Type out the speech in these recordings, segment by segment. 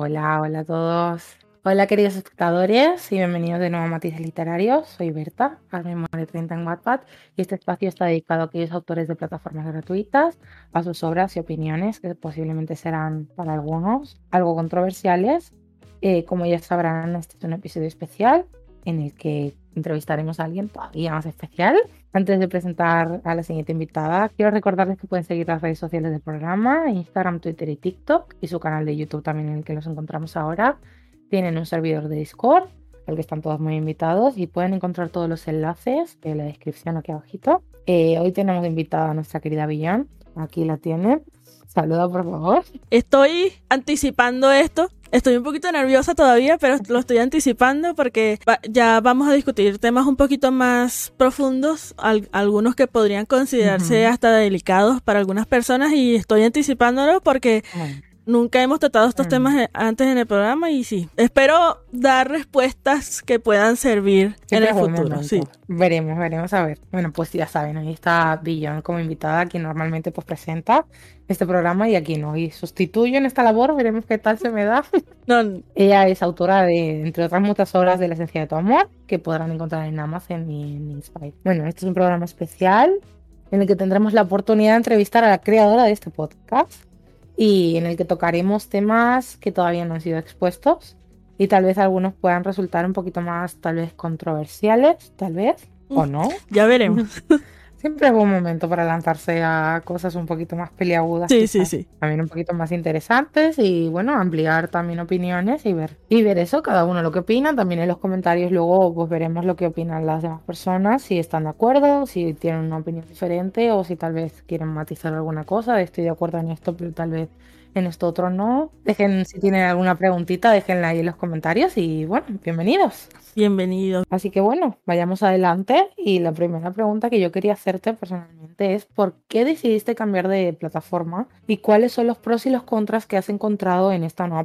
Hola, hola a todos. Hola queridos espectadores y bienvenidos de nuevo a Matices Literarios. Soy Berta, mismo de 30 en Wattpad y este espacio está dedicado a aquellos autores de plataformas gratuitas, a sus obras y opiniones que posiblemente serán para algunos algo controversiales. Eh, como ya sabrán, este es un episodio especial en el que entrevistaremos a alguien todavía más especial. Antes de presentar a la siguiente invitada, quiero recordarles que pueden seguir las redes sociales del programa, Instagram, Twitter y TikTok, y su canal de YouTube también en el que los encontramos ahora. Tienen un servidor de Discord, al que están todos muy invitados, y pueden encontrar todos los enlaces en la descripción aquí abajito. Eh, hoy tenemos invitada a nuestra querida Villán, aquí la tiene. Saluda, por favor. Estoy anticipando esto. Estoy un poquito nerviosa todavía, pero lo estoy anticipando porque ya vamos a discutir temas un poquito más profundos, algunos que podrían considerarse hasta delicados para algunas personas y estoy anticipándolo porque Nunca hemos tratado estos temas e, antes en el programa y sí, espero dar respuestas que puedan servir en el futuro. Sí. Veremos, veremos a ver. Bueno, pues ya saben, ahí está Billon como invitada, quien normalmente pues presenta este programa y aquí no. Y sustituyo en esta labor, veremos qué tal se me da. Ella es autora de, entre otras muchas obras, de La esencia de tu amor, que podrán encontrar en Amazon y en Inspire. Bueno, este es un programa especial en el que tendremos la oportunidad de entrevistar a la creadora de este podcast y en el que tocaremos temas que todavía no han sido expuestos y tal vez algunos puedan resultar un poquito más tal vez controversiales, tal vez, o mm, no. Ya veremos. Siempre es buen momento para lanzarse a cosas un poquito más peliagudas. Sí, sí, sí. También un poquito más interesantes y bueno, ampliar también opiniones y ver y ver eso, cada uno lo que opina. También en los comentarios luego pues veremos lo que opinan las demás personas, si están de acuerdo, si tienen una opinión diferente o si tal vez quieren matizar alguna cosa. Estoy de acuerdo en esto, pero tal vez en esto otro no. Dejen, si tienen alguna preguntita, déjenla ahí en los comentarios y bueno, bienvenidos. Bienvenidos. Así que bueno, vayamos adelante y la primera pregunta que yo quería hacerte personalmente es ¿por qué decidiste cambiar de plataforma y cuáles son los pros y los contras que has encontrado en esta nueva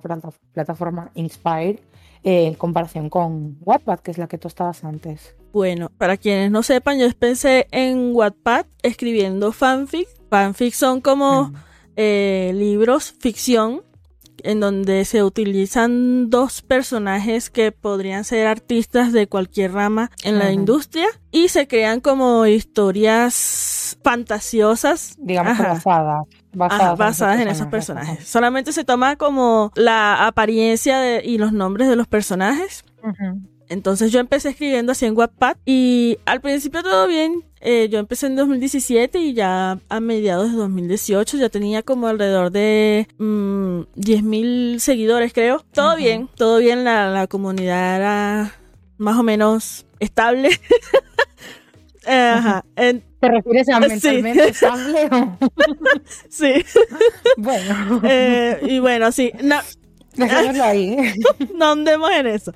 plataforma Inspire eh, en comparación con Wattpad, que es la que tú estabas antes? Bueno, para quienes no sepan, yo empecé en Wattpad escribiendo fanfic. Fanfic son como... Mm. Eh, libros, ficción, en donde se utilizan dos personajes que podrían ser artistas de cualquier rama en la industria y se crean como historias fantasiosas. Digamos basadas. Basadas, en, esos personajes. Solamente se toma como la apariencia y los nombres de los personajes. Entonces yo empecé escribiendo así en Wattpad y al principio todo bien. Eh, yo empecé en 2017 y ya a mediados de 2018 ya tenía como alrededor de mmm, 10.000 seguidores creo. Todo bien, todo bien. La, comunidad era más o menos estable. Ajá. ¿Te refieres a mentalmente estable? sí. bueno. Eh, y bueno, sí. No, Dejémoslo ahí. no andemos en eso.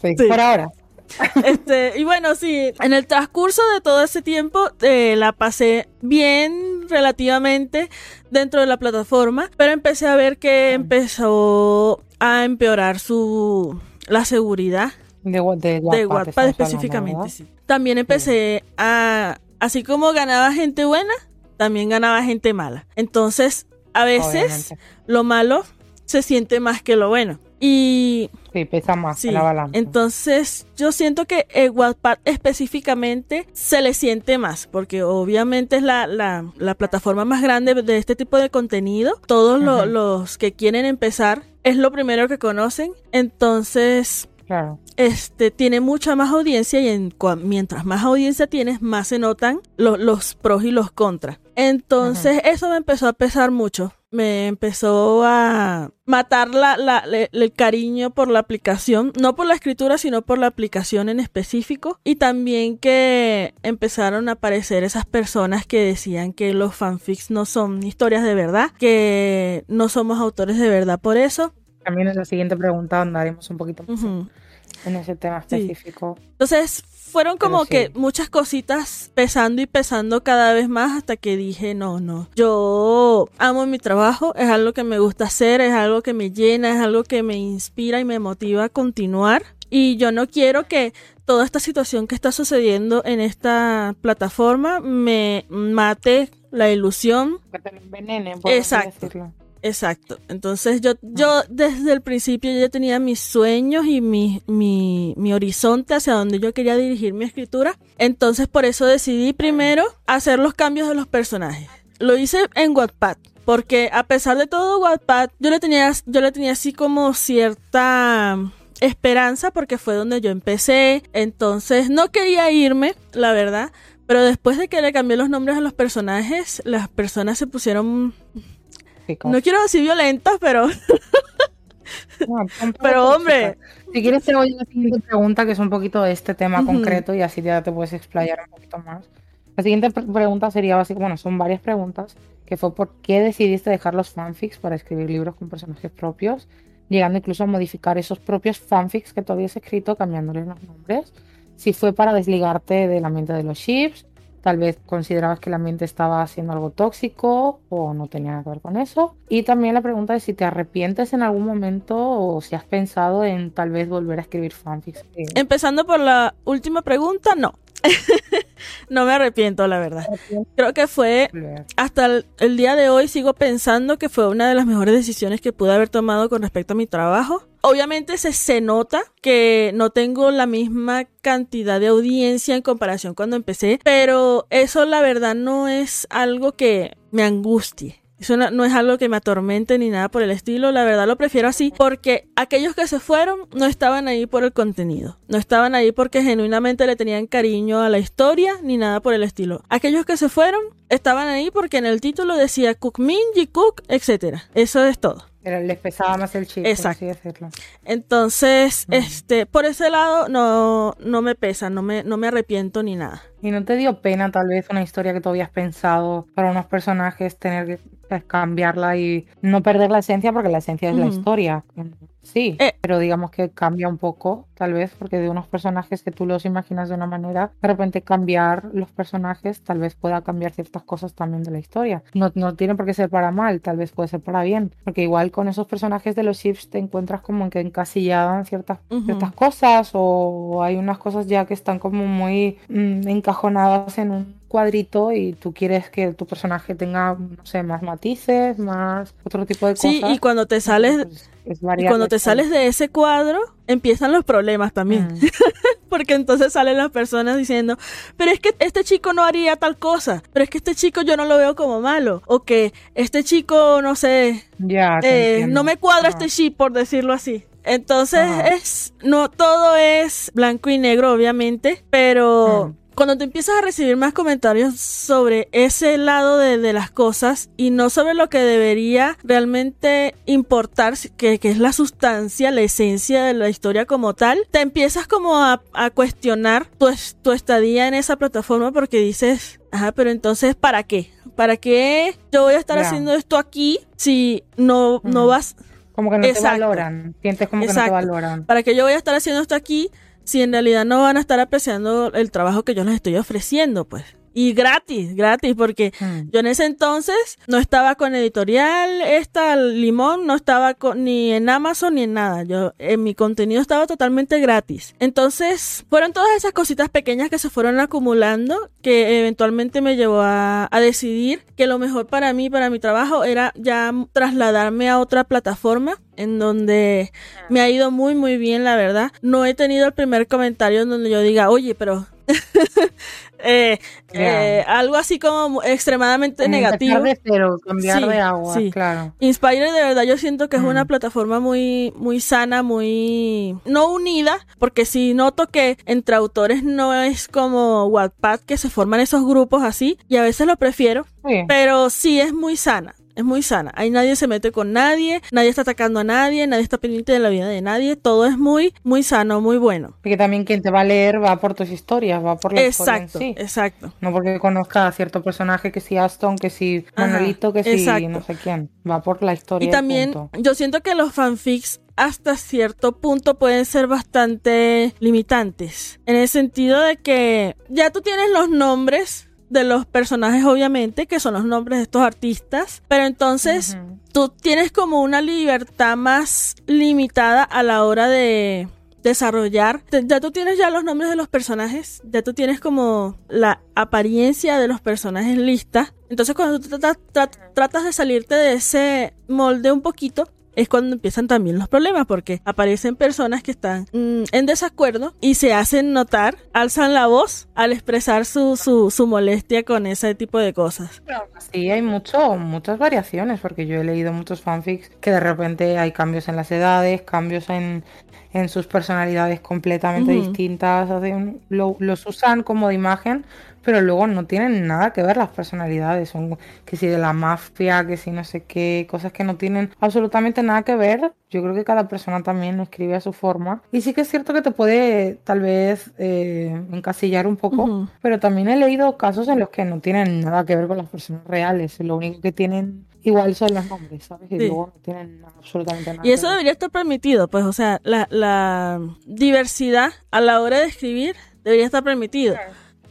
Sí, por ahora. Este, y bueno, sí, en el transcurso de todo ese tiempo eh, la pasé bien relativamente dentro de la plataforma, pero empecé a ver que empezó a empeorar su la seguridad de, de, WhatsApp específicamente. Sí. También empecé a, así como ganaba gente buena, también ganaba gente mala. Entonces, a veces lo malo se siente más que lo bueno. Y... Sí, pesa más la balanza. Entonces, yo siento que el Wattpad específicamente se le siente más, porque obviamente es la, la, la plataforma más grande de este tipo de contenido. Todos los que quieren empezar es lo primero que conocen. Entonces, Claro. Este tiene mucha más audiencia y en, mientras más audiencia tienes, más se notan los pros y los contras. Entonces, eso me empezó a pesar mucho me empezó a matar la, el cariño por la aplicación, no por la escritura, sino por la aplicación en específico. Y también que empezaron a aparecer esas personas que decían que los fanfics no son historias de verdad, que no somos autores de verdad por eso. También es la siguiente pregunta andaremos un poquito más en ese tema específico. Entonces, fueron como que muchas cositas pesando y pesando cada vez más hasta que dije, no, no, yo amo mi trabajo, es algo que me gusta hacer, es algo que me llena, es algo que me inspira y me motiva a continuar. Y yo no quiero que toda esta situación que está sucediendo en esta plataforma me mate la ilusión. Que te envenene, Exacto. Exacto. Entonces yo, yo desde el principio ya tenía mis sueños y mi, mi, mi horizonte hacia donde yo quería dirigir mi escritura. Entonces por eso decidí primero hacer los cambios de los personajes. Lo hice en Wattpad. Porque a pesar de todo, Wattpad, yo le tenía, yo le tenía así como cierta esperanza porque fue donde yo empecé. Entonces no quería irme, la verdad. Pero después de que le cambié los nombres a los personajes, las personas se pusieron no quiero decir violentas, pero. pero hombre. Si quieres, te voy a la siguiente pregunta, que es un poquito de este tema concreto, y así ya te puedes explayar un poquito más. La siguiente pregunta sería básicamente, bueno, son varias preguntas, que fue por qué decidiste dejar los fanfics para escribir libros con personajes propios, llegando incluso a modificar esos propios fanfics que tú habías escrito, cambiándoles los nombres. Si fue para desligarte del ambiente de los ships, Tal vez considerabas que el ambiente estaba haciendo algo tóxico o no tenía nada que ver con eso. Y también la pregunta de si te arrepientes en algún momento o si has pensado en tal vez volver a escribir fanfics. Empezando por la última pregunta, no. no me arrepiento, la verdad. Creo que fue, hasta el, día de hoy sigo pensando que fue una de las mejores decisiones que pude haber tomado con respecto a mi trabajo. Obviamente se, se nota que no tengo la misma cantidad de audiencia en comparación cuando empecé, pero eso la verdad no es algo que me angustie. Eso no, es algo que me atormente ni nada por el estilo. La verdad lo prefiero así porque aquellos que se fueron no estaban ahí por el contenido. No estaban ahí porque genuinamente le tenían cariño a la historia ni nada por el estilo. Aquellos que se fueron estaban ahí porque en el título decía Cookmin, Cook, etc. Eso es todo. Pero les pesaba más el chip, Exacto. decirlo. Entonces, este, por ese lado no, no me pesa, no me, no me arrepiento ni nada. ¿Y no te dio pena tal vez una historia que tú habías pensado para unos personajes tener que cambiarla y no perder la esencia porque la esencia es la historia? Sí, eh. pero digamos que cambia un poco, tal vez, porque de unos personajes que tú los imaginas de una manera, de repente cambiar los personajes tal vez pueda cambiar ciertas cosas también de la historia. No, no tiene por qué ser para mal, tal vez puede ser para bien, porque igual con esos personajes de los ships te encuentras como que encasillaban ciertas, ciertas cosas o hay unas cosas ya que están como muy mm, encajonadas en un cuadrito y tú quieres que tu personaje tenga, no sé, más matices, más otro tipo de cosas. Sí, y cuando te sales, pues, cuando te sales de ese cuadro, empiezan los problemas también. Mm. Porque entonces salen las personas diciendo, pero es que este chico no haría tal cosa, pero es que este chico yo no lo veo como malo, o que este chico, no sé, ya, eh, no me cuadra este chip, por decirlo así. Entonces es, no todo es blanco y negro, obviamente, pero... Mm cuando te empiezas a recibir más comentarios sobre ese lado de, las cosas y no sobre lo que debería realmente importar, que, es la sustancia, la esencia de la historia como tal, te empiezas como a, cuestionar tu, tu estadía en esa plataforma porque dices, ajá, pero entonces, ¿para qué? ¿Para qué yo voy a estar haciendo esto aquí si no, no vas... Como que no te valoran, sientes como que no te valoran. ¿Para qué yo voy a estar haciendo esto aquí si en realidad no van a estar apreciando el trabajo que yo les estoy ofreciendo, pues. Y gratis, gratis, porque yo en ese entonces no estaba con editorial, esta Limón, no estaba con, ni en Amazon ni en nada. Yo, en mi contenido estaba totalmente gratis. Entonces, fueron todas esas cositas pequeñas que se fueron acumulando que eventualmente me llevó a, a decidir que lo mejor para mí, para mi trabajo, era ya trasladarme a otra plataforma en donde me ha ido muy muy bien la verdad. No he tenido el primer comentario en donde yo diga, oye, pero eh, eh, algo así como extremadamente negativo. De cero, cambiar de agua, claro. Inspire de verdad yo siento que es una mm. plataforma muy muy sana, muy no unida, porque si noto que entre autores no es como Wattpad que se forman esos grupos así y a veces lo prefiero, pero sí es muy sana es muy sana. Ahí nadie se mete con nadie, nadie está atacando a nadie, nadie está pendiente de la vida de nadie. Todo es muy, muy sano, muy bueno. Porque también quien te va a leer va por tus historias, va por la exacto, historia Exacto. No porque conozca a cierto personaje, que si Aston, que si Manolito, que si no sé quién. Va por la historia. Y también yo siento que los fanfics hasta cierto punto pueden ser bastante limitantes. En el sentido de que ya tú tienes los nombres de los personajes, obviamente, que son los nombres de estos artistas, pero entonces tú tienes como una libertad más limitada a la hora de, desarrollar, ya tú tienes ya los nombres de los personajes, ya tú tienes como la apariencia de los personajes lista. Entonces cuando tú tratas de salirte de ese molde un poquito, es cuando empiezan también los problemas, porque aparecen personas que están mm, en desacuerdo y se hacen notar, alzan la voz al expresar su, su, su molestia con ese tipo de cosas. sí, hay mucho, muchas variaciones, porque yo he leído muchos fanfics que de repente hay cambios en las edades, cambios en, en sus personalidades completamente distintas, los usan como de imagen, pero luego no tienen nada que ver las personalidades, son que si de la mafia, que si no sé qué, cosas que no tienen absolutamente nada que ver. Yo creo que cada persona también escribe a su forma. Y sí que es cierto que te puede tal vez eh, encasillar un poco, pero también he leído casos en los que no tienen nada que ver con las personas reales, lo único que tienen igual son los nombres, ¿sabes? Y luego no tienen absolutamente nada. Y eso debería estar permitido, pues, o sea, la, la diversidad a la hora de escribir debería estar permitido.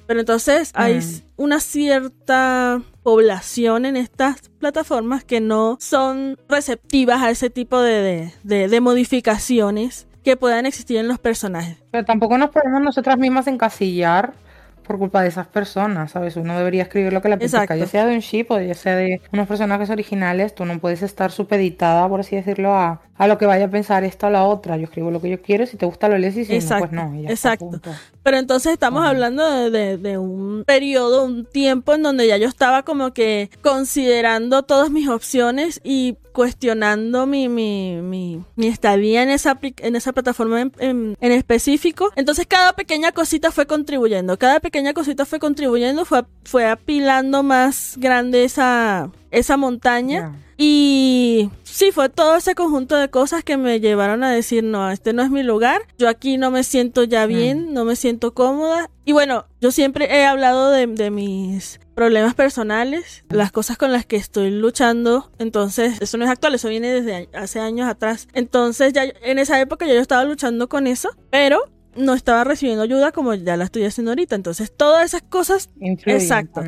Pero entonces hay mm. una cierta población en estas plataformas que no son receptivas a ese tipo de, de, modificaciones que puedan existir en los personajes. Pero tampoco nos podemos nosotras mismas encasillar por culpa de esas personas, ¿sabes? Uno debería escribir lo que le apetezca, ya sea de un ship o ya sea de unos personajes originales, tú no puedes estar supeditada, por así decirlo, a, a lo que vaya a pensar esta o la otra. Yo escribo lo que yo quiero, si te gusta lo lees y si no, pues no. Exacto. Pero entonces estamos hablando de, un periodo, un tiempo en donde ya yo estaba como que considerando todas mis opciones y cuestionando mi, mi, mi, mi estadía en esa, en esa plataforma en, en, específico. Entonces cada pequeña cosita fue contribuyendo, cada pequeña cosita fue contribuyendo, fue, fue apilando más grande esa, esa montaña. Y sí, fue todo ese conjunto de cosas que me llevaron a decir, no, este no es mi lugar, yo aquí no me siento ya bien, mm. no me siento cómoda. Y bueno, yo siempre he hablado de, de mis problemas personales, las cosas con las que estoy luchando. Entonces, eso no es actual, eso viene desde hace años atrás. Entonces, ya en esa época yo estaba luchando con eso, pero no estaba recibiendo ayuda como ya la estoy haciendo ahorita. Entonces, todas esas cosas, exacto.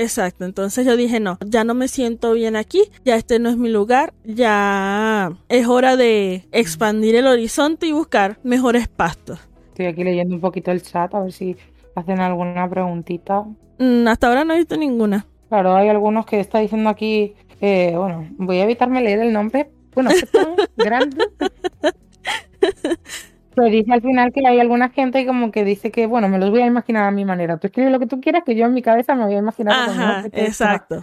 Exacto, entonces yo dije, no, ya no me siento bien aquí, ya este no es mi lugar, ya es hora de expandir el horizonte y buscar mejores pastos. Estoy aquí leyendo un poquito el chat a ver si hacen alguna preguntita. Mm, hasta ahora no he visto ninguna. Claro, hay algunos que está diciendo aquí, eh, bueno, voy a evitarme leer el nombre. Bueno, es tan grande. Pero dice al final que hay alguna gente como que dice que, bueno, me los voy a imaginar a mi manera. Tú escribes lo que tú quieras, que yo en mi cabeza me voy a imaginar. Ajá, exacto.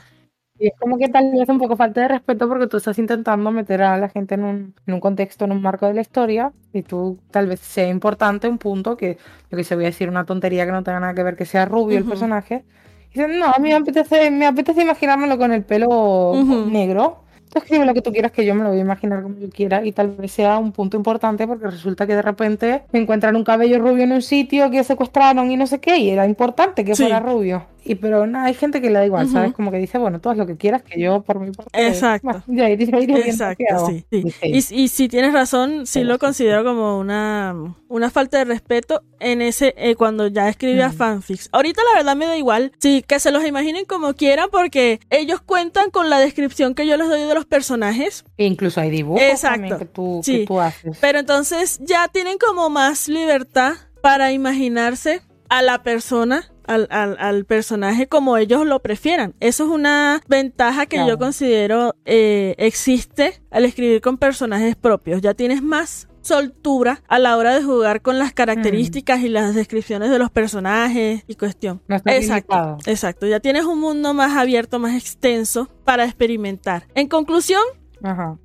Y es como que tal vez un poco falta de respeto porque tú estás intentando meter a la gente en un, en un contexto, en un marco de la historia, y tú tal vez sea importante un punto que, yo que se voy a decir una tontería que no tenga nada que ver que sea rubio el personaje. Y dicen, no, a mí me apetece, me apetece imaginármelo con el pelo negro escribe lo que tú quieras, que yo me lo voy a imaginar como yo quiera y tal vez sea un punto importante porque resulta que de repente me encuentran un cabello rubio en un sitio que secuestraron y no sé qué y era importante que fuera rubio. Y pero nada, hay gente que le da igual, ¿sabes? Como que dice, bueno, todo es lo que quieras, que yo por mi parte. Exacto. ya, Exacto, sí. Y, y, si tienes razón, sí lo considero como una, una falta de respeto en ese, eh, cuando ya escribía fanfics. Ahorita la verdad me da igual. Sí, que se los imaginen como quieran porque ellos cuentan con la descripción que yo les doy de los personajes. E incluso hay dibujos Exacto. que, tú, que tú haces. Pero entonces ya tienen como más libertad para imaginarse a la persona al, al, al, personaje como ellos lo prefieran. Eso es una ventaja que yo considero eh, existe al escribir con personajes propios. Ya tienes más soltura a la hora de jugar con las características y las descripciones de los personajes y cuestión. exacto, exacto. Ya tienes un mundo más abierto, más extenso para experimentar. En conclusión,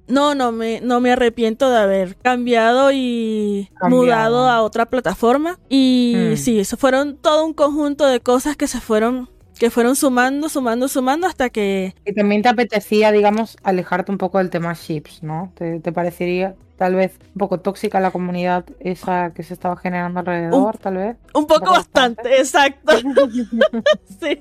no, no me, no me arrepiento de haber cambiado y mudado a otra plataforma. Y mm. sí, eso fueron todo un conjunto de cosas que se fueron que fueron sumando, sumando, sumando hasta que... Y también te apetecía, digamos, alejarte un poco del tema chips, ¿no? ¿Te, parecería tal vez un poco tóxica la comunidad esa que se estaba generando alrededor, tal vez? Un poco, bastante, exacto. sí,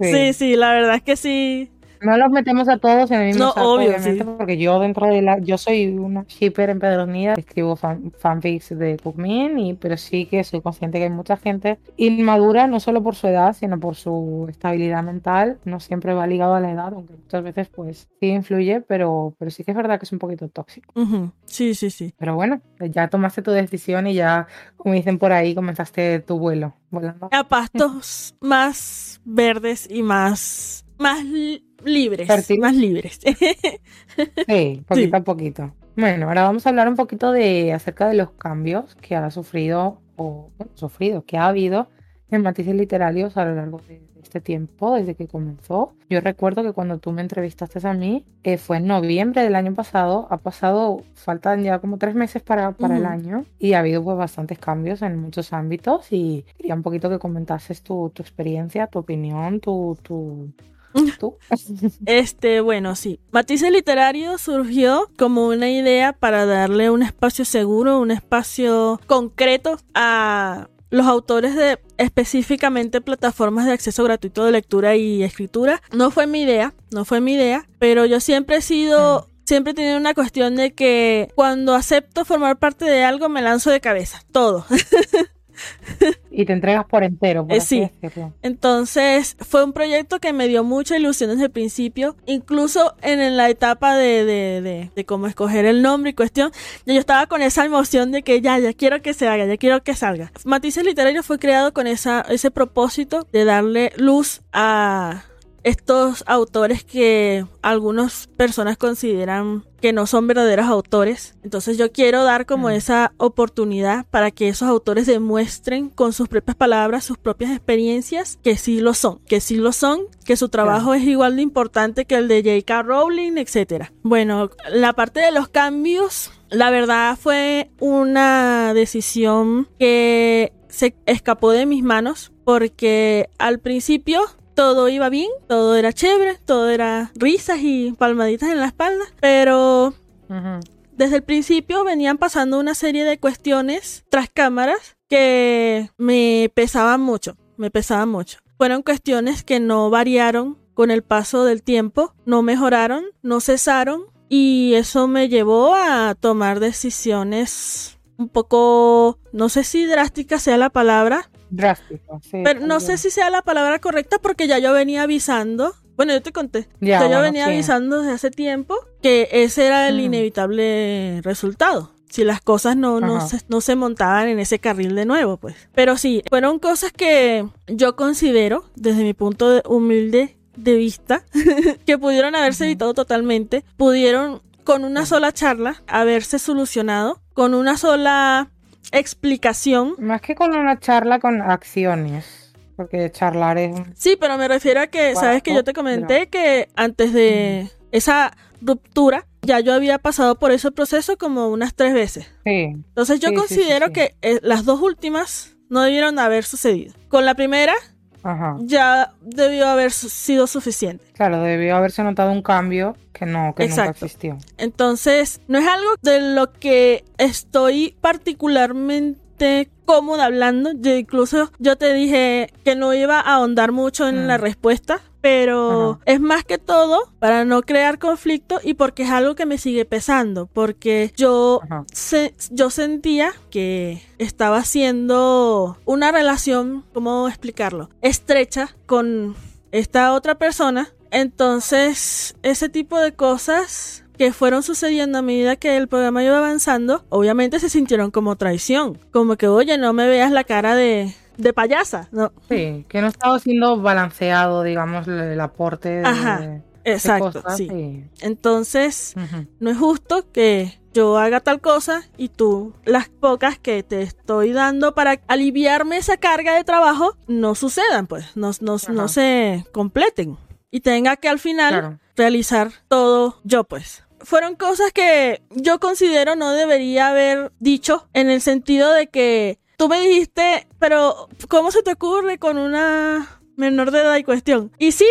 sí, sí, la verdad es que sí No los metemos a todos en el mismo No, saco, obvio, obviamente, sí. porque yo dentro de la... Yo soy una shipper empedronida, escribo fan- fanfics de Cookmin, y, pero sí que soy consciente que hay mucha gente inmadura, no solo por su edad, sino por su estabilidad mental. No siempre va ligado a la edad, aunque muchas veces pues sí influye, pero, pero sí que es verdad que es un poquito tóxico. Ujú, Sí, sí, sí. Pero bueno, ya tomaste tu decisión y ya, como dicen por ahí, comenzaste tu vuelo volando. A pastos más verdes y más, más libres. Más libres. Sí, poquito a poquito. Bueno, ahora vamos a hablar un poquito de acerca de los cambios que ha sufrido o bueno, sufrido, que ha habido en matices literarios a lo largo de este tiempo, desde que comenzó. Yo recuerdo que cuando tú me entrevistaste a mí, eh, fue en noviembre del año pasado, ha pasado, faltan ya como tres meses para, para el Ujú. año y ha habido pues bastantes cambios en muchos ámbitos y quería un poquito que comentases tu, tu experiencia, tu opinión, tu... tu, tu. Este, bueno, sí. Matices Literario surgió como una idea para darle un espacio seguro, un espacio concreto a los autores de específicamente plataformas de acceso gratuito de lectura y escritura. No fue mi idea, no fue mi idea, pero yo siempre he sido, siempre he una cuestión de que cuando acepto formar parte de algo me lanzo de cabeza, todo. Y te entregas por entero, por Eh, sí. decirlo. Entonces fue un proyecto que me dio mucha ilusión desde el principio, incluso en la etapa de, de, de, de cómo escoger el nombre y cuestión, ya yo estaba con esa emoción de que ya, ya quiero que se haga, ya quiero que salga. Matices Literario fue creado con esa, ese propósito de darle luz a estos autores que algunas personas consideran que no son verdaderos autores. Entonces yo quiero dar como Mm. esa oportunidad para que esos autores demuestren con sus propias palabras, sus propias experiencias, que sí lo son, que sí lo son, que su trabajo es igual de importante que el de J.K. Rowling, etcétera. Bueno, la parte de los cambios, la verdad fue una decisión que se escapó de mis manos porque al principio todo iba bien, todo era chévere, todo era risas y palmaditas en la espalda, pero desde el principio venían pasando una serie de cuestiones tras cámaras que me pesaban mucho, me pesaban mucho. Fueron cuestiones que no variaron con el paso del tiempo, no mejoraron, no cesaron y eso me llevó a tomar decisiones un poco, no sé si drástica sea la palabra, Drástico, sí. pero no sé si sea la palabra correcta porque ya yo venía avisando. Bueno, yo te conté. Ya, que yo venía sí. avisando desde hace tiempo que ese era el Mm. inevitable resultado. Si las cosas no, no, se, no se montaban en ese carril de nuevo, pues. Pero sí, fueron cosas que yo considero, desde mi punto de humilde de vista, que pudieron haberse evitado totalmente. Pudieron, con una sola charla, haberse solucionado. Con una sola explicación Más que con una charla, con acciones. Porque charlar es. Sí, pero me refiero a que, sabes que yo te comenté que antes de esa ruptura, ya yo había pasado por ese proceso como unas tres veces. Sí. Entonces yo Sí, sí, sí, considero sí. que eh, las dos últimas no debieron haber sucedido. Con la primera Ajá. ya debió haber sido suficiente. Claro, debió haberse notado un cambio que no, que nunca existió. Entonces, no es algo de lo que estoy particularmente cómoda hablando. Yo incluso yo te dije que no iba a ahondar mucho en Mm. la respuesta, pero Ajá. es más que todo para no crear conflicto y porque es algo que me sigue pesando, porque yo se- yo sentía que estaba haciendo una relación, ¿cómo explicarlo? Estrecha con esta otra persona. Entonces, ese tipo de cosas que fueron sucediendo a medida que el programa iba avanzando, obviamente se sintieron como traición. Como que, oye, no me veas la cara de, de payasa. No, Sí, que no estaba siendo balanceado, digamos, el aporte de, Ajá, de exacto, cosas sí. Entonces, no es justo que yo haga tal cosa y tú las pocas que te estoy dando para aliviarme esa carga de trabajo no sucedan, pues, no, no, no se completen. Y tenga que al final Claro. realizar todo yo, pues. Fueron cosas que yo considero no debería haber dicho en el sentido de que tú me dijiste, pero ¿cómo se te ocurre con una menor de edad y cuestión. Y sí.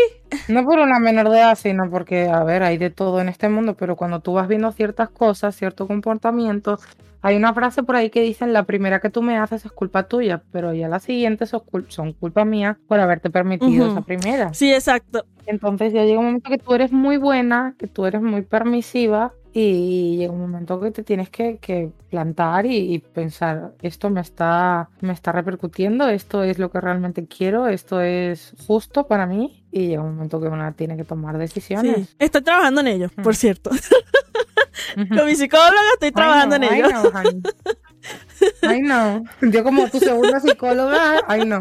No por una menor de edad, sino porque, a ver, hay de todo en este mundo, pero cuando tú vas viendo ciertas cosas, cierto comportamiento, hay una frase por ahí que dicen, la primera que tú me haces es culpa tuya, pero ya las siguientes son, son culpa mía por haberte permitido esa primera. Sí, exacto. Entonces ya llega un momento que tú eres muy buena, que tú eres muy permisiva y llega un momento que te tienes que, plantar y, pensar, esto me está, me está repercutiendo, esto es lo que realmente quiero, esto es justo para mí y llega un momento que una tiene que tomar decisiones. Sí. Estoy trabajando en ello, por cierto. Con mi psicóloga estoy trabajando en ello. Ay, no. Yo como tu segunda psicóloga, ay, no.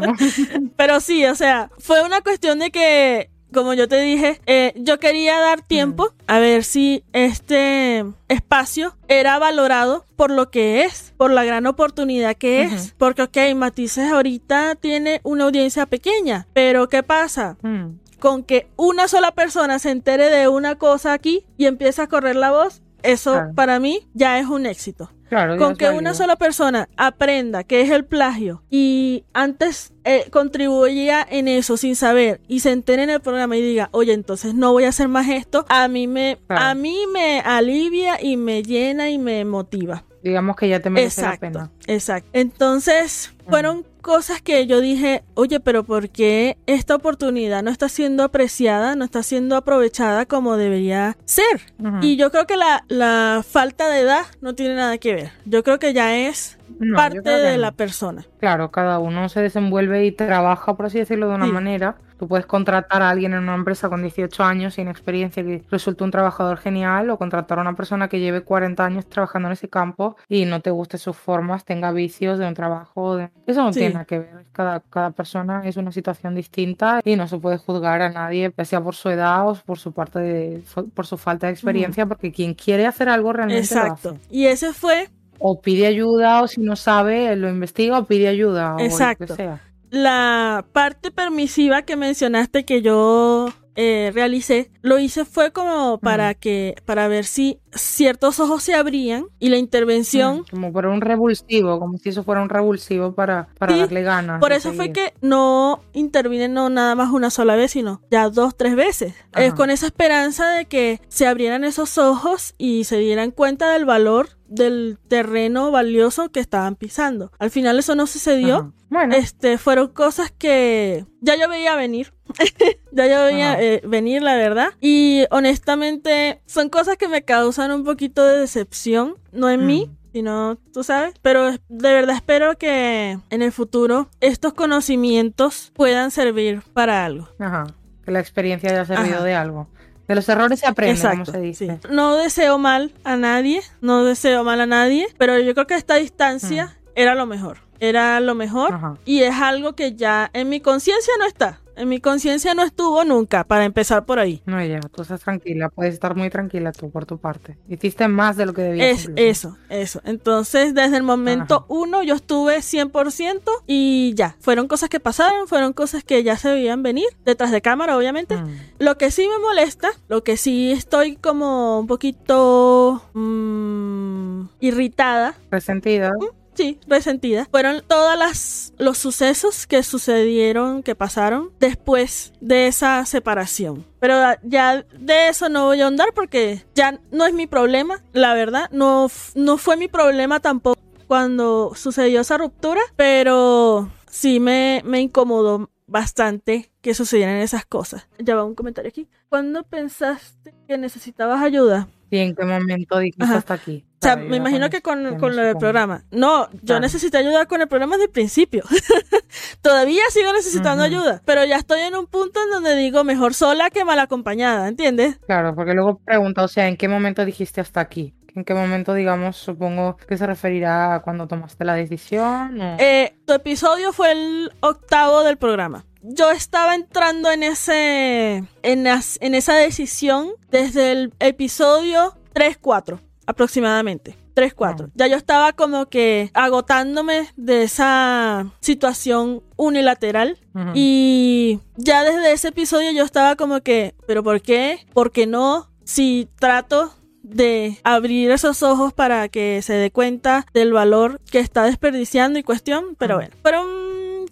Pero sí, o sea, fue una cuestión de que como yo te dije, eh, yo quería dar tiempo a ver si este espacio era valorado por lo que es, por la gran oportunidad que es. Porque, ok, Matices ahorita tiene una audiencia pequeña, pero ¿qué pasa? Mm. Con que una sola persona se entere de una cosa aquí y empieza a correr la voz, eso para mí ya es un éxito. Con que una sola persona aprenda qué es el plagio y antes eh, contribuía en eso sin saber y se entere en el programa y diga, oye, entonces no voy a hacer más esto, a mí me, a mí me alivia y me llena y me motiva. Digamos que ya te merece la pena. Exacto. Entonces, fueron cosas que yo dije, oye, pero ¿por qué esta oportunidad no está siendo apreciada, no está siendo aprovechada como debería ser? Y yo creo que la, la, falta de edad no tiene nada que ver. Yo creo que ya es parte de la persona. Claro, cada uno se desenvuelve y trabaja, por así decirlo, de una manera. Tú puedes contratar a alguien en una empresa con 18 años sin experiencia que resulte un trabajador genial o contratar a una persona que lleve 40 años trabajando en ese campo y no te guste sus formas, tenga vicios de un trabajo. De... Eso no tiene nada que ver. Cada, cada persona es una situación distinta y no se puede juzgar a nadie, ya sea por su edad o por su parte de, por su falta de experiencia, porque quien quiere hacer algo realmente Exacto. Lo hace. Y ese fue o pide ayuda o si no sabe lo investiga o pide ayuda Exacto. o lo que sea la parte permisiva que mencionaste que yo eh, realicé, lo hice fue como para que, para ver si ciertos ojos se abrían y la intervención... como para un revulsivo, como si eso fuera un revulsivo para, para darle ganas. Por eso fue que no intervine no nada más una sola vez, sino ya dos, tres veces. Es con esa esperanza de que se abrieran esos ojos y se dieran cuenta del valor del terreno valioso que estaban pisando. Al final eso no sucedió. Bueno. Este, fueron cosas que ya yo veía venir. ya yo veía eh, venir, la verdad. Y honestamente, son cosas que me causan un poquito de decepción. No en mí, mm. sino tú sabes. Pero de verdad espero que en el futuro estos conocimientos puedan servir para algo. Ajá. Que la experiencia haya servido de algo. De los errores se aprende, como se dice. No deseo mal a nadie, no deseo mal a nadie, pero yo creo que esta distancia mm. era lo mejor. Era lo mejor y es algo que ya en mi conciencia no está. En mi conciencia no estuvo nunca, para empezar por ahí. No, ya, tú estás tranquila, puedes estar muy tranquila tú por tu parte. Hiciste más de lo que debías. Es, eso, eso. Entonces, desde el momento uno, yo estuve 100% y ya. Fueron cosas que pasaron, fueron cosas que ya se veían venir, detrás de cámara, obviamente. Mm. Lo que sí me molesta, lo que sí estoy como un poquito mmm, irritada. Resentida. ¿Mm? Sí, resentida, fueron todas las los sucesos que sucedieron, que pasaron después de esa separación. Pero ya de eso no voy a ahondar porque ya no es mi problema, la verdad, no, no fue mi problema tampoco cuando sucedió esa ruptura, pero sí me, me incomodó bastante que sucedieran esas cosas. Ya va un comentario aquí. ¿Cuándo pensaste que necesitabas ayuda? ¿Y en qué momento dijiste hasta aquí? O sea, me imagino que con, lo del programa. No, yo necesité ayuda con el programa desde el principio. Todavía sigo necesitando ayuda, pero ya estoy en un punto en donde digo mejor sola que mal acompañada, ¿entiendes? Claro, porque luego pregunta, o sea, ¿en qué momento dijiste hasta aquí? ¿En qué momento, digamos, supongo que se referirá a cuando tomaste la decisión? Eh, tu episodio fue el octavo del programa yo estaba entrando en ese en, en esa decisión desde el episodio 3-4 aproximadamente. 3-4. Ya yo estaba como que agotándome de esa situación unilateral. Y ya desde ese episodio yo estaba como que, ¿pero por qué? ¿Por qué no? Si trato de abrir esos ojos para que se dé cuenta del valor que está desperdiciando y cuestión, pero bueno, fueron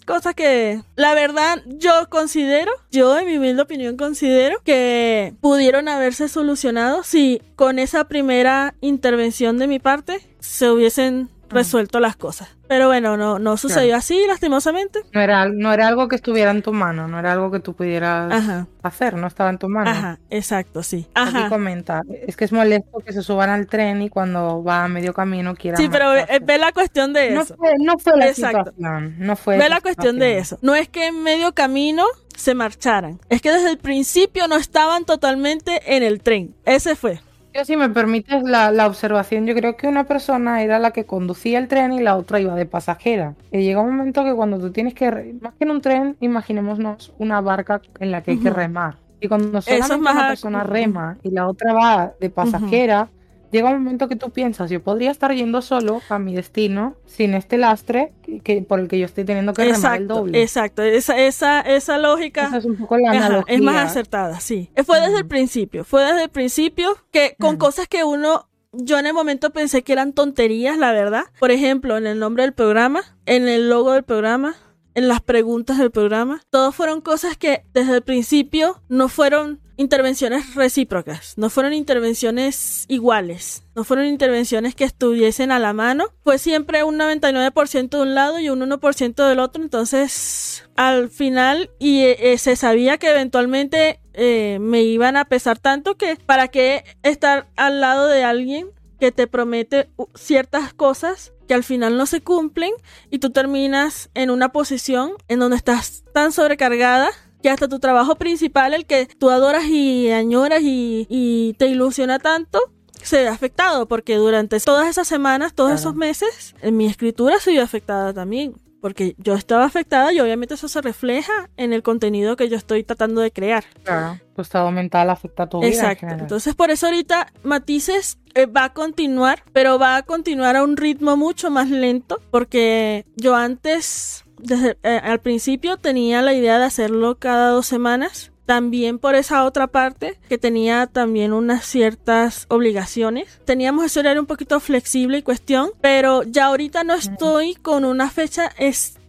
cosas que, la verdad, yo considero, yo en mi humilde opinión considero que pudieron haberse solucionado si con esa primera intervención de mi parte se hubiesen resuelto las cosas. Pero bueno, no, no sucedió así, lastimosamente. No era, no era algo que estuviera en tu mano, no era algo que tú pudieras hacer, no estaba en tu mano. Ajá, exacto, sí. Ajá. Aquí comenta, es que es molesto que se suban al tren y cuando va a medio camino quieran... Sí, pero ve, la cuestión de eso. No fue, la situación, no fue Ve la cuestión de eso. No es que en medio camino se marcharan, es que desde el principio no estaban totalmente en el tren. Ese fue. Yo, si me permites la, la, observación, yo creo que una persona era la que conducía el tren y la otra iba de pasajera. Y llega un momento que cuando tú tienes que, más que en un tren, imaginémonos una barca en la que hay que remar. Y cuando solamente una persona rema y la otra va de pasajera, llega un momento que tú piensas, yo podría estar yendo solo a mi destino sin este lastre que, por el que yo estoy teniendo que remar el doble. Exacto, esa, esa, esa lógica es un poco la es más acertada, sí. Fue desde el principio, fue desde el principio que con cosas que uno yo en el momento pensé que eran tonterías, la verdad. Por ejemplo, en el nombre del programa, en el logo del programa, en las preguntas del programa. Todos fueron cosas que desde el principio no fueron intervenciones recíprocas, no fueron intervenciones iguales, no fueron intervenciones que estuviesen a la mano, fue siempre un 99% de un lado y un 1% del otro, entonces al final y eh, se sabía que eventualmente eh, me iban a pesar tanto que para qué estar al lado de alguien que te promete ciertas cosas que al final no se cumplen y tú terminas en una posición en donde estás tan sobrecargada que hasta tu trabajo principal, el que tú adoras y añoras y, te ilusiona tanto, se ve afectado porque durante todas esas semanas, todos esos meses, en mi escritura se vio afectada también. Porque yo estaba afectada y obviamente eso se refleja en el contenido que yo estoy tratando de crear. Claro, tu estado mental afecta a tu vida. Exacto. Entonces por eso ahorita Matices eh, va a continuar, pero va a continuar a un ritmo mucho más lento. Porque yo antes desde eh, al principio tenía la idea de hacerlo cada dos semanas. También por esa otra parte que tenía también unas ciertas obligaciones. Teníamos ese horario un poquito flexible y cuestión, pero ya ahorita no estoy con una fecha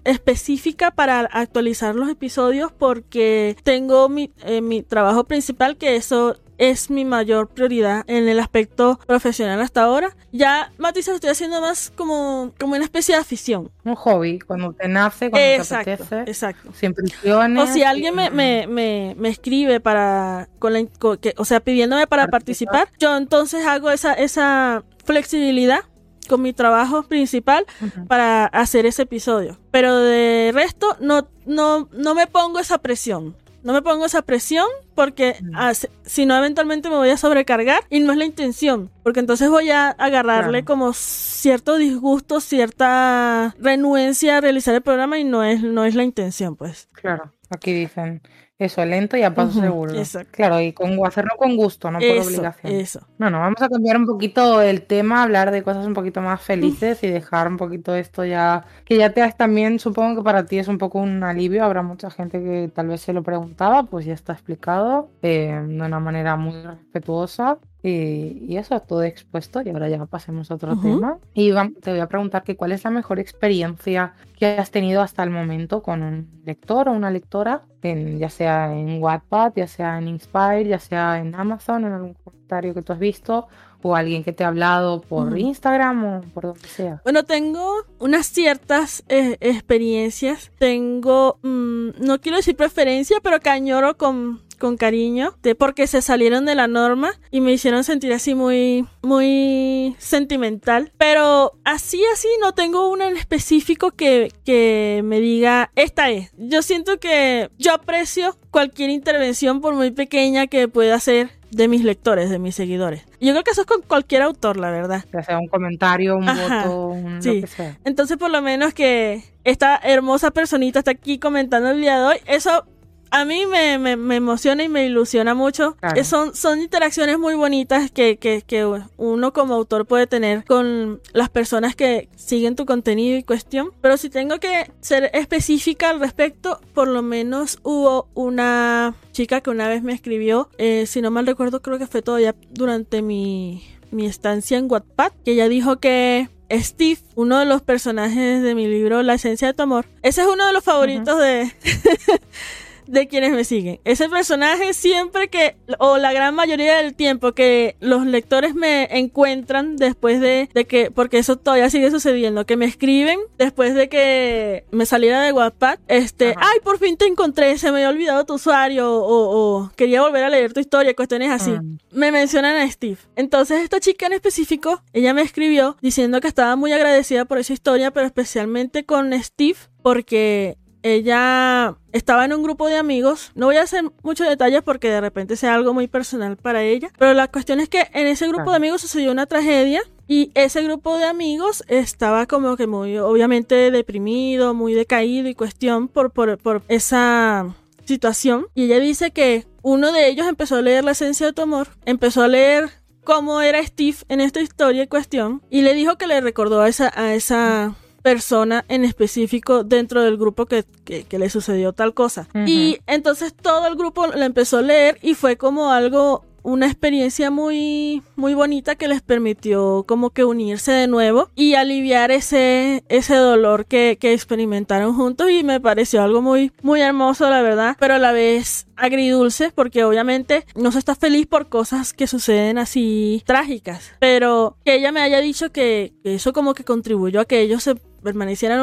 específica para actualizar los episodios porque tengo mi, eh, mi trabajo principal que eso es mi mayor prioridad en el aspecto profesional hasta ahora. Ya Matices lo estoy haciendo más como, como una especie de afición. Un hobby, cuando te nace, cuando te apetece. Exacto. Sin presiones. O si alguien me, me, me, me, escribe para, con la, que, o sea, pidiéndome para participar, yo entonces hago esa, esa flexibilidad con mi trabajo principal para hacer ese episodio. Pero de resto no, no, no me pongo esa presión. No me pongo esa presión porque mm. si no eventualmente me voy a sobrecargar y no es la intención, porque entonces voy a agarrarle como cierto disgusto, cierta renuencia a realizar el programa y no es no es la intención, pues. Claro, aquí dicen eso, lento y a paso seguro. Claro, y con, hacerlo con gusto, no por obligación. Eso. Bueno, vamos a cambiar un poquito el tema, hablar de cosas un poquito más felices y dejar un poquito esto ya, que ya te has también, supongo que para ti es un poco un alivio, habrá mucha gente que tal vez se lo preguntaba, pues ya está explicado eh, de una manera muy respetuosa y, eso, todo expuesto. Y ahora ya pasemos a otro tema. Y te voy a preguntar que cuál es la mejor experiencia que has tenido hasta el momento con un lector o una lectora, en, ya sea en Wattpad, ya sea en Inspire, ya sea en Amazon, en algún comentario que tú has visto, o alguien que te ha hablado por Instagram o por donde sea. Bueno, tengo unas ciertas eh, experiencias. Tengo, mm, no quiero decir preferencia, pero cañoro con con cariño, de porque se salieron de la norma y me hicieron sentir así muy, muy sentimental. Pero así, así, no tengo una en específico que, que me diga, esta es. Yo siento que yo aprecio cualquier intervención, por muy pequeña que pueda ser de mis lectores, de mis seguidores. Yo creo que eso es con cualquier autor, la verdad. Ya sea un comentario, un voto, un sí. lo que sea. Entonces, por lo menos que esta hermosa personita está aquí comentando el día de hoy, eso a mí me, me, emociona y me ilusiona mucho. Eh, son, son interacciones muy bonitas que, que, que, uno como autor puede tener con las personas que siguen tu contenido y cuestión. Pero si tengo que ser específica al respecto, por lo menos hubo una chica que una vez me escribió, eh, si no mal recuerdo creo que fue todavía durante mi mi estancia en Wattpad, que ella dijo que Steve, uno de los personajes de mi libro La esencia de tu amor, ese es uno de los favoritos de de quienes me siguen. Ese personaje siempre que, o la gran mayoría del tiempo que los lectores me encuentran después de, que, porque eso todavía sigue sucediendo, que me escriben después de que me saliera de WhatsApp, este, ay, por fin te encontré, se me había olvidado tu usuario, o, quería volver a leer tu historia, cuestiones así. Mm. Me mencionan a Steve. Entonces esta chica en específico, ella me escribió diciendo que estaba muy agradecida por esa historia, pero especialmente con Steve, porque ella estaba en un grupo de amigos. No voy a hacer muchos detalles porque de repente sea algo muy personal para ella. Pero la cuestión es que en ese grupo de amigos sucedió una tragedia. Y ese grupo de amigos estaba como que muy, obviamente, deprimido, muy decaído y cuestión por, por, por esa situación. Y ella dice que uno de ellos empezó a leer La esencia de tu amor, empezó a leer cómo era Steve en esta historia y cuestión, y le dijo que le recordó a esa, a esa persona en específico dentro del grupo que, le sucedió tal cosa. Y entonces todo el grupo lo empezó a leer y fue como algo una experiencia muy muy bonita que les permitió como que unirse de nuevo y aliviar ese ese dolor que, que, experimentaron juntos y me pareció algo muy muy hermoso la verdad pero a la vez agridulce porque obviamente no se está feliz por cosas que suceden así trágicas pero que ella me haya dicho que eso como que contribuyó a que ellos se permanecieran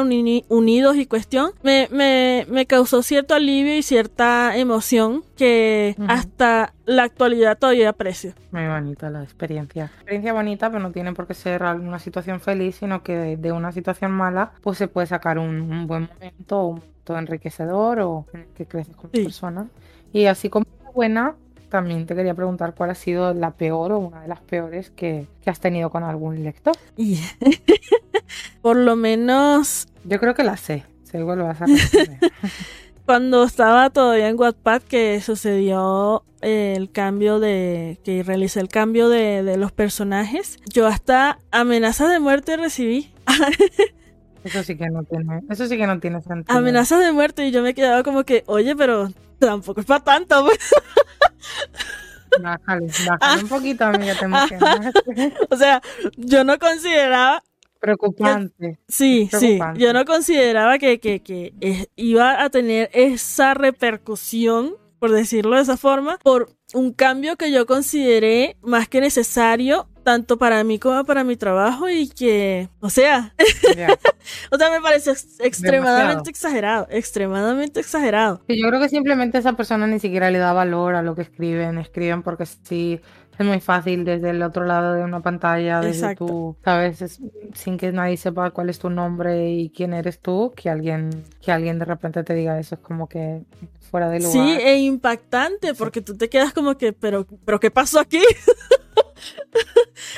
unidos y cuestión, me, me, me, causó cierto alivio y cierta emoción que hasta la actualidad todavía aprecio. Muy bonita la experiencia. Experiencia bonita, pero no tiene por qué ser una situación feliz, sino que de, una situación mala, pues se puede sacar un, buen momento, un momento enriquecedor o en el que creces con sí. persona. Y así como buena, también te quería preguntar cuál ha sido la peor o una de las peores que, has tenido con algún lector. Por lo menos. Yo creo que la sé. Seguro lo vas a. Cuando estaba todavía en Wattpad que sucedió el cambio de. que realicé el cambio de, los personajes, yo hasta amenazas de muerte recibí. Eso sí que no tiene, eso sí que no tiene sentido. Amenazas de muerte y yo me quedaba como que, oye, pero tampoco es para tanto. Pues". Bájale, bájale un poquito, amiga, te emocionas. o sea, yo no consideraba Preocupante. sí, sí. Yo no consideraba que, que, que iba a tener esa repercusión, por decirlo de esa forma, por un cambio que yo consideré más que necesario tanto para mí como para mi trabajo y que, o sea, o sea, me parece extremadamente exagerado, extremadamente exagerado. yo creo que simplemente esa persona ni siquiera le da valor a lo que escriben, escriben porque sí es muy fácil desde el otro lado de una pantalla, desde tú, sabes, sin que nadie sepa cuál es tu nombre y quién eres tú, que alguien, que alguien de repente te diga eso es como que fuera de lugar. Sí, e impactante, porque tú te quedas como que, pero, pero ¿qué pasó aquí?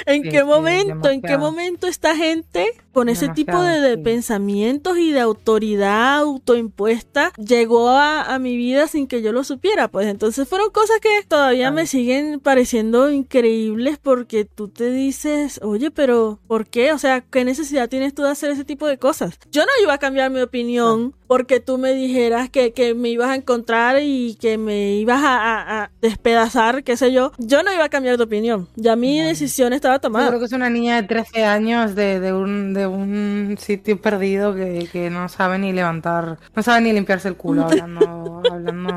¿En qué momento? ¿En qué momento esta gente con ese tipo de, pensamientos y de autoridad autoimpuesta llegó a, mi vida sin que yo lo supiera? Pues entonces fueron cosas que todavía me siguen pareciendo increíbles porque tú te dices, oye, pero ¿por qué? O sea, ¿qué necesidad tienes tú de hacer ese tipo de cosas? Yo no iba a cambiar mi opinión porque tú me dijeras que, me ibas a encontrar y que me ibas a, despedazar, qué sé yo. Yo no iba a cambiar de opinión. Ya mi decisión estaba tomada. Yo creo que es una niña de 13 años de, un, de un sitio perdido que, no sabe ni levantar, no sabe ni limpiarse el culo hablando, hablando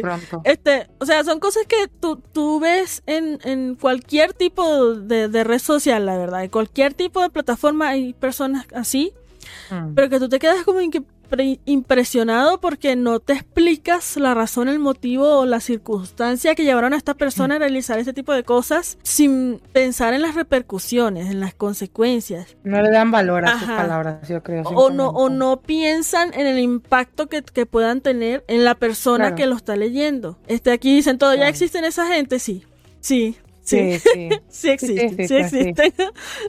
pronto. Este, o sea, son cosas que tú, tú ves en, en cualquier tipo de, de red social, la verdad. En cualquier tipo de plataforma hay personas así. Mm. Pero que tú te quedas como en que impresionado porque no te explicas la razón, el motivo o la circunstancia que llevaron a esta persona a realizar este tipo de cosas sin pensar en las repercusiones, en las consecuencias. No le dan valor a sus palabras, yo creo. O no, o no piensan en el impacto que, puedan tener en la persona que lo está leyendo. Este, aquí dicen todo, ¿ya existen esa gente? Sí. Sí, Sí, sí, sí. existe, sí, existe.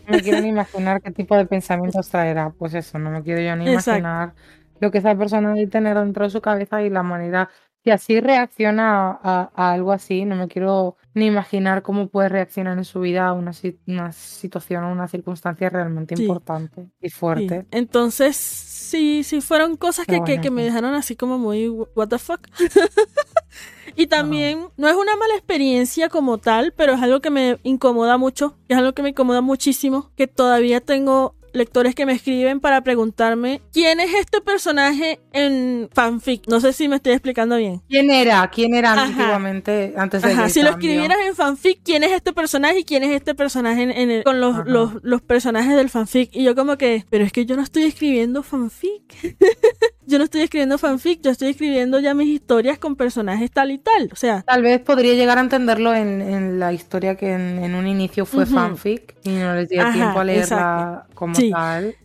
No me quiero ni imaginar qué tipo de pensamientos traerá. Pues eso, no me quiero yo ni imaginar lo que esa persona debe tener dentro de su cabeza y la manera que así reacciona a, algo así. No me quiero ni imaginar cómo puede reaccionar en su vida a una, una situación o una circunstancia realmente importante y fuerte. Entonces, sí, sí, fueron cosas que, que, me dejaron así como muy, what the fuck. y también, no es una mala experiencia como tal, pero es algo que me incomoda mucho, es algo que me incomoda muchísimo, que todavía tengo lectores que me escriben para preguntarme quién es este personaje en fanfic. No sé si me estoy explicando bien. ¿Quién era? ¿Quién era Ajá. antiguamente, antes de Ajá, que si lo escribieras en fanfic, ¿quién es este personaje y quién es este personaje en, en el- con los, los, los personajes del fanfic? Y yo como que, pero es que yo no estoy escribiendo fanfic. yo no estoy escribiendo fanfic, yo estoy escribiendo ya mis historias con personajes tal y tal. O sea, Tal vez podría llegar a entenderlo en, en la historia que en, en un inicio fue fanfic y no les dio tiempo a leerla como Sí. tal.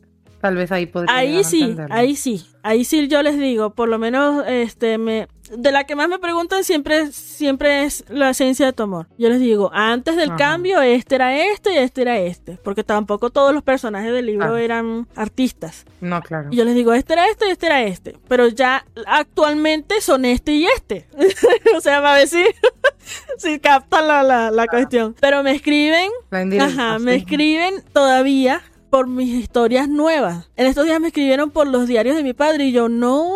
Tal vez ahí podría ahí sí, entenderlo. ahí sí, ahí sí yo les digo, por lo menos este me de la que más me preguntan siempre siempre es la esencia de tu amor. Yo les digo, antes del Ajá. cambio este era este y este era este, porque tampoco todos los personajes del libro Ah. eran artistas. No, claro. Y yo les digo, este era este y este era este, pero ya actualmente son este y este. o sea, va a ver si, captan la, la, la cuestión. Pero me escriben La Ajá, me escriben todavía por mis historias nuevas. En estos días me escribieron por los diarios de mi padre y yo, no,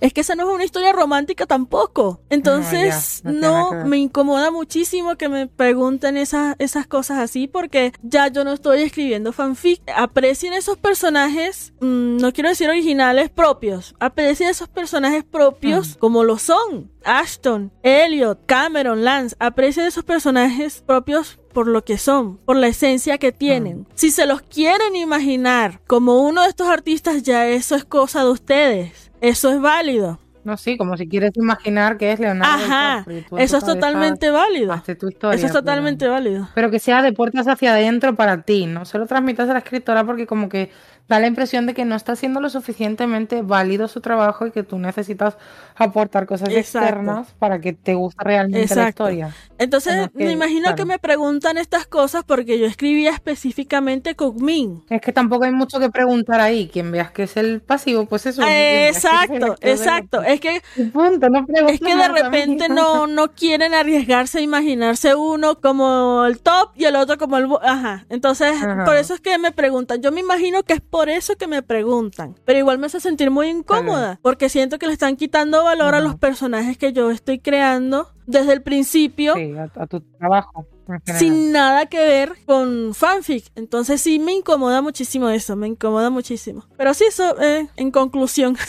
es que esa no es una historia romántica tampoco. Entonces, No, ya, no me incomoda muchísimo que me pregunten esas, esas cosas así porque ya yo no estoy escribiendo fanfic. Aprecien esos personajes, mm, no quiero decir originales, propios. Aprecien esos personajes propios como lo son. Ashton, Elliot, Cameron, Lance, aprecien esos personajes propios por lo que son, por la esencia que tienen. Si se los quieren imaginar como uno de estos artistas, ya eso es cosa de ustedes. Eso es válido. No, sí, como si quieres imaginar que es Leonardo. Ajá, eso es totalmente válido. haces tu historia, Eso es pero- totalmente válido. Pero que sea de puertas hacia adentro para ti, no se lo transmitas a la escritora porque como que da la impresión de que no está haciendo lo suficientemente válido su trabajo y que tú necesitas aportar cosas Exacto. externas para que te guste realmente la Exacto. historia. Entonces, Como que, me imagino que claro. me preguntan estas cosas porque yo escribía específicamente Min. Es que tampoco hay mucho que preguntar ahí. Quien veas que es el pasivo, pues eso. que es el Exacto, exacto. Es que punto, no Es que de repente no, no quieren arriesgarse a imaginarse uno como el top y el otro como el... Ajá. Entonces, Ajá. por eso es que me preguntan. Yo me imagino que es por eso que me preguntan. Pero igual me hace sentir muy incómoda. Porque siento que le están quitando valor a los personajes que yo estoy creando desde el principio. Sí, a, a tu trabajo. Sin nada que ver con fanfic. Entonces sí me incomoda muchísimo eso, me incomoda muchísimo. Pero sí, eso, eh, en conclusión.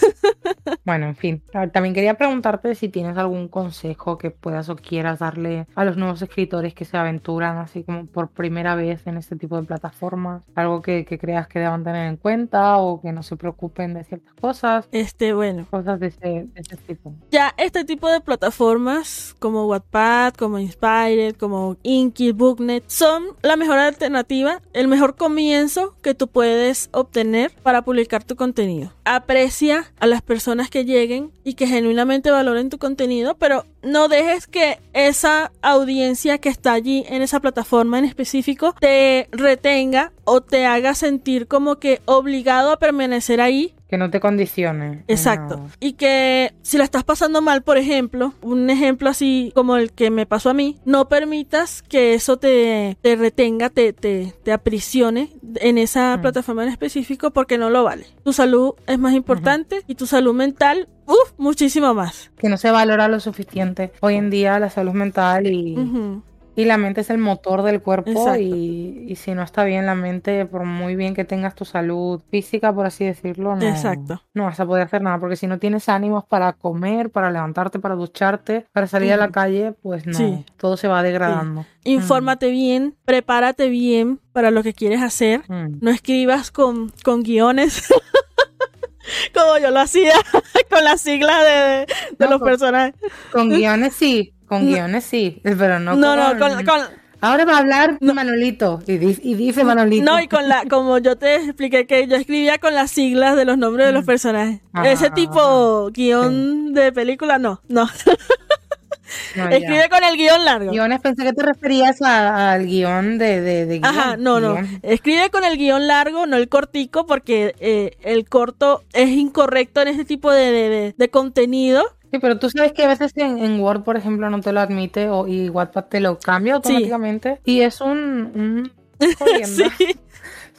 Bueno, en fin. También quería preguntarte si tienes algún consejo que puedas o quieras darle a los nuevos escritores que se aventuran así como por primera vez en este tipo de plataformas. Algo que, que creas que deban tener en cuenta o que no se preocupen de ciertas cosas. Este, bueno. Cosas de ese, de ese tipo. Ya este tipo de plataformas como Wattpad, como Inspired, como Inky, Booknet son la mejor alternativa, el mejor comienzo que tú puedes obtener para publicar tu contenido. Aprecia a las personas que lleguen y que genuinamente valoren tu contenido, pero no dejes que esa audiencia que está allí en esa plataforma en específico te retenga o te haga sentir como que obligado a permanecer ahí Que no te condicione. Exacto. No. Y que si la estás pasando mal, por ejemplo, un ejemplo así como el que me pasó a mí, no permitas que eso te, te retenga, te, te, te aprisione en esa Mm. plataforma en específico porque no lo vale. Tu salud es más importante y tu salud mental, uff, muchísimo más. Que no se valora lo suficiente. Hoy en día la salud mental y. y la mente es el motor del cuerpo y, y si no está bien la mente, por muy bien que tengas tu salud física, por así decirlo, no, Exacto. no vas a poder hacer nada porque si no tienes ánimos para comer, para levantarte, para ducharte, para salir a la calle, pues no, Sí. todo se va degradando. Infórmate bien, prepárate bien para lo que quieres hacer. Mm. No escribas con, con guiones. Como yo lo hacía con las siglas de, de No, los con- personajes. Con guiones sí, con guiones sí, pero no, No, no, con- con, con- Ahora va a hablar Manolito y, di- y dice Manolito. no, y con la, como yo te expliqué que yo escribía con las siglas de los nombres de los personajes. Ah, Ese tipo guion de película, no, no. No, ya. Escribe con el guion largo. Guiones, pensé que te referías al guion de, de, de guion. Ajá, no, no. Escribe con el guion largo, no el cortico, porque eh, el corto es incorrecto en este tipo de- de- de contenido. Sí, pero tú sabes que a veces en, en Word, por ejemplo, no te lo admite o, y Wattpad te lo cambia automáticamente. Y es un... un. Sí.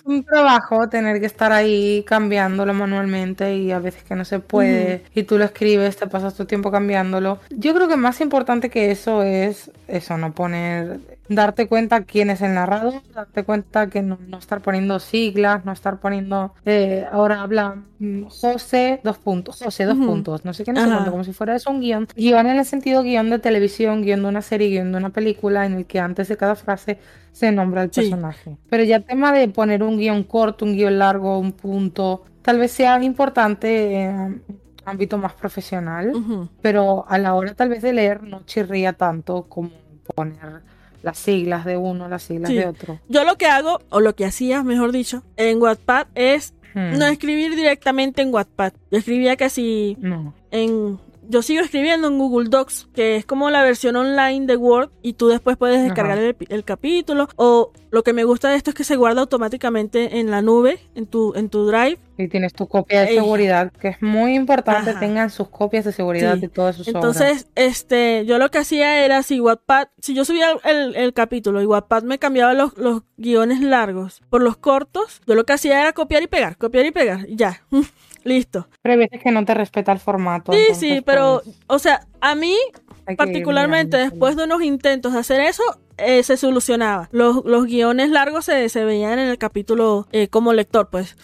un trabajo tener que estar ahí cambiándolo manualmente y a veces que no se puede y tú lo escribes, te pasas tu tiempo cambiándolo. Yo creo que más importante que eso es eso, no poner darte cuenta quién es el narrador, darte cuenta que no, estar poniendo siglas, no estar poniendo, eh, ahora habla mm, José, dos puntos, José, dos puntos, no sé qué, no sé cuánto, como si fuera eso un guion. Guión en el sentido guion de televisión, guion de una serie, guion de una película, en el que antes de cada frase se nombra el personaje. Pero ya el tema de poner un guion corto, un guion largo, un punto, tal vez sea importante en ámbito más profesional, pero a la hora tal vez de leer no chirría tanto como poner las siglas de uno, las siglas de otro. Yo lo que hago, o lo que hacía, mejor dicho, en Wattpad es hmm. no escribir directamente en Wattpad. Yo escribía casi en yo sigo escribiendo en Google Docs, que es como la versión online de Word y tú después puedes descargar el, capítulo. O lo que me gusta de esto es que se guarda automáticamente en la nube, en tu, en tu Drive. Y tienes tu copia de seguridad, que es muy importante tengan sus copias de seguridad de todas sus Entonces, este, yo lo que hacía era si Wattpad, si yo subía el, capítulo y Wattpad me cambiaba los, los guiones largos por los cortos, yo lo que hacía era copiar y pegar, copiar y pegar, ya. Listo. Pero hay veces que no te respeta el formato. Sí, sí, pero, pues, o sea, a mí, particularmente después de unos intentos de hacer eso, eh, se solucionaba. Los, los guiones largos se, se, veían en el capítulo eh, como lector, pues.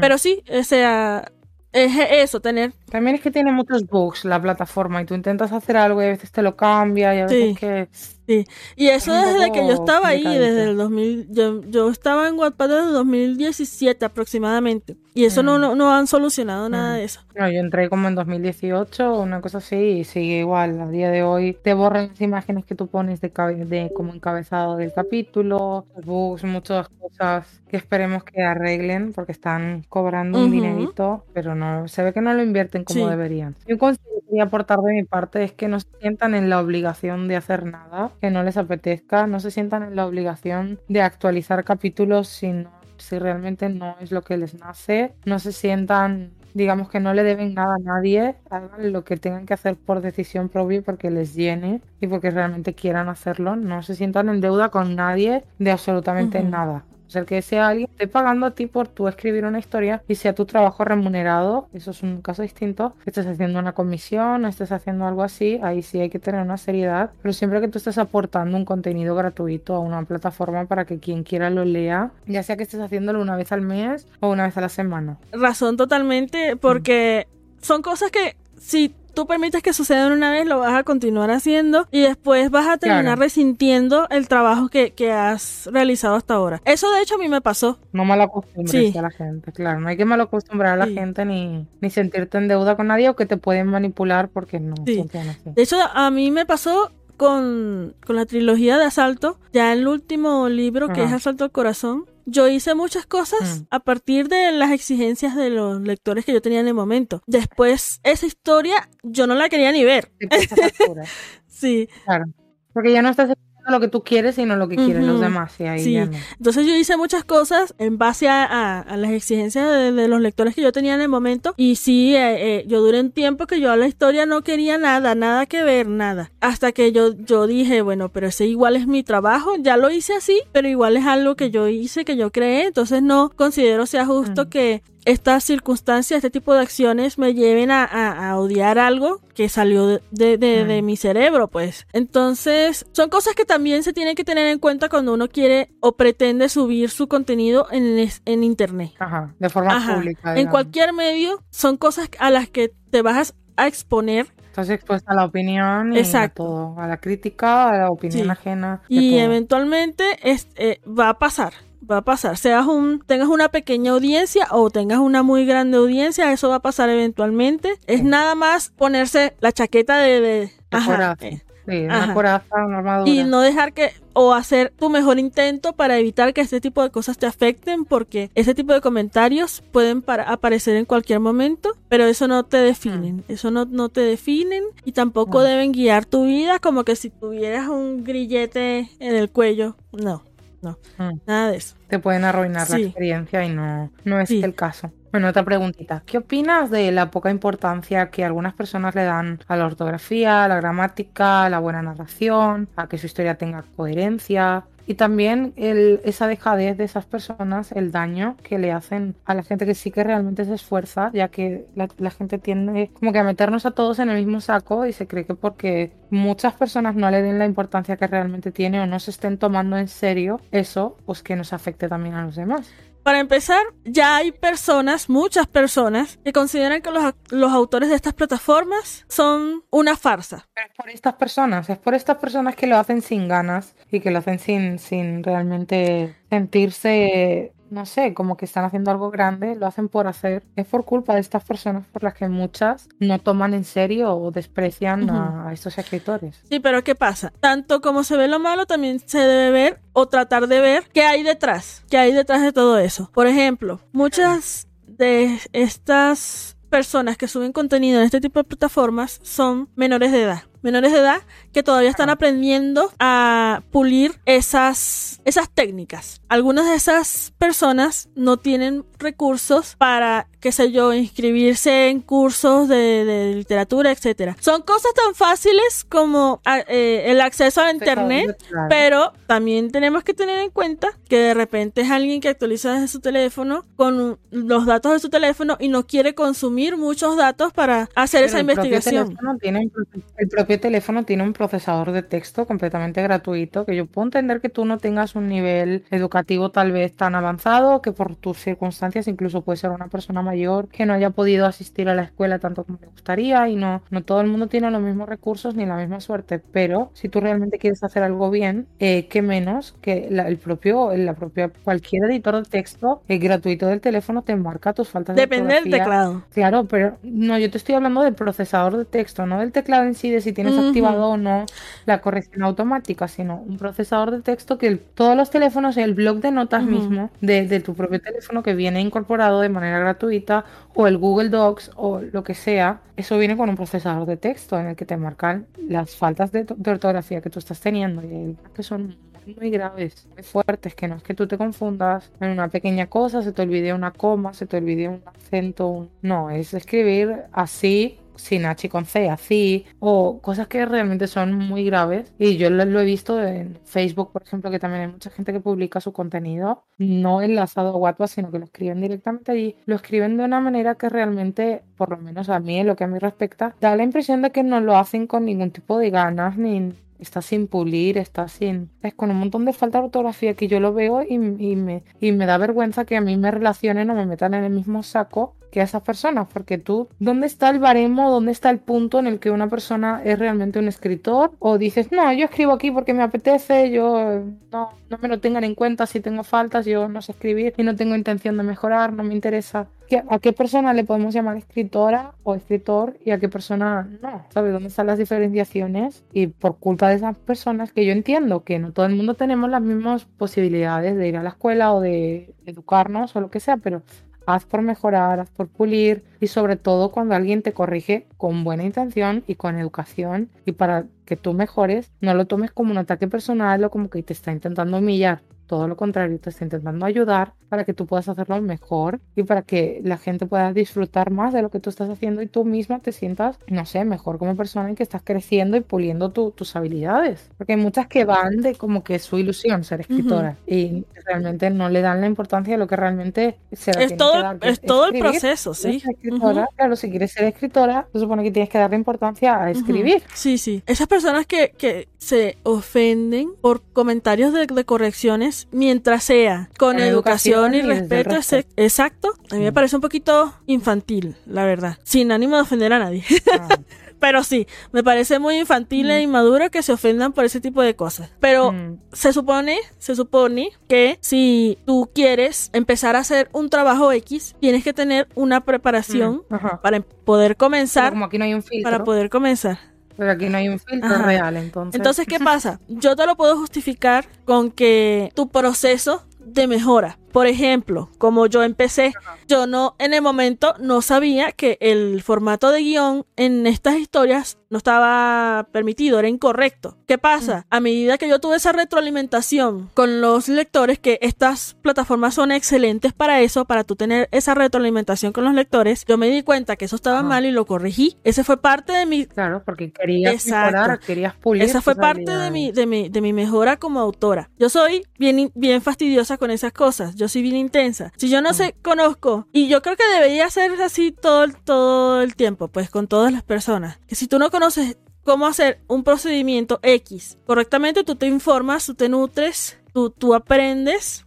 Pero sí, o sea, es eso, tener. También es que tiene muchos bugs la plataforma y tú intentas hacer algo y a veces te lo cambia y a veces que Sí, y eso desde que yo estaba ahí, desde el 2000, yo, yo estaba en Wattpad desde el 2017 aproximadamente, y eso no, mm. no, no, han solucionado nada mm. de eso. No, yo entré como en 2018, una cosa así, y sigue igual, a día de hoy te borran las imágenes que tú pones de, de como encabezado del capítulo, bugs, muchas cosas que esperemos que arreglen, porque están cobrando un dinerito, pero no, se ve que no lo invierten como deberían. Yo quería aportar de mi parte es que no se sientan en la obligación de hacer nada que no les apetezca, no se sientan en la obligación de actualizar capítulos si, si realmente no es lo que les nace, no se sientan digamos que no le deben nada a nadie, hagan lo que tengan que hacer por decisión propia porque les llene y porque realmente quieran hacerlo, no se sientan en deuda con nadie de absolutamente nada ser que sea alguien esté pagando a ti por tú escribir una historia y sea tu trabajo remunerado, eso es un caso distinto. Estés haciendo una comisión, estés haciendo algo así, ahí sí hay que tener una seriedad. Pero siempre que tú estés aportando un contenido gratuito a una plataforma para que quien quiera lo lea, ya sea que estés haciéndolo una vez al mes o una vez a la semana. Razón totalmente, porque son cosas que si tú permites que sucedan una vez, lo vas a continuar haciendo y después vas a terminar resintiendo el trabajo que, has realizado hasta ahora. Eso de hecho a mí me pasó. No mal acostumbres a la gente, claro. No hay que mal acostumbrar a la gente ni, ni sentirte en deuda con nadie o que te pueden manipular porque no funciona así. De hecho, a mí me pasó con, la trilogía de Asalto, ya el último libro que es Asalto al Corazón, yo hice muchas cosas mm. a partir de las exigencias de los lectores que yo tenía en el momento. Después, esa historia yo no la quería ni ver. sí. Claro. Porque ya no estás lo que tú quieres, sino lo que quieren los demás. Y ahí sí. Entonces yo hice muchas cosas en base a, las exigencias de, los lectores que yo tenía en el momento. Y sí, eh, eh, yo duré un tiempo que yo a la historia no quería nada, nada que ver, nada. Hasta que yo, yo dije, bueno, pero ese igual es mi trabajo, ya lo hice así, pero igual es algo que yo hice, que yo creé. Entonces no considero sea justo mm. que estas circunstancias, este tipo de acciones me lleven a, odiar algo que salió de, mi cerebro, pues. Entonces, son cosas que también se tienen que tener en cuenta cuando uno quiere o pretende subir su contenido en, en internet. Ajá, de forma pública. En cualquier medio, son cosas a las que te vas a exponer Estás expuesta a la opinión y a todo, a la crítica, a la opinión ajena. Y eventualmente eh, va a pasar va a pasar. Seas un, tengas una pequeña audiencia o tengas una muy grande audiencia, eso va a pasar eventualmente. Es nada más ponerse la chaqueta de, de ajá, sí, una coraza, una armadura. Y no dejar que, o hacer tu mejor intento para evitar que este tipo de cosas te afecten, porque ese tipo de comentarios pueden para, aparecer en cualquier momento, pero eso no te definen, mm. eso no, no te definen y tampoco mm. deben guiar tu vida como que si tuvieras un grillete en el cuello, no no, mm. nada de eso. Te pueden arruinar la experiencia y no, no es el caso. Bueno, otra preguntita. ¿Qué opinas de la poca importancia que algunas personas le dan a la ortografía, a la gramática, a la buena narración, a que su historia tenga coherencia? Y también el, esa dejadez de esas personas, el daño que le hacen a la gente que sí que realmente se esfuerza, ya que la, gente tiende como que a meternos a todos en el mismo saco y se cree que porque muchas personas no le den la importancia que realmente tiene o no se estén tomando en serio eso, pues que nos afecte también a los demás. Para empezar, ya hay personas, muchas personas, que consideran que los, los, autores de estas plataformas son una farsa. Pero es por estas personas, es por estas personas que lo hacen sin ganas y que lo hacen sin, sin realmente sentirse no sé, como que están haciendo algo grande, lo hacen por hacer. Es por culpa de estas personas por las que muchas no toman en serio o desprecian uh -huh. a, estos escritores. Sí, pero ¿qué pasa? Tanto como se ve lo malo, también se debe ver o tratar de ver qué hay detrás, qué hay detrás de todo eso. Por ejemplo, muchas de estas personas que suben contenido en este tipo de plataformas son menores de edad menores de edad que todavía están aprendiendo a pulir esas, esas técnicas. Algunas de esas personas no tienen recursos para, qué sé yo, inscribirse en cursos de, de literatura, etcétera. Son cosas tan fáciles como eh, el acceso a internet, pero también tenemos que tener en cuenta que de repente es alguien que actualiza desde su teléfono con los datos de su teléfono y no quiere consumir muchos datos para hacer pero esa el investigación. Propio tiene, el propio teléfono tiene un procesador de texto completamente gratuito, que yo puedo entender que tú no tengas un nivel educativo tal vez tan avanzado, que por tus circunstancias incluso puede ser una persona mayor que no haya podido asistir a la escuela tanto como le gustaría y no, no todo el mundo tiene los mismos recursos ni la misma suerte, pero si tú realmente quieres hacer algo bien, eh, que menos que la, el propio, la propia, cualquier editor de texto eh, gratuito del teléfono te marca tus faltas Depende de del teclado. Claro, pero no, yo te estoy hablando del procesador de texto, no del teclado en sí, de si tienes uh -huh. activado o no la corrección automática, sino un procesador de texto que el, todos los teléfonos, el blog de notas uh -huh. mismo de, de, tu propio teléfono que viene incorporado de manera gratuita o el Google Docs o lo que sea, eso viene con un procesador de texto en el que te marcan las faltas de, de ortografía que tú estás teniendo y que son muy graves, muy fuertes, que no es que tú te confundas en una pequeña cosa, se te olvide una coma, se te olvide un acento, no, es escribir así sin H y con C, así, o cosas que realmente son muy graves. Y yo lo, lo, he visto en Facebook, por ejemplo, que también hay mucha gente que publica su contenido no enlazado a WhatsApp, sino que lo escriben directamente allí. Lo escriben de una manera que realmente, por lo menos a mí, en lo que a mí respecta, da la impresión de que no lo hacen con ningún tipo de ganas ni está sin pulir, está sin... Es con un montón de falta de ortografía que yo lo veo y, y, me, y me da vergüenza que a mí me relacionen o me metan en el mismo saco que a esas personas, porque tú, ¿dónde está el baremo, dónde está el punto en el que una persona es realmente un escritor? O dices, no, yo escribo aquí porque me apetece, yo no, no me lo tengan en cuenta si tengo faltas, yo no sé escribir y no tengo intención de mejorar, no me interesa. ¿A qué persona le podemos llamar escritora o escritor y a qué persona no? ¿Sabes dónde están las diferenciaciones? Y por culpa de esas personas que yo entiendo que no todo el mundo tenemos las mismas posibilidades de ir a la escuela o de educarnos o lo que sea, pero haz por mejorar, haz por pulir y sobre todo cuando alguien te corrige con buena intención y con educación y para que tú mejores, no lo tomes como un ataque personal o como que te está intentando humillar. Todo lo contrario, te está intentando ayudar para que tú puedas hacerlo mejor y para que la gente pueda disfrutar más de lo que tú estás haciendo y tú misma te sientas, no sé, mejor como persona y que estás creciendo y puliendo tu, tus habilidades. Porque hay muchas que van de como que su ilusión ser escritora uh -huh. y realmente no le dan la importancia a lo que realmente se es todo, dar, es todo el proceso, sí. Uh -huh. Claro, si quieres ser escritora, se supone que tienes que darle importancia a escribir. Uh -huh. Sí, sí. Esas personas que, que se ofenden por comentarios de, de correcciones mientras sea con, educación, educación, y respeto, exacto, a mí me parece un poquito infantil, la verdad, sin ánimo de ofender a nadie. Ah. Pero sí, me parece muy infantil mm. e inmaduro que se ofendan por ese tipo de cosas. Pero mm. se supone, se supone que si tú quieres empezar a hacer un trabajo X, tienes que tener una preparación mm. para poder comenzar. Pero como aquí no hay un filtro. Para poder comenzar. Pero aquí no hay un filtro Ajá. real, entonces. Entonces, ¿qué pasa? Yo te lo puedo justificar con que tu proceso de mejora. Por ejemplo, como yo empecé, yo no, en el momento no sabía que el formato de guion en estas historias no estaba permitido, era incorrecto. ¿Qué pasa? A medida que yo tuve esa retroalimentación con los lectores, que estas plataformas son excelentes para eso, para tú tener esa retroalimentación con los lectores, yo me di cuenta que eso estaba mal y lo corregí. Ese fue parte de mi... Claro, porque querías mejorar, querías pulir. Esa fue parte de mi, de, mi, de mi mejora como autora. Yo soy bien, bien fastidiosa con esas cosas, yo soy bien intensa. Si yo no sé, conozco, y yo creo que debería ser así todo, todo el tiempo, pues con todas las personas, que si tú no conoces cómo hacer un procedimiento X correctamente, tú te informas, tú te nutres, tú, tú aprendes.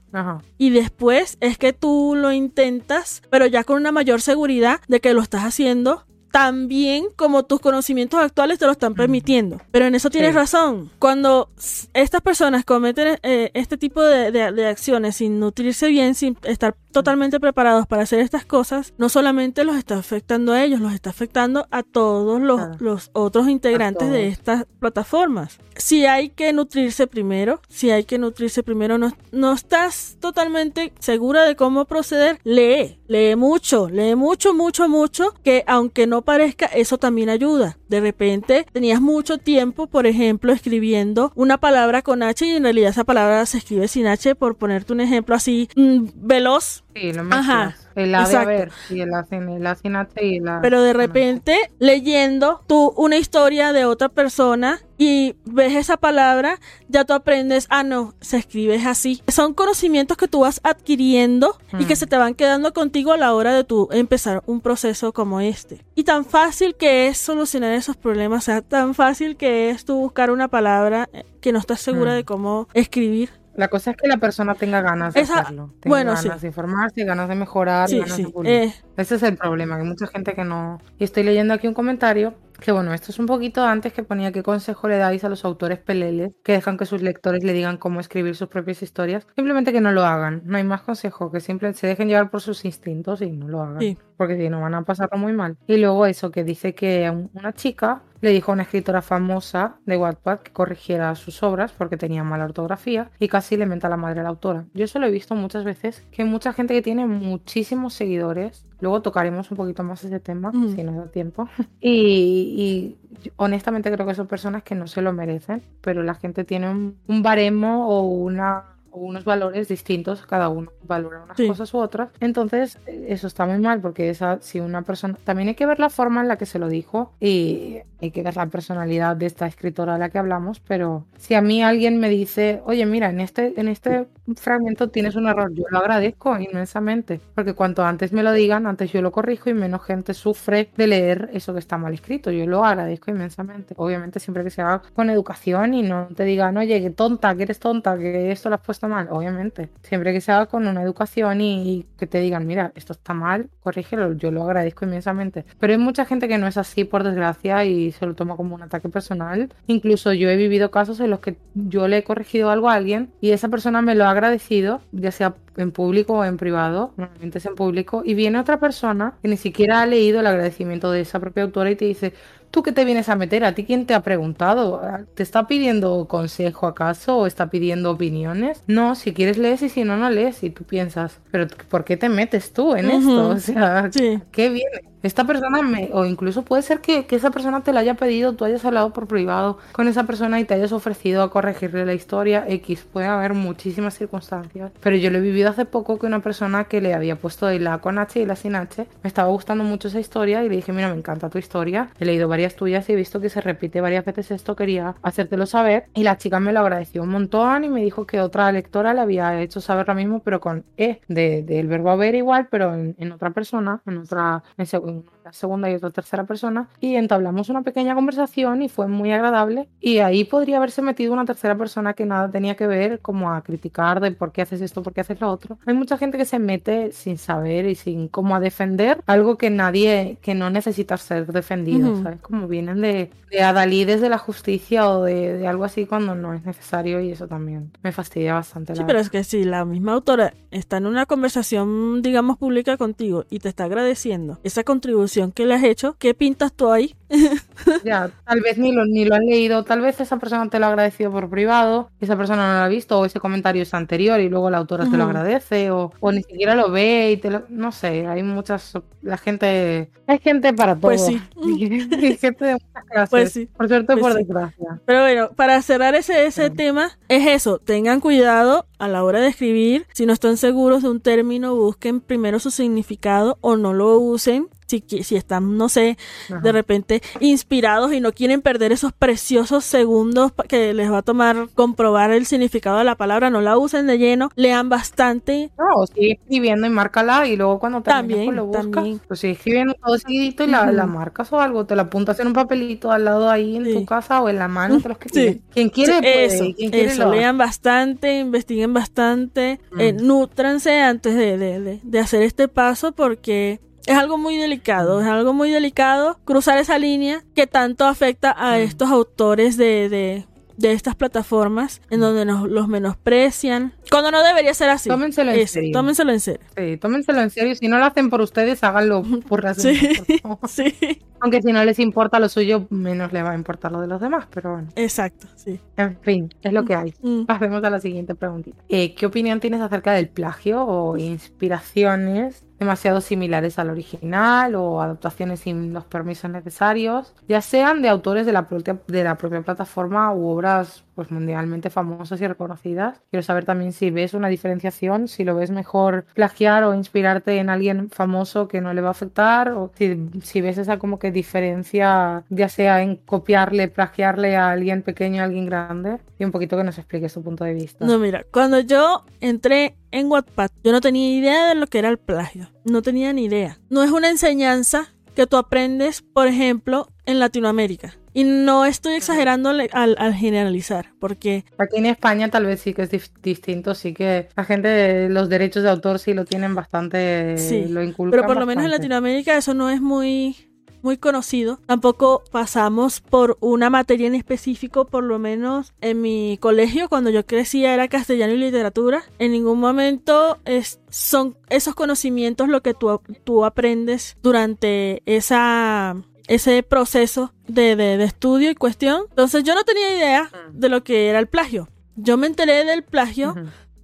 Y después es que tú lo intentas, pero ya con una mayor seguridad de que lo estás haciendo tan bien como tus conocimientos actuales te lo están permitiendo. Pero en eso tienes razón. Cuando estas personas cometen eh, este tipo de, acciones sin nutrirse bien, sin estar totalmente preparados para hacer estas cosas, no solamente los está afectando a ellos, los está afectando a todos los, otros integrantes de estas plataformas. Si hay que nutrirse primero, si hay que nutrirse primero, no, no estás totalmente segura de cómo proceder, lee, lee mucho, lee mucho, mucho, mucho, que aunque no parezca, eso también ayuda. De repente tenías mucho tiempo, por ejemplo, escribiendo una palabra con H y en realidad esa palabra se escribe sin H, por ponerte un ejemplo así mm, veloz. Sí, lo Ajá. El A de haber y el A sin, el sin H y el Pero de repente, leyendo tú una historia de otra persona y ves esa palabra, ya tú aprendes, ah, no, se escribe así. Son conocimientos que tú vas adquiriendo y que mm. se te van quedando contigo a la hora de tú empezar un proceso como este. Y tan fácil que es solucionar esos problemas, o sea, tan fácil que es tú buscar una palabra que no estás segura mm. de cómo escribir la cosa es que la persona tenga ganas de hacerlo. Tenga bueno, ganas de informarse, ganas de mejorar, ganas de eh. Ese es el problema, que hay mucha gente que no... Y estoy leyendo aquí un comentario que bueno, esto es un poquito antes que ponía qué consejo le dais a los autores peleles que dejan que sus lectores le digan cómo escribir sus propias historias. Simplemente que no lo hagan. No hay más consejo, que simplemente se dejen llevar por sus instintos y no lo hagan. Porque si no van a pasarlo muy mal. Y luego eso, que dice que una chica le dijo a una escritora famosa de Wattpad que corrigiera sus obras porque tenía mala ortografía y casi le menta a la madre a la autora. Yo eso lo he visto muchas veces, que mucha gente que tiene muchísimos seguidores Luego tocaremos un poquito más ese tema, si nos da tiempo. Y, honestamente creo que son personas que no se lo merecen, pero la gente tiene un baremo o una unos valores distintos, cada uno valora unas cosas u otras. Entonces, eso está muy mal porque esa, si una persona, también hay que ver la forma en la que se lo dijo y hay que ver la personalidad de esta escritora de la que hablamos, pero si a mí alguien me dice, oye, mira, en este, en este fragmento tienes un error, yo lo agradezco inmensamente, porque cuanto antes me lo digan, antes yo lo corrijo y menos gente sufre de leer eso que está mal escrito. Yo lo agradezco inmensamente. Obviamente siempre que se haga con educación y no te digan, oye, que tonta, que eres tonta, que esto lo has puesto mal, obviamente. Siempre que se haga con una educación y, que te digan, mira, esto está mal, corrígelo, yo lo agradezco inmensamente. Pero hay mucha gente que no es así, por desgracia, y se lo toma como un ataque personal. Incluso yo he vivido casos en los que yo le he corregido algo a alguien y esa persona me lo ha agradecido, ya sea en público o en privado, normalmente es en público, y viene otra persona que ni siquiera ha leído el agradecimiento de esa propia autora y te dice, ¿Tú qué te vienes a meter? ¿A ti quién te ha preguntado? ¿Te está pidiendo consejo acaso o está pidiendo opiniones? No, si quieres lees y si no, no lees. Y tú piensas, pero ¿por qué te metes tú en esto? O sea, ¿qué viene? Esta persona me, o incluso puede ser que, esa persona te la haya pedido, tú hayas hablado por privado con esa persona y te hayas ofrecido a corregirle la historia X, puede haber muchísimas circunstancias, pero yo lo he vivido hace poco que una persona que le había puesto el la con H y la sin H, me estaba gustando mucho esa historia y le dije, mira, me encanta tu historia, he leído varias tuyas y he visto que se repite varias veces esto, quería hacértelo saber y la chica me lo agradeció un montón y me dijo que otra lectora le había hecho saber lo mismo, pero con E, del verbo haber igual, pero en, otra persona, en otra, en, um, una segunda y otra tercera persona y entablamos una pequeña conversación y fue muy agradable y ahí podría haberse metido una tercera persona que nada tenía que ver como a criticar de por qué haces esto, por qué haces lo otro. Hay mucha gente que se mete sin saber y sin como a defender algo que nadie, que no necesita ser defendido, ¿sabes? Como vienen de, de adalides de la justicia o de, algo así cuando no es necesario y eso también me fastidia bastante. Sí, pero es que si la misma autora está en una conversación, digamos, pública contigo y te está agradeciendo esa contribución que le has hecho, ¿qué pintas tú ahí? ya, tal vez ni lo, ni lo han leído, tal vez esa persona te lo ha agradecido por privado, esa persona no lo ha visto, o ese comentario es anterior y luego la autora te lo agradece, o, o, ni siquiera lo ve y te lo. No sé, hay muchas. La gente. Hay gente para todo. Pues sí. hay gente de muchas clases. Pues sí. Por suerte Pues por sí. desgracia. Pero bueno, para cerrar ese, ese Sí. tema, es eso, tengan cuidado a la hora de escribir, si no están seguros de un término, busquen primero su significado o no lo usen. Si, si están, no sé, Ajá. de repente inspirados y no quieren perder esos preciosos segundos que les va a tomar comprobar el significado de la palabra, no la usen de lleno, lean bastante. No, sigue escribiendo y márcala y luego cuando También, pues lo buscas. también. Pues sigue escribiendo todo seguidito y la, marcas o algo, te la apuntas en un papelito al lado ahí en Sí. tu casa o en la mano, te lo escribes. Sí. Quien quiere Sí, puede, eso, quien quiere eso, lo lean bastante, investiguen bastante, eh, nútranse antes de, de- de- de hacer este paso porque es algo muy delicado, Mm. es algo muy delicado cruzar esa línea que tanto afecta a Mm. estos autores de, de, de estas plataformas en donde nos los menosprecian, cuando no debería ser así. Tómenselo en Eso, serio. tómenselo en serio. Sí, tómenselo en serio. Si no lo hacen por ustedes, háganlo por las Sí, por sí, Aunque si no les importa lo suyo, menos les va a importar lo de los demás. Pero bueno, exacto, sí. en fin, es lo que hay. Mm. Pasemos a la siguiente preguntita. Eh, ¿Qué opinión tienes acerca del plagio o inspiraciones demasiado similares al original o adaptaciones sin los permisos necesarios, ya sean de autores de la, de la propia plataforma u obras pues mundialmente famosas y reconocidas? Quiero saber también si ves una diferenciación, si lo ves mejor plagiar o inspirarte en alguien famoso que no le va a afectar, o si, si ves esa como que diferencia, ya sea en copiarle, plagiarle a alguien pequeño, a alguien grande, y un poquito que nos expliques tu punto de vista. No, mira, cuando yo entré en Wattpad, yo no tenía idea de lo que era el plagio. No tenía ni idea. No es una enseñanza que tú aprendes, por ejemplo, en Latinoamérica. Y no estoy exagerando al, al generalizar, porque Aquí en España tal vez sí que es dif- distinto, sí que la gente, los derechos de autor sí lo tienen bastante, Sí, lo inculcan pero por lo menos en. Latinoamérica eso no es muy muy conocido. Tampoco pasamos por una materia en específico, por lo menos en mi colegio cuando yo crecía era castellano y literatura. En ningún momento es, son esos conocimientos lo que tú, tú aprendes durante esa ese proceso de, de, de estudio y cuestión. Entonces yo no tenía idea de lo que era el plagio. Yo me enteré del plagio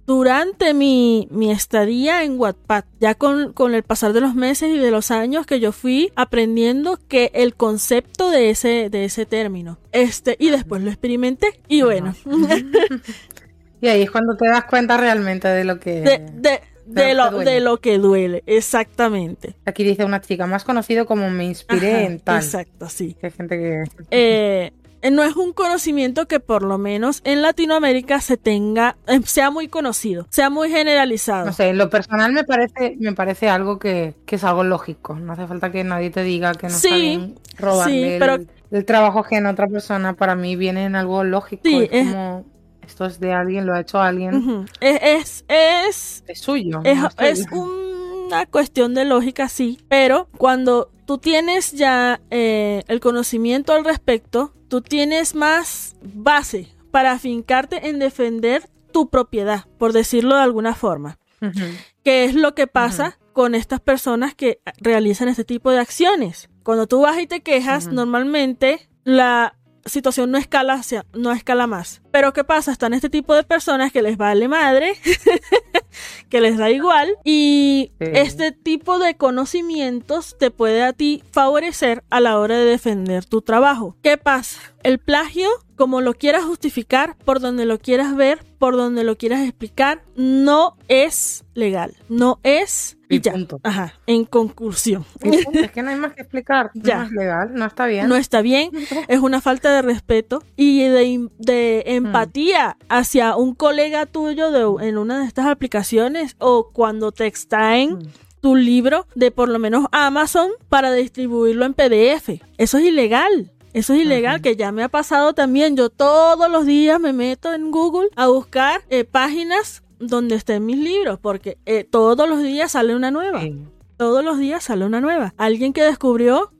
durante mi, mi estadía en Wattpad, ya con, con el pasar de los meses y de los años que yo fui aprendiendo que el concepto de ese, de ese término. Este, y después lo experimenté. Y bueno, Y ahí es cuando te das cuenta realmente de lo que... de, de, de que lo, de lo que duele, exactamente. Aquí dice una chica, más conocido como me inspiré Ajá, en tal. Exacto, sí. Que hay gente que... Eh, no es un conocimiento que por lo menos en Latinoamérica se tenga, eh, sea muy conocido, sea muy generalizado. No sé, en lo personal me parece, me parece algo que, que es algo lógico. No hace falta que nadie te diga que no Sí, está bien robarle sí, el, pero- el trabajo ajeno a otra persona. Para mí viene en algo lógico. Sí, es es- como, esto es de alguien, lo ha hecho alguien. Es, es, es es suyo. Es, no es una cuestión de lógica, sí, pero cuando tú tienes ya eh, el conocimiento al respecto, tú tienes más base para afincarte en defender tu propiedad, por decirlo de alguna forma. Ujú. ¿Qué es lo que pasa con estas personas que realizan este tipo de acciones? Cuando tú vas y te quejas, normalmente la situación no escala hacia- no escala más. Pero ¿qué pasa? Están este tipo de personas que les vale madre, que les da igual y Sí. este tipo de conocimientos te puede a ti favorecer a la hora de defender tu trabajo. ¿Qué pasa? El plagio, como lo quieras justificar, por donde lo quieras ver, por donde lo quieras explicar, no es legal. No es y ya. punto. Ajá. En conclusión. Es que no hay más que explicar. Ya. No es legal, no está bien. No está bien, es una falta de respeto y de, de empatía hacia un colega tuyo de- en una de estas aplicaciones o cuando te extraen Mm. tu libro de por lo menos Amazon para distribuirlo en PDF. Eso es ilegal. Eso es ilegal, que ya me ha pasado también. Yo todos los días me meto en Google a buscar eh, páginas donde estén mis libros, porque eh, todos los días sale una nueva. Sí, Todos los días sale una nueva. Alguien que descubrió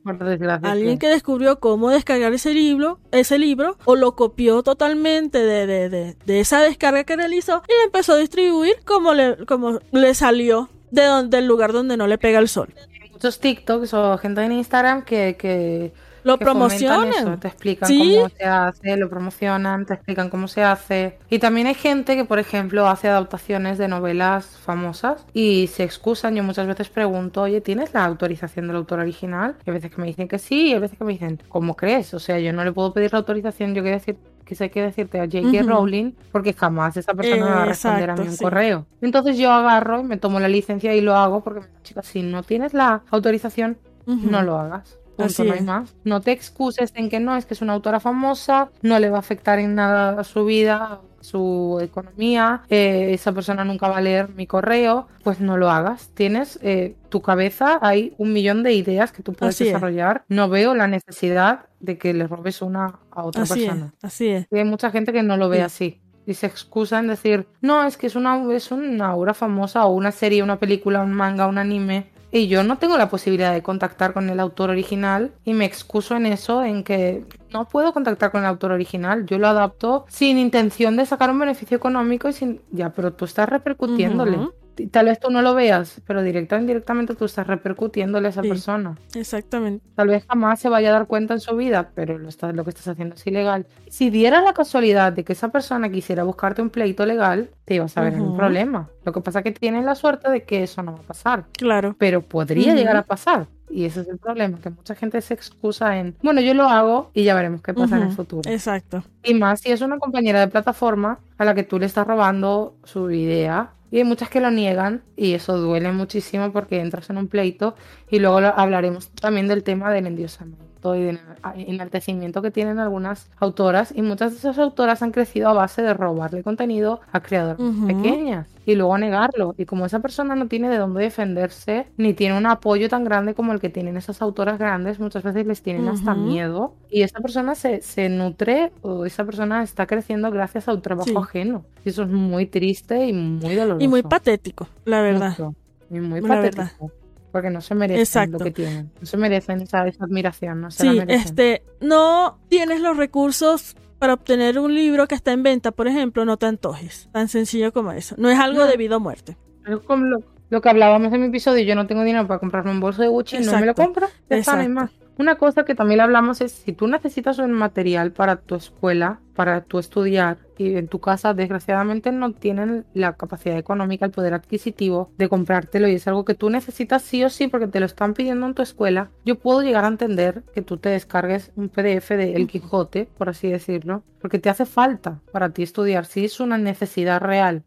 Alguien que descubrió cómo descargar ese libro, ese libro, o lo copió totalmente de, de, de, de esa descarga que realizó y lo empezó a distribuir como le, como le salió de donde, del lugar donde no le pega el sol. muchos TikToks o gente en Instagram que, que lo que promocionan. eso, te explican Sí. cómo se hace, lo promocionan, te explican cómo se hace. Y también hay gente que, por ejemplo, hace adaptaciones de novelas famosas y se excusan. Yo muchas veces pregunto, oye, ¿tienes la autorización del autor original? Y hay veces que me dicen que sí, y hay veces que me dicen, ¿cómo crees? O sea, yo no le puedo pedir la autorización, yo quiero decir que sé que decirte a J.K. Rowling porque jamás esa persona me va a responder a mí un sí. correo. Entonces yo agarro y me tomo la licencia y lo hago porque, chicas, si no tienes la autorización, no lo hagas. Punto, Así no hay es. más. No te excuses en que no, es que es una autora famosa, no le va a afectar en nada a su vida, su economía, eh, esa persona nunca va a leer mi correo, pues no lo hagas. Tienes eh, tu cabeza, hay un millón de ideas que tú puedes Así es. desarrollar. No veo la necesidad de que le robes una a otra Así es, persona. así es. Y hay mucha gente que no lo ve Sí. así. Y se excusa en decir, no, es que es una, es una obra famosa o una serie, una película, un manga, un anime. Y yo no tengo la posibilidad de contactar con el autor original y me excuso en eso, en que no puedo contactar con el autor original. Yo lo adapto sin intención de sacar un beneficio económico y sin... Ya, pero tú estás repercutiéndole. Tal vez tú no lo veas, pero directa o indirectamente tú estás repercutiéndole a esa Sí. persona. Exactamente. Tal vez jamás se vaya a dar cuenta en su vida, pero lo, está- lo que estás haciendo es ilegal. Si diera la casualidad de que esa persona quisiera buscarte un pleito legal, te ibas a ver en un problema. Lo que pasa es que tienes la suerte de que eso no va a pasar, Claro. pero podría llegar a pasar. Y ese es el problema, que mucha gente se excusa en, bueno, yo lo hago y ya veremos qué pasa en el futuro. Exacto. Y más si es una compañera de plataforma a la que tú le estás robando su idea. Y hay muchas que lo niegan y eso duele muchísimo porque entras en un pleito y luego hablaremos también del tema del endiosamiento y del enaltecimiento que tienen algunas autoras y muchas de esas autoras han crecido a base de robarle contenido a creadoras Ujú. pequeñas y luego negarlo. Y como esa persona no tiene de dónde defenderse ni tiene un apoyo tan grande como el que tienen esas autoras grandes, muchas veces les tienen hasta Ujú. miedo y esa persona se, se nutre o esa persona está creciendo gracias a un trabajo Sí. ajeno. Y eso es muy triste y muy doloroso. Y muy patético, la verdad. Mucho. Y muy La patético. verdad. Porque no se merecen Exacto. lo que tienen. No se merecen esa, esa admiración. No se la Sí, merecen. este, no tienes los recursos para obtener un libro que está en venta, por ejemplo, no te antojes. Tan sencillo como eso. No es algo No. de vida o muerte. Es como lo, lo que hablábamos en mi episodio, yo no tengo dinero para comprarme un bolso de Gucci, no me lo Exacto. compro. Exacto. más. Una cosa que también hablamos es, si tú necesitas un material para tu escuela, para tu estudiar, y en tu casa desgraciadamente no tienen la capacidad económica, el poder adquisitivo de comprártelo, y es algo que tú necesitas sí o sí porque te lo están pidiendo en tu escuela, yo puedo llegar a entender que tú te descargues un PDF de El Quijote, por así decirlo, porque te hace falta para ti estudiar, si es una necesidad real,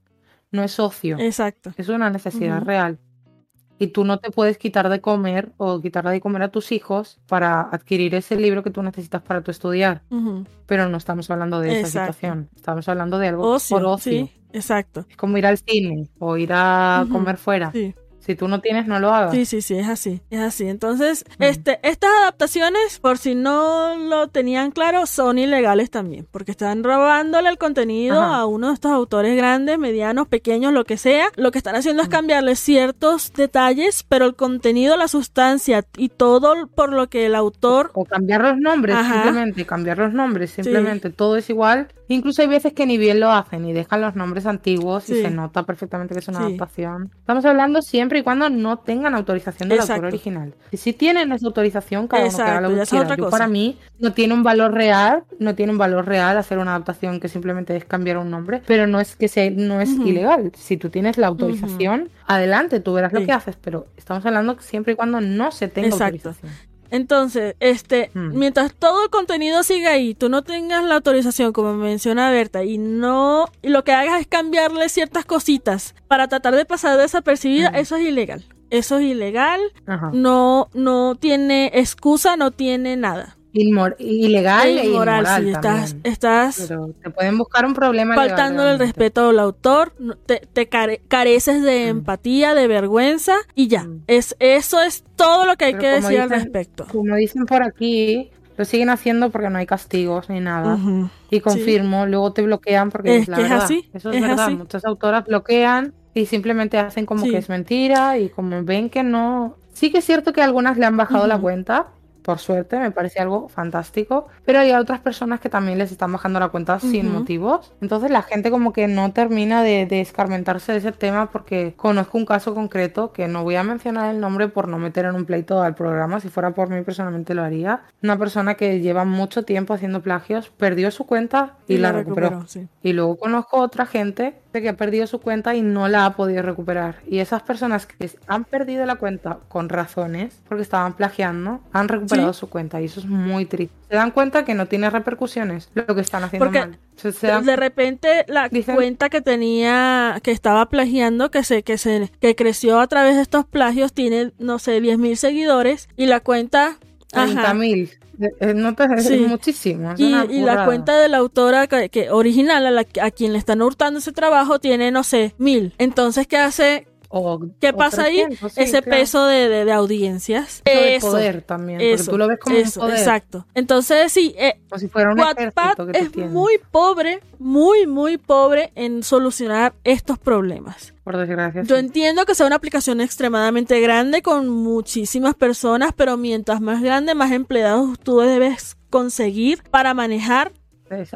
no es ocio. Exacto. Es una necesidad real. Y tú no te puedes quitar de comer o quitarle de comer a tus hijos para adquirir ese libro que tú necesitas para tu estudiar. Pero no estamos hablando de esa situación. Estamos hablando de algo Ocio, por ocio. sí, exacto. Es como ir al cine o ir a comer fuera. Sí. Si tú no tienes, no lo hagas. Sí, sí, sí, es así, es así. Entonces, Mm. este, estas adaptaciones, por si no lo tenían claro, son ilegales también, porque están robándole el contenido Ajá. a uno de estos autores grandes, medianos, pequeños, lo que sea. Lo que están haciendo Mm. es cambiarle ciertos detalles, pero el contenido, la sustancia y todo por lo que el autor O cambiar los nombres, Ajá. simplemente, cambiar los nombres, simplemente, todo es igual. Incluso hay veces que ni bien lo hacen y dejan los nombres antiguos y se nota perfectamente que es una Sí. adaptación. Estamos hablando siempre y cuando no tengan autorización del autor original. Y si tienen esa autorización, cada uno que haga lo que quiera. Yo, para mí no tiene un valor real, no tiene un valor real hacer una adaptación que simplemente es cambiar un nombre, pero no es que sea, no es ilegal. Si tú tienes la autorización, adelante, tú verás lo que haces, pero estamos hablando siempre y cuando no se tenga Exacto. autorización. Entonces, este, Mm. mientras todo el contenido siga ahí, tú no tengas la autorización, como menciona Berta, y no, y lo que hagas es cambiarle ciertas cositas para tratar de pasar desapercibida, Mm. eso es ilegal. Eso es ilegal, Ajá. no, no tiene excusa, no tiene nada. Inmor- ilegal Es e inmoral, inmoral sí, estás, estás Pero te pueden buscar un problema faltándole el respeto al autor, te, te care- careces de Mm. empatía, de vergüenza, y ya. Mm. Es, eso es todo lo que hay Pero que decir al dicen- respecto. Como dicen por aquí, lo siguen haciendo porque no hay castigos ni nada. Ujú. Y confirmo, luego te bloquean porque Es es, la que es verdad. así, Eso es, es verdad. así. Muchas autoras bloquean y simplemente hacen como Sí. que es mentira y como ven que no. Sí que es cierto que algunas le han bajado la Ujú. cuenta, por suerte, me parece algo fantástico. Pero hay otras personas que también les están bajando la cuenta sin motivos. Entonces la gente como que no termina de, de escarmentarse de ese tema porque conozco un caso concreto que no voy a mencionar el nombre por no meter en un pleito al programa. Si fuera por mí personalmente lo haría. Una persona que lleva mucho tiempo haciendo plagios, perdió su cuenta y, la, recuperó. sí. Y luego conozco otra gente que ha perdido su cuenta y no la ha podido recuperar. Y esas personas que han perdido la cuenta con razones, porque estaban plagiando, han recuperado Sí. su cuenta. Y eso es muy triste. Se dan cuenta que no tiene repercusiones lo que están haciendo Porque mal. Se- se dan- De repente la Dicen- cuenta que tenía, que estaba plagiando, que se, que se, que creció a través de estos plagios, tiene, no sé, 10.000 seguidores y la cuenta, ajá, 30.000. Eh, eh, No te es muchísimo. es y, la cuenta de la autora que, que original a, la, a quien le están hurtando ese trabajo tiene, no sé, mil. Entonces, ¿qué hace? O- ¿Qué pasa ahí? 300, sí, Ese claro. peso de, de- de audiencias. De Eso, poder también. Porque tú lo ves como eso, un poder. exacto. Entonces, sí, eh, Como si fuera un Wattpad es tienes. muy pobre, muy, muy pobre en solucionar estos problemas. Por desgracia. Yo sí. entiendo que sea una aplicación extremadamente grande con muchísimas personas, pero mientras más grande, más empleados tú debes conseguir para manejar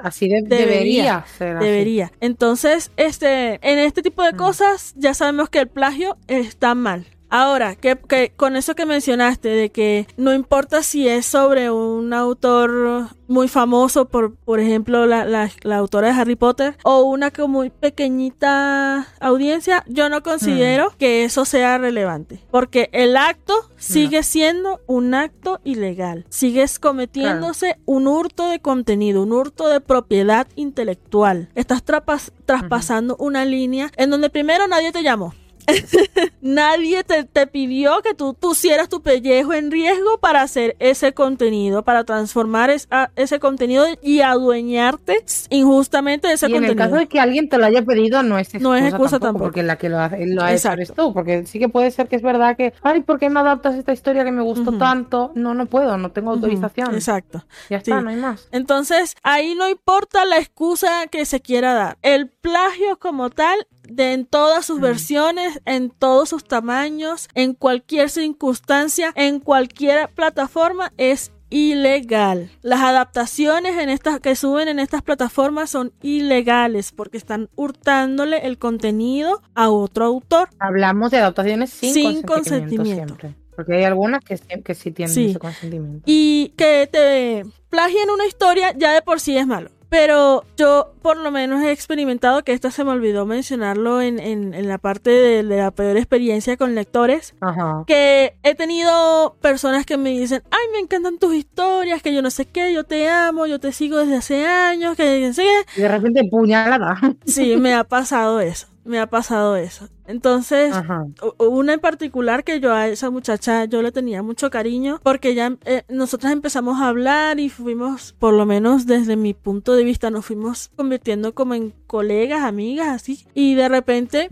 Así de- Debería, debería, ser así. debería. Entonces, este, en este tipo de Mm. cosas ya sabemos que el plagio está mal. Ahora, que, que con eso que mencionaste, de que no importa si es sobre un autor muy famoso, por, por ejemplo, la, la- la autora de Harry Potter, o una con muy pequeñita audiencia, yo no considero que eso sea relevante. Porque el acto sigue siendo un acto ilegal. Sigues cometiéndose un hurto de contenido, un hurto de propiedad intelectual. Estás trapas- traspasando una línea en donde primero nadie te llamó. Nadie te, te pidió que tú pusieras tu pellejo en riesgo para hacer ese contenido, para transformar es- a- ese contenido y adueñarte injustamente de ese y en el contenido. caso de que alguien te lo haya pedido, no es excusa, No es excusa tampoco, tampoco. porque la que lo, hace, lo ha hecho eres tú. Porque sí que puede ser que es verdad que, ay, ¿por qué no adaptas esta historia que me gustó tanto? No, no puedo, no tengo autorización. Exacto. Ya está, Sí. no hay más. Entonces, ahí no importa la excusa que se quiera dar. El plagio como tal, de en todas sus Mm. versiones, en todos sus tamaños, en cualquier circunstancia, en cualquier plataforma, es ilegal. Las adaptaciones en estas que suben en estas plataformas son ilegales porque están hurtándole el contenido a otro autor. Hablamos de adaptaciones sin, Sin consentimiento, consentimiento. siempre. Porque hay algunas que, sí- que sí tienen Sí. ese consentimiento. Y que te plagien una historia ya de por sí es malo. Pero yo por lo menos he experimentado que esta se me olvidó mencionarlo en, en- en la parte de, de la peor experiencia con lectores. Ajá. Que he tenido personas que me dicen, ay, me encantan tus historias, que yo no sé qué, yo te amo, yo te sigo desde hace años, que no sé qué. Y de repente puñalada. Sí, me ha pasado eso, me ha pasado eso. Entonces, Ajá. una en particular que yo a esa muchacha yo le tenía mucho cariño porque ya eh, nosotras empezamos a hablar y fuimos, por lo menos desde mi punto de vista, nos fuimos convirtiendo como en colegas, amigas, así. Y de repente,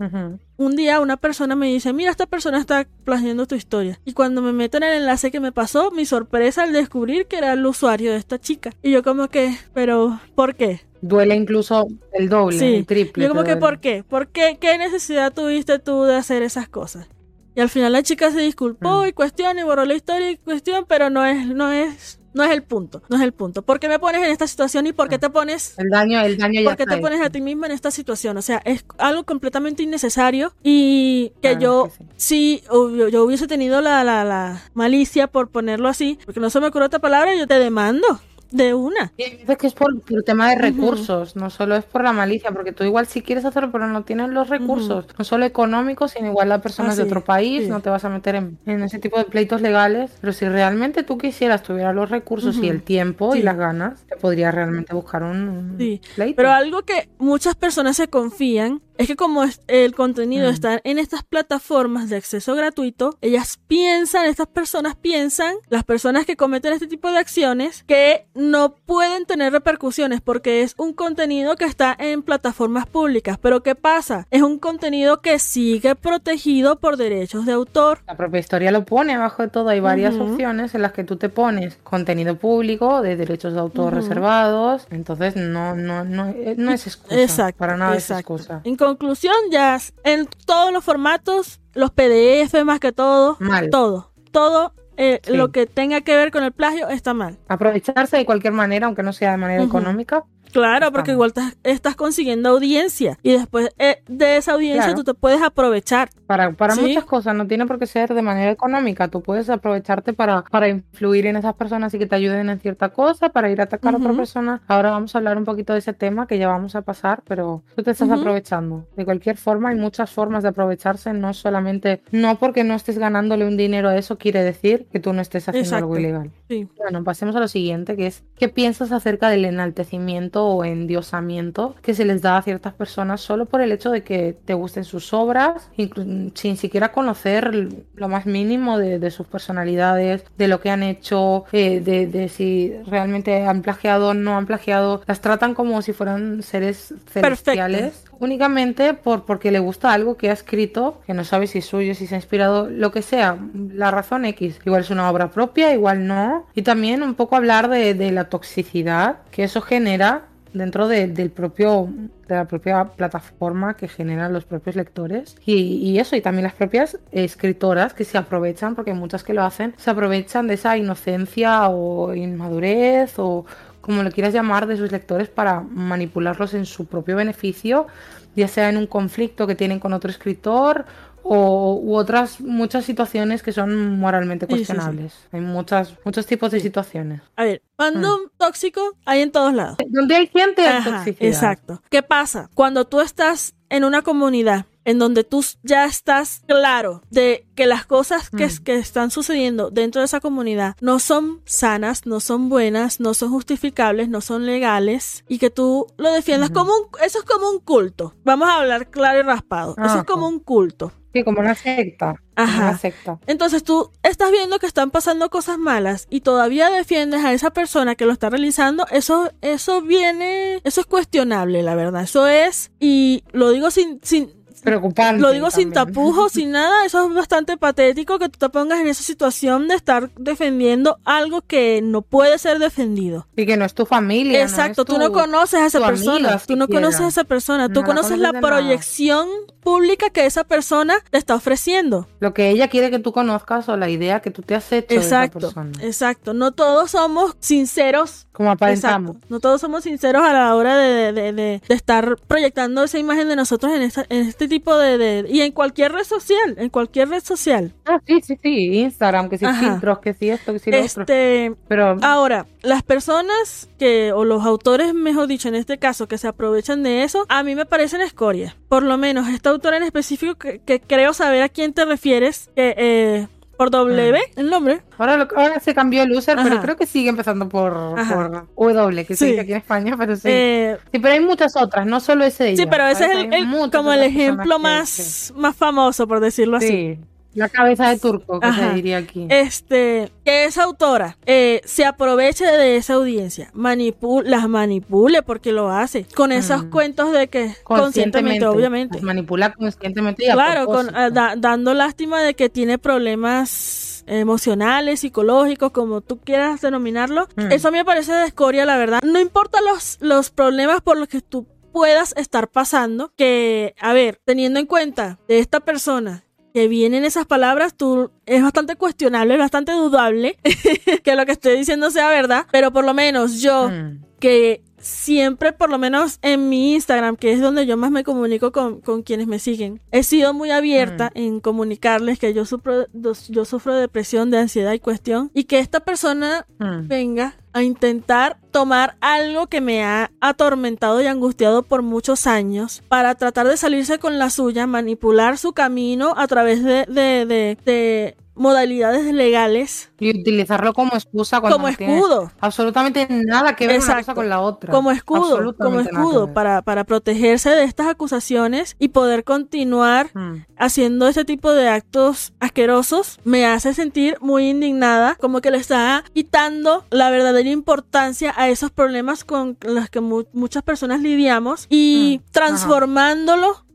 un día una persona me dice, mira, esta persona está plagiando tu historia. Y cuando me meto en el enlace que me pasó, mi sorpresa al descubrir que era el usuario de esta chica. Y yo como que, pero, ¿por qué? Duele incluso el doble, Sí. el triple. Yo como que, duele. ¿por qué? ¿Por qué? ¿Qué necesidad tuviste tú de hacer esas cosas? Y al final la chica se disculpó Mm. y cuestión y borró la historia y cuestión, pero no es, no es, no es el punto, no es el punto. ¿Por qué me pones en esta situación y por qué Mm. te pones, El daño, el daño ya por qué te pones a ti misma en esta situación? O sea, es algo completamente innecesario y que Claro, yo que sí. si yo, yo hubiese tenido la, la, la malicia por ponerlo así, porque no se me ocurre otra palabra, yo te demando de una. Y hay veces que es por, por tema de recursos, no solo es por la malicia, porque tú igual sí quieres hacerlo, pero no tienes los recursos, no solo económicos, sino igual la persona es de sí, otro país, sí. no te vas a meter en, en ese tipo de pleitos legales, pero si realmente tú quisieras, tuvieras los recursos y el tiempo y las ganas, te podrías realmente buscar un, un pleito. Pero algo que muchas personas se confían es que como el contenido Mm. está en estas plataformas de acceso gratuito, ellas piensan, estas personas piensan, las personas que cometen este tipo de acciones, que no pueden tener repercusiones porque es un contenido que está en plataformas públicas. Pero ¿qué pasa? Es un contenido que sigue protegido por derechos de autor. La propia historia lo pone abajo de todo. Hay varias opciones en las que tú te pones contenido público de derechos de autor reservados. Entonces no, no, no, eh, no es excusa. Exacto. Para nada exacto. es excusa. Conclusión, ya en todos los formatos, los PDF más que todo, Mal. todo, todo eh, Sí. lo que tenga que ver con el plagio está mal. Aprovecharse de cualquier manera, aunque no sea de manera económica. Claro, porque igual estás, estás consiguiendo audiencia y después eh, de esa audiencia Claro. tú te puedes aprovechar. Para, para Sí. muchas cosas, no tiene por qué ser de manera económica. Tú puedes aprovecharte para, para influir en esas personas y que te ayuden en cierta cosa, para ir a atacar a otra persona. Ahora vamos a hablar un poquito de ese tema que ya vamos a pasar, pero tú te estás aprovechando. De cualquier forma, hay muchas formas de aprovecharse, no solamente, no porque no estés ganándole un dinero a eso quiere decir que tú no estés haciendo algo ilegal. Sí. Bueno, pasemos a lo siguiente, que es ¿qué piensas acerca del enaltecimiento o endiosamiento que se les da a ciertas personas solo por el hecho de que te gusten sus obras, sin siquiera conocer lo más mínimo de, de sus personalidades, de lo que han hecho, eh, de, de si realmente han plagiado o no han plagiado? Las tratan como si fueran seres celestiales únicamente por porque le gusta algo que ha escrito, que no sabe si es suyo, si se ha inspirado, lo que sea, la razón X. Igual es una obra propia, igual no. Y también un poco hablar de, de la toxicidad que eso genera dentro de, del propio de la propia plataforma que generan los propios lectores. Y, y eso y también las propias escritoras que se aprovechan porque muchas que lo hacen se aprovechan de esa inocencia o inmadurez o como lo quieras llamar, de sus lectores para manipularlos en su propio beneficio, ya sea en un conflicto que tienen con otro escritor o u otras muchas situaciones que son moralmente Sí, sí, sí. cuestionables. Hay muchas, muchos tipos de situaciones. A ver, fandom tóxico hay en todos lados. Donde hay gente Ajá, exacto. ¿Qué pasa? Cuando tú estás en una comunidad en donde tú ya estás claro de que las cosas que, Mm. que están sucediendo dentro de esa comunidad no son sanas, no son buenas, no son justificables, no son legales y que tú lo defiendas Ujú. como un, eso es como un culto. Vamos a hablar claro y raspado. eso Ajá. es como un culto. Sí, como una secta. Ajá. Una secta. Entonces tú estás viendo que están pasando cosas malas y todavía defiendes a esa persona que lo está realizando, eso, eso viene, eso es cuestionable, la verdad. Eso es, y lo digo sin, sin, Preocupante. lo digo sin tapujos, sin nada, eso es bastante patético que tú te pongas en esa situación de estar defendiendo algo que no puede ser defendido. Y que no es tu familia. Exacto, no es tú no tu- conoces a esa tu amiga persona, tú no siquiera. conoces a esa persona, tú la conoces nada. Pública que esa persona te está ofreciendo. Lo que ella quiere que tú conozcas o la idea que tú te has hecho de esa Exacto, persona. exacto. No todos somos sinceros. Como aparentamos. Exacto. No todos somos sinceros a la hora de, de- de- de estar proyectando esa imagen de nosotros en, esta- en este tipo de, Y en cualquier red social, en cualquier red social. Ah, sí, sí, sí. Instagram, que si Ajá. filtros, que si esto, que si lo otro. Este, Pero ahora, las personas que, o los autores, mejor dicho, en este caso, que se aprovechan de eso, a mí me parecen escoria. Por lo menos, esta autora en específico, que, que creo saber a quién te refieres, que, eh, por W, el nombre. ahora, lo- ahora se cambió el user, pero Ajá. creo que sigue empezando por, por W, que se Sí. dice aquí en España, pero sí. Eh, sí, pero hay muchas otras, no solo ese de Sí, ella, pero ese es el, el- como el ejemplo personas que- más, más famoso, por decirlo así. La cabeza de turco, que se diría aquí. Este, que esa autora eh, se aproveche de esa audiencia, manipu las manipule porque lo hace, con esos Mm. cuentos de que conscientemente, obviamente. las Manipula conscientemente y a Claro, con, ah, da- dando lástima de que tiene problemas emocionales, psicológicos, como tú quieras denominarlo. Mm. Eso a mí me parece de escoria, la verdad. No importa los, los problemas por los que tú puedas estar pasando, que, a ver, teniendo en cuenta de esta persona que vienen esas palabras, tú es bastante cuestionable, es bastante dudable que lo que estoy diciendo sea verdad, pero por lo menos yo Mm. que siempre, por lo menos en mi Instagram, que es donde yo más me comunico con, con quienes me siguen, he sido muy abierta en comunicarles que yo sufro, yo sufro de depresión, de ansiedad y cuestión, y que esta persona Mm. venga a intentar tomar algo que me ha atormentado y angustiado por muchos años para tratar de salirse con la suya, manipular su camino a través de, de, de- de modalidades legales Y utilizarlo como excusa cuando como no escudo. absolutamente nada que ver una Exacto. cosa con la otra. como escudo, como escudo para, para protegerse de estas acusaciones y poder continuar Mm. haciendo este tipo de actos asquerosos me hace sentir muy indignada, como que le está quitando la verdadera importancia a esos problemas con los que mu- muchas personas lidiamos y Mm, ajá.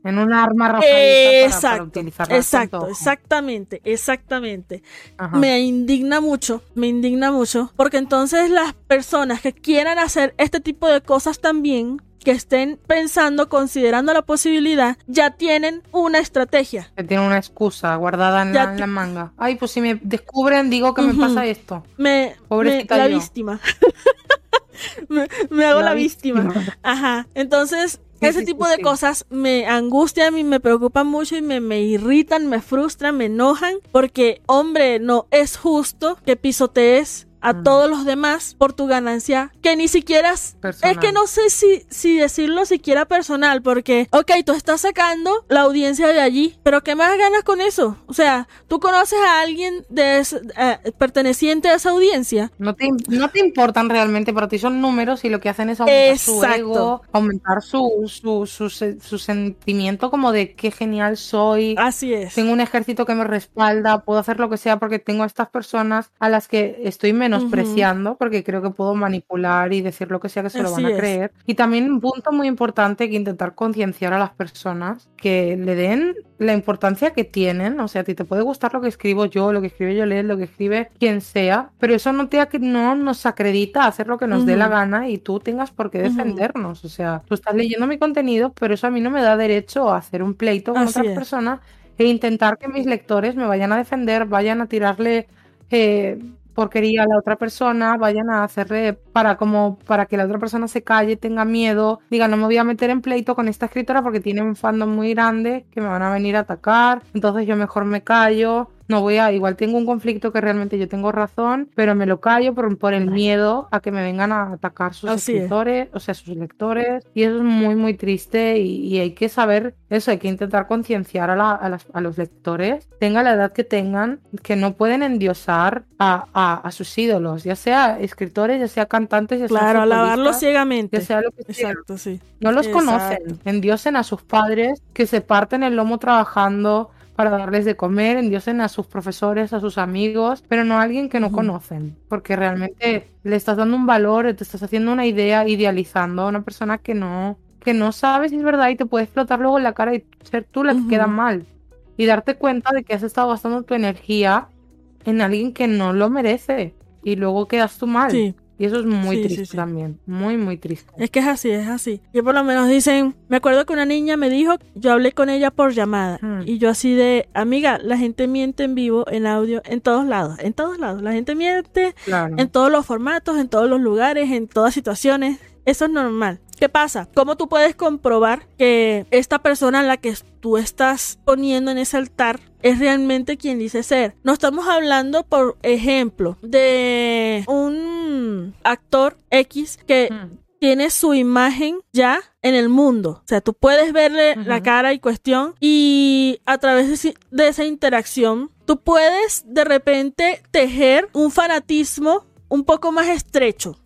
En un arma arrojadiza para- para, Exacto, utilizarla exacto, exactamente, exactamente. Ajá. Me indigna mucho, me indigna mucho, porque entonces las personas que quieran hacer este tipo de cosas también que estén pensando, considerando la posibilidad, ya tienen una estrategia. Que tienen una excusa guardada en, la, manga. Ay, pues si me descubren, digo que me pasa esto. Me, Pobrecita la víctima. me, hago la, víctima. Ajá. Entonces, ese tipo de cosas me angustian y me preocupan mucho y me, me, irritan, me frustran, me enojan, porque, hombre, no es justo que pisotees a mm. todos los demás por tu ganancia que ni siquiera es que no sé si, si decirlo siquiera personal porque ok tú estás sacando la audiencia de allí pero qué más ganas con eso o sea tú conoces a alguien de eh, perteneciente a esa audiencia. No te, no te importan realmente para ti son números y lo que hacen es aumentar su ego aumentar su, su, su, su sentimiento como de qué genial soy así es. tengo un ejército que me respalda puedo hacer lo que sea porque tengo a estas personas a las que estoy menos menospreciando, porque creo que puedo manipular y decir lo que sea que se lo van a creer. Y también un punto muy importante que intentar concienciar a las personas que le den la importancia que tienen. O sea, a ti te puede gustar lo que escribo yo, lo que escribe yo lo que escribe quien sea, pero eso no, te, no nos acredita a hacer lo que nos dé la gana y tú tengas por qué defendernos. O sea, tú estás leyendo mi contenido, pero eso a mí no me da derecho a hacer un pleito con otras personas e intentar que mis lectores me vayan a defender, vayan a tirarle eh, porquería a la otra persona, vayan a hacerle para como para que la otra persona se calle, tenga miedo, diga no me voy a meter en pleito con esta escritora porque tiene un fandom muy grande que me van a venir a atacar, entonces yo mejor me callo no voy a, igual tengo un conflicto que realmente yo tengo razón, pero me lo callo por, por el miedo a que me vengan a atacar sus escritores, o sea, sus lectores, y eso es muy, muy triste y, hay que saber eso, hay que intentar concienciar a, a, los lectores, tenga la edad que tengan, que no pueden endiosar a, a sus ídolos, ya sea escritores, ya sea cantantes, ya claro, alabarlos ciegamente. Ya sea lo que Exacto, sí. No los conocen, endiosen a sus padres que se parten el lomo trabajando, para darles de comer, endiosen a sus profesores, a sus amigos, pero no a alguien que no conocen, porque realmente le estás dando un valor, te estás haciendo una idea, idealizando a una persona que no, que no sabes si es verdad y te puede explotar luego en la cara y ser tú la que queda mal. Y darte cuenta de que has estado gastando tu energía en alguien que no lo merece y luego quedas tú mal. Sí. Y eso es muy triste también, muy, muy triste. Es que es así, es así. Y por lo menos dicen, me acuerdo que una niña me dijo, yo hablé con ella por llamada. Hmm. Y yo así de, amiga, la gente miente en vivo, en audio, en todos lados, en todos lados. La gente miente en todos los formatos, en todos los lugares, en todas situaciones. Eso es normal. ¿Qué pasa? ¿Cómo tú puedes comprobar que esta persona a la que tú estás poniendo en ese altar es realmente quien dice ser? No estamos hablando, por ejemplo, de un actor X que tiene su imagen ya en el mundo. O sea, tú puedes verle la cara y cuestión y a través de esa interacción, tú puedes de repente tejer un fanatismo un poco más estrecho.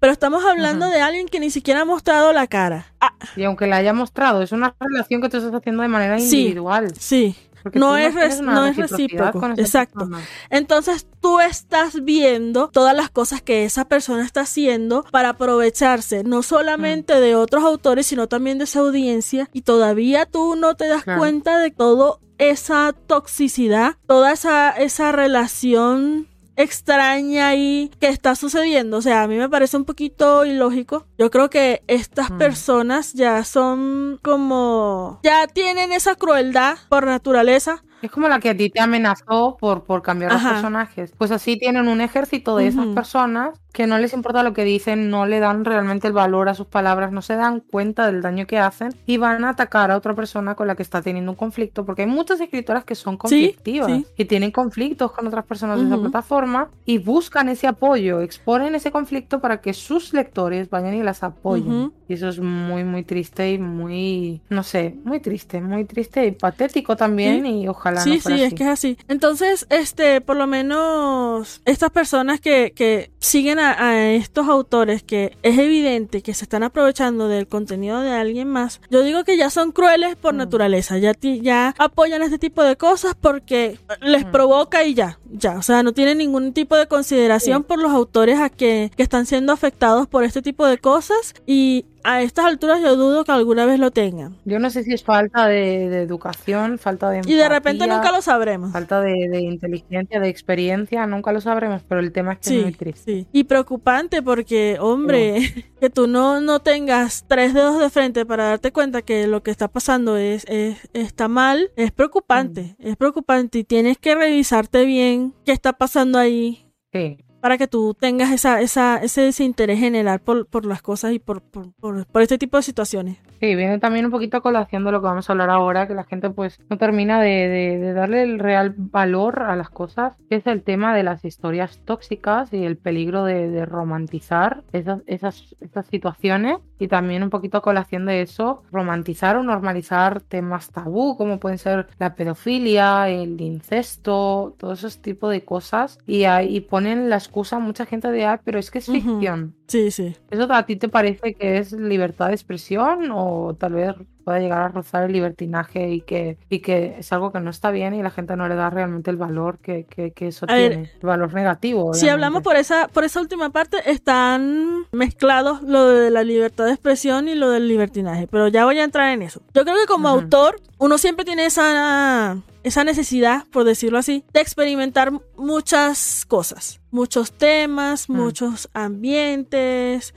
Pero estamos hablando de alguien que ni siquiera ha mostrado la cara. Ah. Y aunque la haya mostrado, es una relación que tú estás haciendo de manera individual. Sí. No, es, no, es recíproco. Exacto. Entonces tú estás viendo todas las cosas que esa persona está haciendo para aprovecharse no solamente de otros autores, sino también de esa audiencia. Y todavía tú no te das cuenta de todo esa toxicidad, toda esa, esa relación extraña y que está sucediendo. O sea, a mí me parece un poquito ilógico. Yo creo que estas mm. personas ya son como... ya tienen esa crueldad por naturaleza es como la que a ti te amenazó por, por cambiar los personajes. Pues así tienen un ejército de esas personas que no les importa lo que dicen, no le dan realmente el valor a sus palabras, no se dan cuenta del daño que hacen y van a atacar a otra persona con la que está teniendo un conflicto. Porque hay muchas escritoras que son conflictivas y tienen conflictos con otras personas de esa plataforma y buscan ese apoyo, exponen ese conflicto para que sus lectores vayan y las apoyen. Y eso es muy, muy triste y muy, no sé, muy triste, muy triste y patético también y ojalá Sí, sí, es que es así. Entonces, este, por lo menos, estas personas que, que siguen a, estos autores, que es evidente que se están aprovechando del contenido de alguien más, yo digo que ya son crueles por mm. naturaleza, ya, ya apoyan este tipo de cosas porque les mm. provoca y ya, ya, o sea, no tienen ningún tipo de consideración por los autores a que, que están siendo afectados por este tipo de cosas y a estas alturas yo dudo que alguna vez lo tengan. Yo no sé si es falta de, educación, falta de... y de repente nunca lo sabremos. Falta de, inteligencia, de experiencia, nunca lo sabremos, pero el tema es que es muy triste. Sí. Y preocupante porque, hombre, que tú no, no tengas tres dedos de frente para darte cuenta que lo que está pasando es, es está mal, es preocupante, es preocupante y tienes que revisarte bien qué está pasando ahí. Sí. Para que tú tengas esa, esa, ese desinterés general por, por las cosas y por, por, por, por este tipo de situaciones. Sí, viene también un poquito a colación de lo que vamos a hablar ahora, que la gente pues no termina de, de- de darle el real valor a las cosas, que es el tema de las historias tóxicas y el peligro de, de romantizar esas, esas, esas situaciones y también un poquito a colación de eso, romantizar o normalizar temas tabú, como pueden ser la pedofilia, el incesto, todo ese tipo de cosas y, ahí ponen la excusa a mucha gente de, ah, pero es que es ficción. Sí, sí. ¿Eso a ti te parece que es libertad de expresión o tal vez pueda llegar a rozar el libertinaje y que, y que es algo que no está bien y la gente no le da realmente el valor que, que- que eso A ver, tiene? el valor negativo. Si hablamos obviamente. por esa, por esa última parte, están mezclados lo de la libertad de expresión y lo del libertinaje, pero ya voy a entrar en eso. Yo creo que como Ujú. autor, uno siempre tiene esa, esa necesidad, por decirlo así, de experimentar muchas cosas, muchos temas, Mm. muchos ambientes,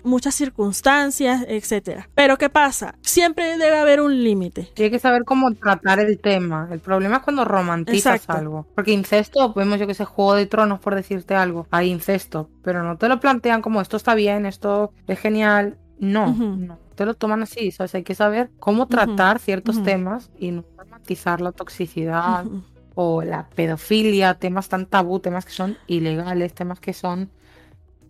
muchas circunstancias, etcétera. Pero ¿qué pasa? Siempre debe haber un límite. Hay que saber cómo tratar el tema. El problema es cuando romantizas Exacto. algo. Porque incesto, vemos yo que sé, Juego de Tronos, por decirte algo. Hay incesto. Pero no te lo plantean como esto está bien, esto es genial. No, no. Te lo toman así, ¿sabes? Hay que saber cómo tratar ciertos temas y no romantizar la toxicidad o la pedofilia, temas tan tabú, temas que son ilegales, temas que son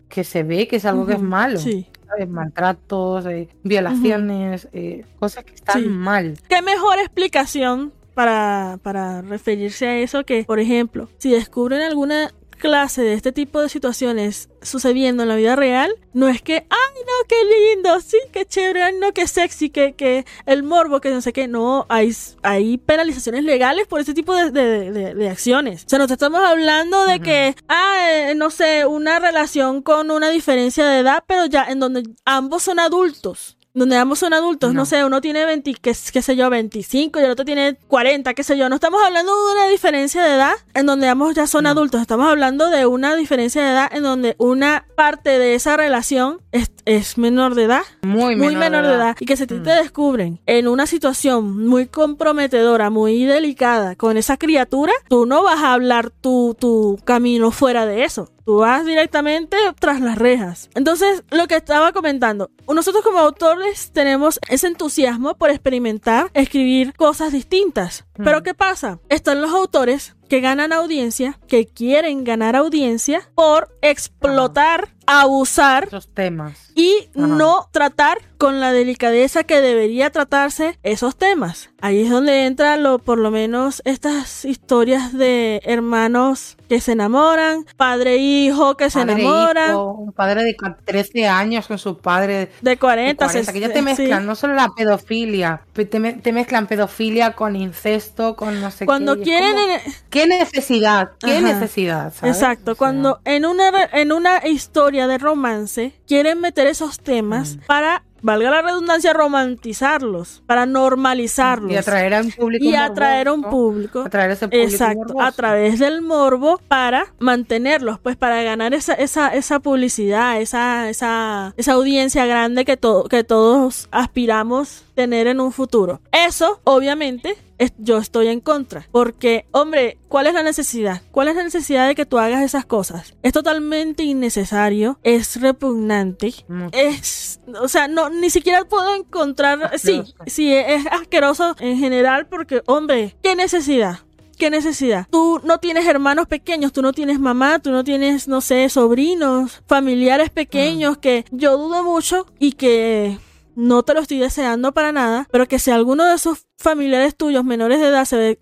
que se ve que es algo que es malo. Sí. ¿sabes? Maltratos, eh, violaciones, eh, cosas que están Sí. mal. ¿Qué mejor explicación para, para referirse a eso que, por ejemplo, si descubren alguna clase de este tipo de situaciones sucediendo en la vida real, no es que, ay, no, qué lindo, sí, qué chévere, ay, no, qué sexy, que, que el morbo, que no sé qué, no, hay, hay penalizaciones legales por este tipo de, de- de- de acciones. O sea, nos estamos hablando de que, ah, eh, no sé, una relación con una diferencia de edad, pero ya en donde ambos son adultos. Donde ambos son adultos, no, No. sé, uno tiene 20, qué, qué sé yo, 25 y el otro tiene 40, qué sé yo. No estamos hablando de una diferencia de edad en donde ambos ya son No. adultos. Estamos hablando de una diferencia de edad en donde una parte de esa relación es, es menor de edad Muy menor, muy menor de edad y que se te, Mm. te descubren en una situación muy comprometedora, muy delicada con esa criatura, tú no vas a hablar tu, tu camino fuera de eso. Tú vas directamente tras las rejas. Entonces, lo que estaba comentando, nosotros como autores tenemos ese entusiasmo por experimentar, escribir cosas distintas. Mm. Pero ¿qué pasa? Están los autores que ganan audiencia, que quieren ganar audiencia por explotar, abusar Esos temas. y Ajá. no tratar con la delicadeza que debería tratarse esos temas. Ahí es donde entra lo, por lo menos estas historias de hermanos que se enamoran, padre e hijo que se Padre e enamoran, hijo, un padre de ca- 13 años con su padre de 40, de 40, que ya te sí. mezclan no solo la pedofilia, pe- te, me- te mezclan pedofilia con incesto, con no sé Cuando qué. es quieren como, ¿Qué necesidad? ¿Qué Ajá. necesidad? ¿sabes? Exacto, O sea, cuando en una en una historia de romance quieren meter esos temas Mm. para valga la redundancia romantizarlos, para normalizarlos Y atraer a un público. y atraer a un público Atraer a ese público. Exacto, a través del morbo para mantenerlos, pues para ganar esa, esa, esa publicidad, esa, esa, esa audiencia grande que, to- que todos aspiramos tener en un futuro. Eso, obviamente, es- yo estoy en contra. Porque, hombre, ¿cuál es la necesidad? ¿Cuál es la necesidad de que tú hagas esas cosas? Es totalmente innecesario, es repugnante, es, o sea, no, ni siquiera puedo encontrar, sí, Asqueroso. sí, es asqueroso en general porque, hombre, ¿qué necesidad? ¿Qué necesidad? Tú no tienes hermanos pequeños, tú no tienes mamá, tú no tienes, no sé, sobrinos, familiares pequeños que yo dudo mucho y que no te lo estoy deseando para nada, pero que si alguno de esos familiares tuyos menores de edad se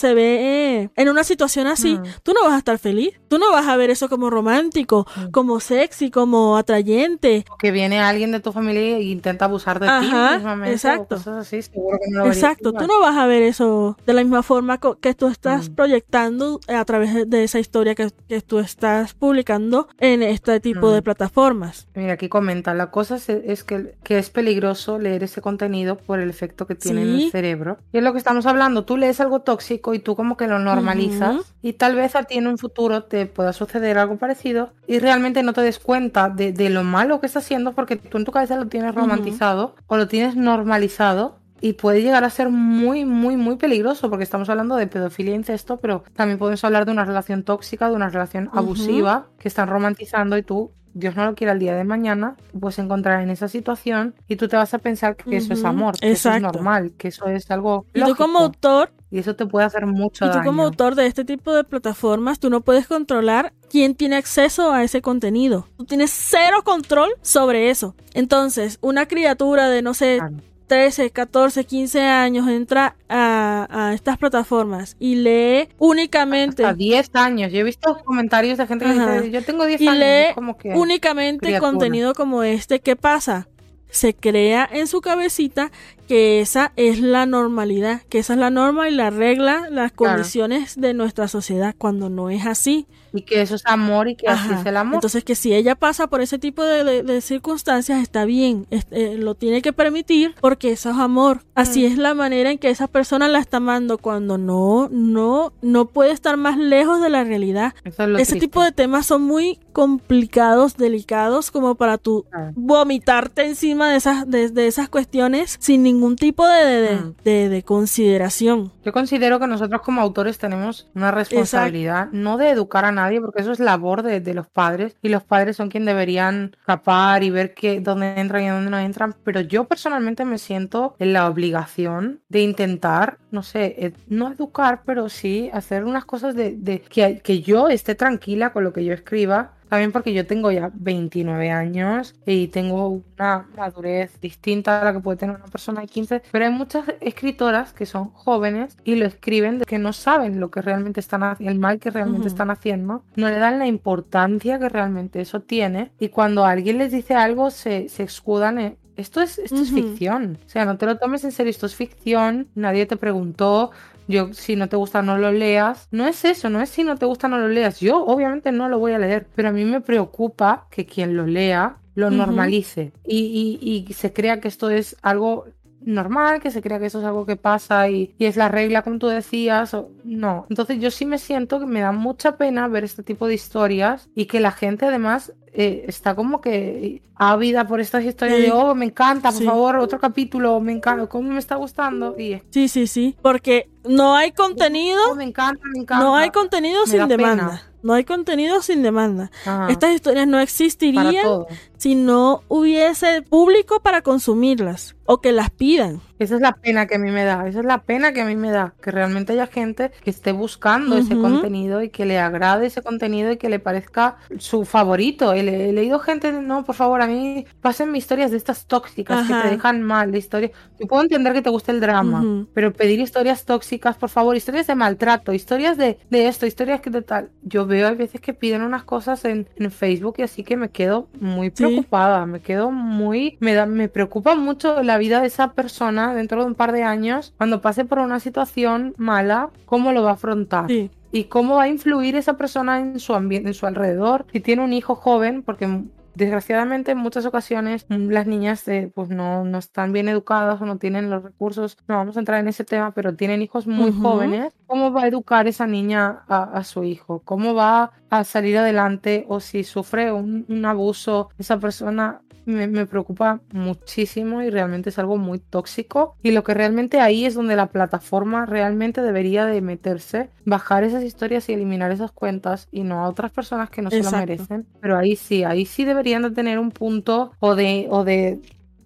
se ve en una situación así, Mm. tú no vas a estar feliz. Tú no vas a ver eso como romántico, Mm. como sexy, como atrayente. Que viene alguien de tu familia e intenta abusar de ti Ajá, mismamente. exacto. O cosas así, seguro que no lo Exacto, tú no vas a ver eso de la misma forma que tú estás Mm. proyectando a través de- esa historia que, que tú estás publicando en este tipo Mm. de plataformas. Mira, aquí comenta, la cosa es, es que, que es peligroso leer ese contenido por el efecto que tiene en el cerebro. Y es lo que estamos hablando, tú lees algo tóxico y tú como que lo normalizas y tal vez a ti en un futuro te pueda suceder algo parecido y realmente no te des cuenta de, lo malo que está haciendo porque tú en tu cabeza lo tienes romantizado o lo tienes normalizado y puede llegar a ser muy, muy, muy peligroso porque estamos hablando de pedofilia e incesto, pero también podemos hablar de una relación tóxica, de una relación abusiva que están romantizando y tú Dios no lo quiera el día de mañana, te puedes encontrar en esa situación y tú te vas a pensar que eso es amor, que eso es normal, que eso es algo Y tú como autor y eso te puede hacer mucho daño. Y tú como autor de este tipo de plataformas, tú no puedes controlar quién tiene acceso a ese contenido. Tú tienes cero control sobre eso. Entonces, una criatura de, no sé, 13, 14, 15 años entra a, estas plataformas y lee únicamente... A 10 años. Yo he visto comentarios de gente que dice, yo tengo 10 y años. lee como que únicamente contenido como este. ¿Qué pasa? Se crea en su cabecita que esa es la normalidad, que esa es la norma y la regla, las condiciones de nuestra sociedad, cuando no es así. Y que eso es amor y que así es el amor. Entonces que si ella pasa por ese tipo de, circunstancias está bien, eh, lo tiene que permitir porque eso es amor. Así es la manera en que esa persona la está amando cuando no, no, no puede estar más lejos de la realidad. ese tipo de temas son muy complicados, delicados, como para tú vomitarte encima de esas, de esas cuestiones sin ningún tipo mm. de, de, consideración. Yo considero que nosotros como autores tenemos una responsabilidad, no de educar a nadie, porque eso es labor de, los padres, y los padres son quienes deberían capar y ver qué, dónde entran y dónde no entran, pero yo personalmente me siento en la obligación de intentar, no sé, no educar, pero sí hacer unas cosas de, de que, que yo esté tranquila con lo que yo escriba también porque yo tengo ya 29 años y tengo una madurez distinta a la que puede tener una persona de 15. Pero hay muchas escritoras que son jóvenes y lo escriben de que no saben lo que realmente están haciendo, el mal que realmente están haciendo. No le dan la importancia que realmente eso tiene. Y cuando alguien les dice algo, se, se escudan en, esto es, esto es ficción. O sea, no te lo tomes en serio, esto es ficción. Nadie te preguntó, yo si no te gusta no lo leas. No es eso, no es si no te gusta no lo leas. Yo obviamente no lo voy a leer, pero a mí me preocupa que quien lo lea lo normalice y, y, y se crea que esto es algo normal, que se crea que eso es algo que pasa y, y, es la regla como tú decías, o, no. Entonces yo sí me siento que me da mucha pena ver este tipo de historias y que la gente además eh, está como que ávida por estas historias de, oh, me encanta, por favor, otro capítulo, me encanta, cómo me está gustando. Y... Sí, sí, sí, porque no hay contenido. Oh, me encanta, me encanta. No hay contenido sin demanda. No hay contenido sin demanda. Estas historias no existirían si no hubiese público para consumirlas o que las pidan. Esa es la pena que a mí me da, esa es la pena que a mí me da, que realmente haya gente que esté buscando ese contenido y que le agrade ese contenido y que le parezca su favorito. He, leído gente, no, por favor, a mí pasen mis historias de estas tóxicas que te dejan mal, de historias. Yo puedo entender que te guste el drama, pero pedir historias tóxicas, por favor, historias de maltrato, historias de, de esto, historias que de tal. Yo veo a veces que piden unas cosas en, en Facebook y así que me quedo muy preocupada, me quedo muy, me da, me preocupa mucho la vida de esa persona dentro de un par de años, cuando pase por una situación mala, cómo lo va a afrontar. Y cómo va a influir esa persona en su ambiente, en su alrededor. Si tiene un hijo joven, porque desgraciadamente en muchas ocasiones las niñas eh, pues no, no, están bien educadas o no tienen los recursos, no vamos a entrar en ese tema, pero tienen hijos muy jóvenes, ¿cómo va a educar esa niña a, su hijo? ¿Cómo va a salir adelante o si sufre un, un abuso esa persona? Me, preocupa muchísimo y realmente es algo muy tóxico. Y lo que realmente ahí es donde la plataforma realmente debería de meterse, bajar esas historias y eliminar esas cuentas y no a otras personas que no se lo merecen. Pero ahí sí, ahí sí deberían de tener un punto o de, o de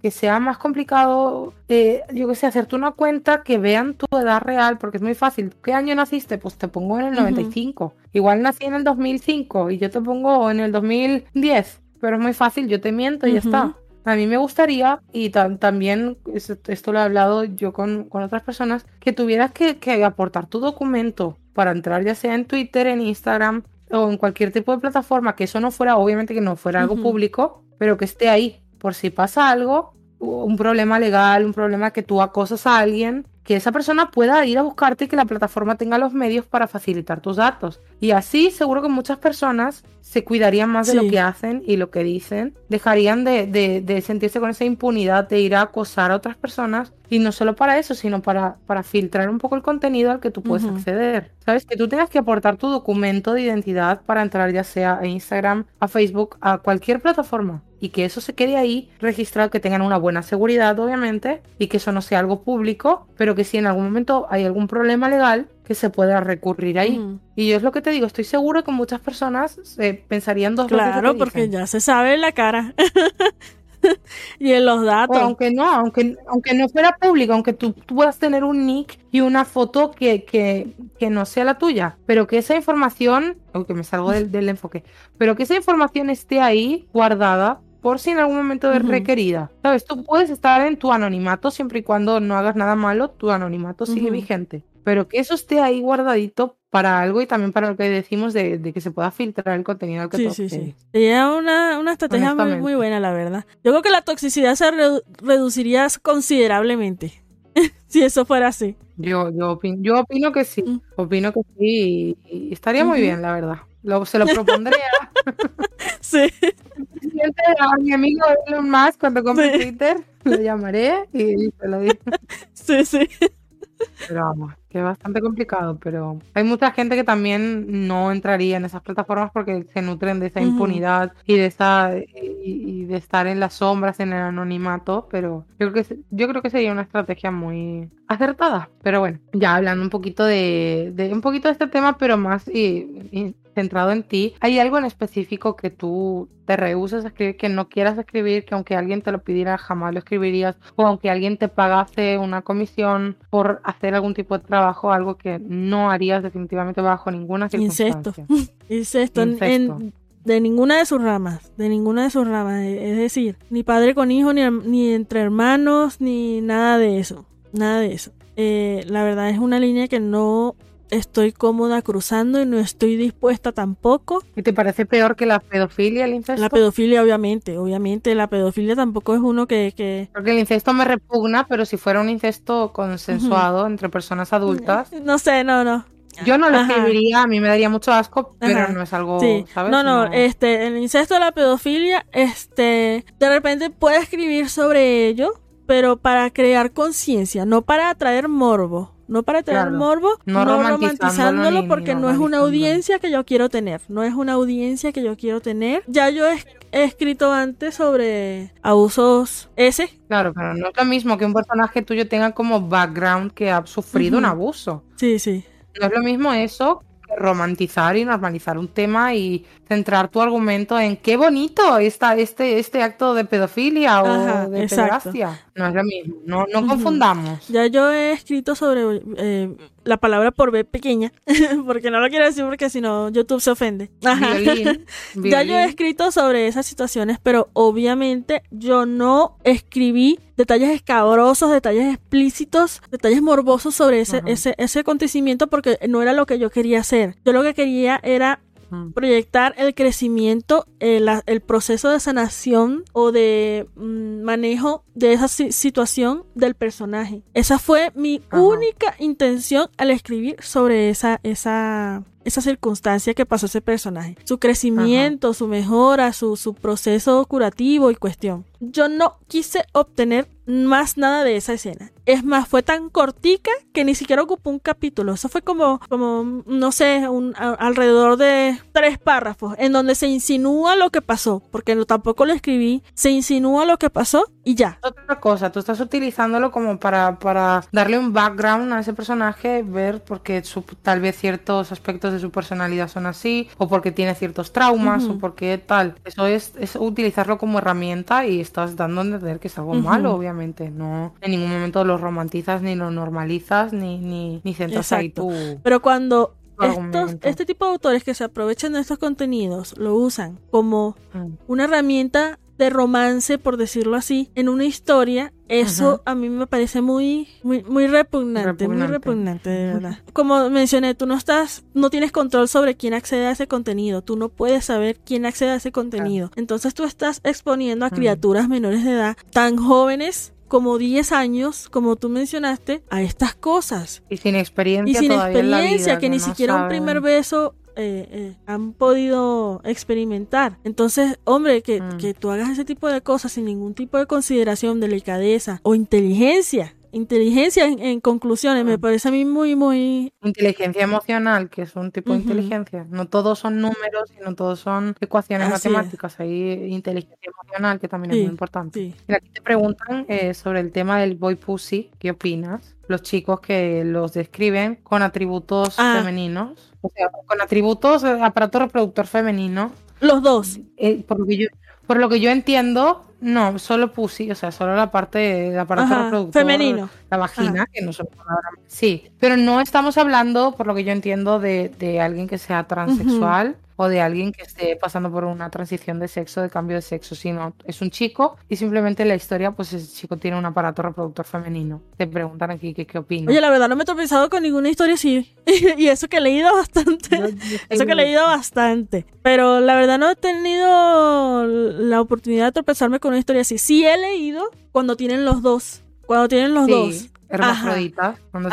que sea más complicado, eh, yo que sé, hacerte una cuenta que vean tu edad real, porque es muy fácil. ¿Qué año naciste? Pues te pongo en el 95. Igual nací en el 2005 y yo te pongo en el 2010 pero es muy fácil, yo te miento y ya está. A mí me gustaría, y también esto, lo he hablado yo con, otras personas, que tuvieras que, aportar tu documento para entrar ya sea en Twitter, en Instagram o en cualquier tipo de plataforma, que eso no fuera, obviamente que no fuera algo público, pero que esté ahí. Por si pasa algo, un problema legal, un problema que tú acosas a alguien, que esa persona pueda ir a buscarte y que la plataforma tenga los medios para facilitar tus datos. Y así seguro que muchas personas se cuidarían más de lo que hacen y lo que dicen, dejarían de, de, sentirse con esa impunidad de ir a acosar a otras personas y no solo para eso, sino para, para filtrar un poco el contenido al que tú puedes acceder. ¿Sabes? Que tú tengas que aportar tu documento de identidad para entrar ya sea a Instagram, a Facebook, a cualquier plataforma y que eso se quede ahí registrado, que tengan una buena seguridad, obviamente, y que eso no sea algo público, pero que si en algún momento hay algún problema legal, que se pueda recurrir ahí. Y yo es lo que te digo, estoy seguro que muchas personas eh, pensarían dos veces. Claro, porque ya se sabe la cara. y en los datos. aunque no, aunque, aunque no fuera público, aunque tú, puedas tener un nick y una foto que, que, que, no sea la tuya, pero que esa información, aunque me salgo del, del, enfoque, pero que esa información esté ahí guardada por si en algún momento es requerida. Sabes, tú puedes estar en tu anonimato siempre y cuando no hagas nada malo, tu anonimato sigue vigente. Pero que eso esté ahí guardadito para algo y también para lo que decimos de, que se pueda filtrar el contenido al que Sí, sí, sí. Sería una, una estrategia muy, buena, la verdad. Yo creo que la toxicidad se reduciría considerablemente si eso fuera así. Yo, yo, opino, yo opino que sí. Mm. Opino que sí. Y, estaría muy bien, la verdad. Lo, se lo propondría. sí. A mi amigo Elon Musk cuando compre Twitter, lo llamaré y se lo digo. Sí, sí. Pero vamos, que es bastante complicado, pero hay mucha gente que también no entraría en esas plataformas porque se nutren de esa impunidad y de esa y, de estar en las sombras, en el anonimato, pero yo creo que yo creo que sería una estrategia muy acertada. Pero bueno, ya hablando un poquito de, de un poquito de este tema, pero más y, centrado en ti, ¿hay algo en específico que tú te rehuses a escribir, que no quieras escribir, que aunque alguien te lo pidiera jamás lo escribirías, o aunque alguien te pagase una comisión por hacer algún tipo de trabajo, algo que no harías definitivamente bajo ninguna circunstancia? Incesto. Incesto. de ninguna de sus ramas, de ninguna de sus ramas, es decir, ni padre con hijo, ni, ni entre hermanos, ni nada de eso, nada de eso. Eh, la verdad es una línea que no estoy cómoda cruzando y no estoy dispuesta tampoco. ¿Y te parece peor que la pedofilia, el incesto? La pedofilia, obviamente, obviamente, la pedofilia tampoco es uno que... Porque el incesto me repugna, pero si fuera un incesto consensuado entre personas adultas... No sé, no, no. Yo no lo escribiría, a mí me daría mucho asco, pero no es algo, ¿sabes? No, no, este, el incesto, la pedofilia, este, de repente puede escribir sobre ello, pero para crear conciencia, no para atraer morbo no para tener morbo, no, romantizándolo, porque no es una audiencia que yo quiero tener, no es una audiencia que yo quiero tener. Ya yo he, escrito antes sobre abusos ese. Claro, pero no es lo mismo que un personaje tuyo tenga como background que ha sufrido un abuso. Sí, sí. No es lo mismo eso romantizar y normalizar un tema y centrar tu argumento en qué bonito está este, este acto de pedofilia o de pederastia. No es lo mismo, no, no confundamos. Ya yo he escrito sobre eh, la palabra por B pequeña, porque no lo quiero decir porque si no YouTube se ofende. Ya yo he escrito sobre esas situaciones, pero obviamente yo no escribí detalles escabrosos, detalles explícitos, detalles morbosos sobre ese, ese, ese acontecimiento porque no era lo que yo quería hacer. Yo lo que quería era proyectar el crecimiento, el, el, proceso de sanación o de mm, manejo de esa situación del personaje. Esa fue mi única intención al escribir sobre esa, esa, esa circunstancia que pasó ese personaje. Su crecimiento, su mejora, su, su proceso curativo y cuestión. Yo no quise obtener más nada de esa escena. Es más, fue tan cortica que ni siquiera ocupó un capítulo. Eso fue como, como no sé, un, alrededor de tres párrafos en donde se insinúa lo que pasó, porque no, tampoco lo escribí. Se insinúa lo que pasó y ya. Otra cosa, tú estás utilizándolo como para, para darle un background a ese personaje, ver porque tal vez ciertos aspectos de su personalidad son así, o porque tiene ciertos traumas, o porque tal. Eso es, es utilizarlo como herramienta y estás dando a entender que es algo malo, obviamente. No en ningún momento lo romantizas, ni lo normalizas, ni, ni, ni centras ahí tú. Pero cuando estos, este tipo de autores que se aprovechan de estos contenidos lo usan como mm. una herramienta de romance, por decirlo así, en una historia, eso a mí me parece muy, muy, muy repugnante, muy repugnante, de verdad. Como mencioné, tú no estás, no tienes control sobre quién accede a ese contenido, tú no puedes saber quién accede a ese contenido. Entonces tú estás exponiendo a criaturas menores de edad tan jóvenes como 10 años, como tú mencionaste, a estas cosas. Y sin experiencia. Y sin todavía en la experiencia, vida, que, ni no siquiera un primer beso eh, eh, han podido experimentar. Entonces, hombre, que, Mm. que tú hagas ese tipo de cosas sin ningún tipo de consideración, delicadeza o inteligencia. Inteligencia en, en conclusiones, me Mm. parece a mí muy, muy... Inteligencia emocional, que es un tipo de inteligencia. No todos son números y no todos son ecuaciones Así es. matemáticas. Hay inteligencia emocional, que también es muy importante. Sí. Mira, aquí te preguntan eh, sobre el tema del boy pussy. ¿Qué opinas? Los chicos que los describen con atributos Ah. femeninos. O sea, con atributos, eh, aparato reproductor femenino. Los dos. Eh, por, lo que yo, por lo que yo entiendo, no, solo pussy, o sea, solo la parte del aparato Ajá, reproductor. femenino. La vagina, que no. Sí, pero no estamos hablando, por lo que yo entiendo, de, de alguien que sea transexual o de alguien que esté pasando por una transición de sexo, de cambio de sexo, sino es un chico y simplemente la historia, pues ese chico tiene un aparato reproductor femenino. Te preguntan aquí que qué opinas. Oye, la verdad no me he tropezado con ninguna historia así. y eso que he leído bastante. Eso que he leído bastante. Pero la verdad no he tenido la oportunidad de tropezarme con una historia así. Sí he leído cuando tienen los dos. Cuando tienen los Sí, dos. Hermafroditas, cuando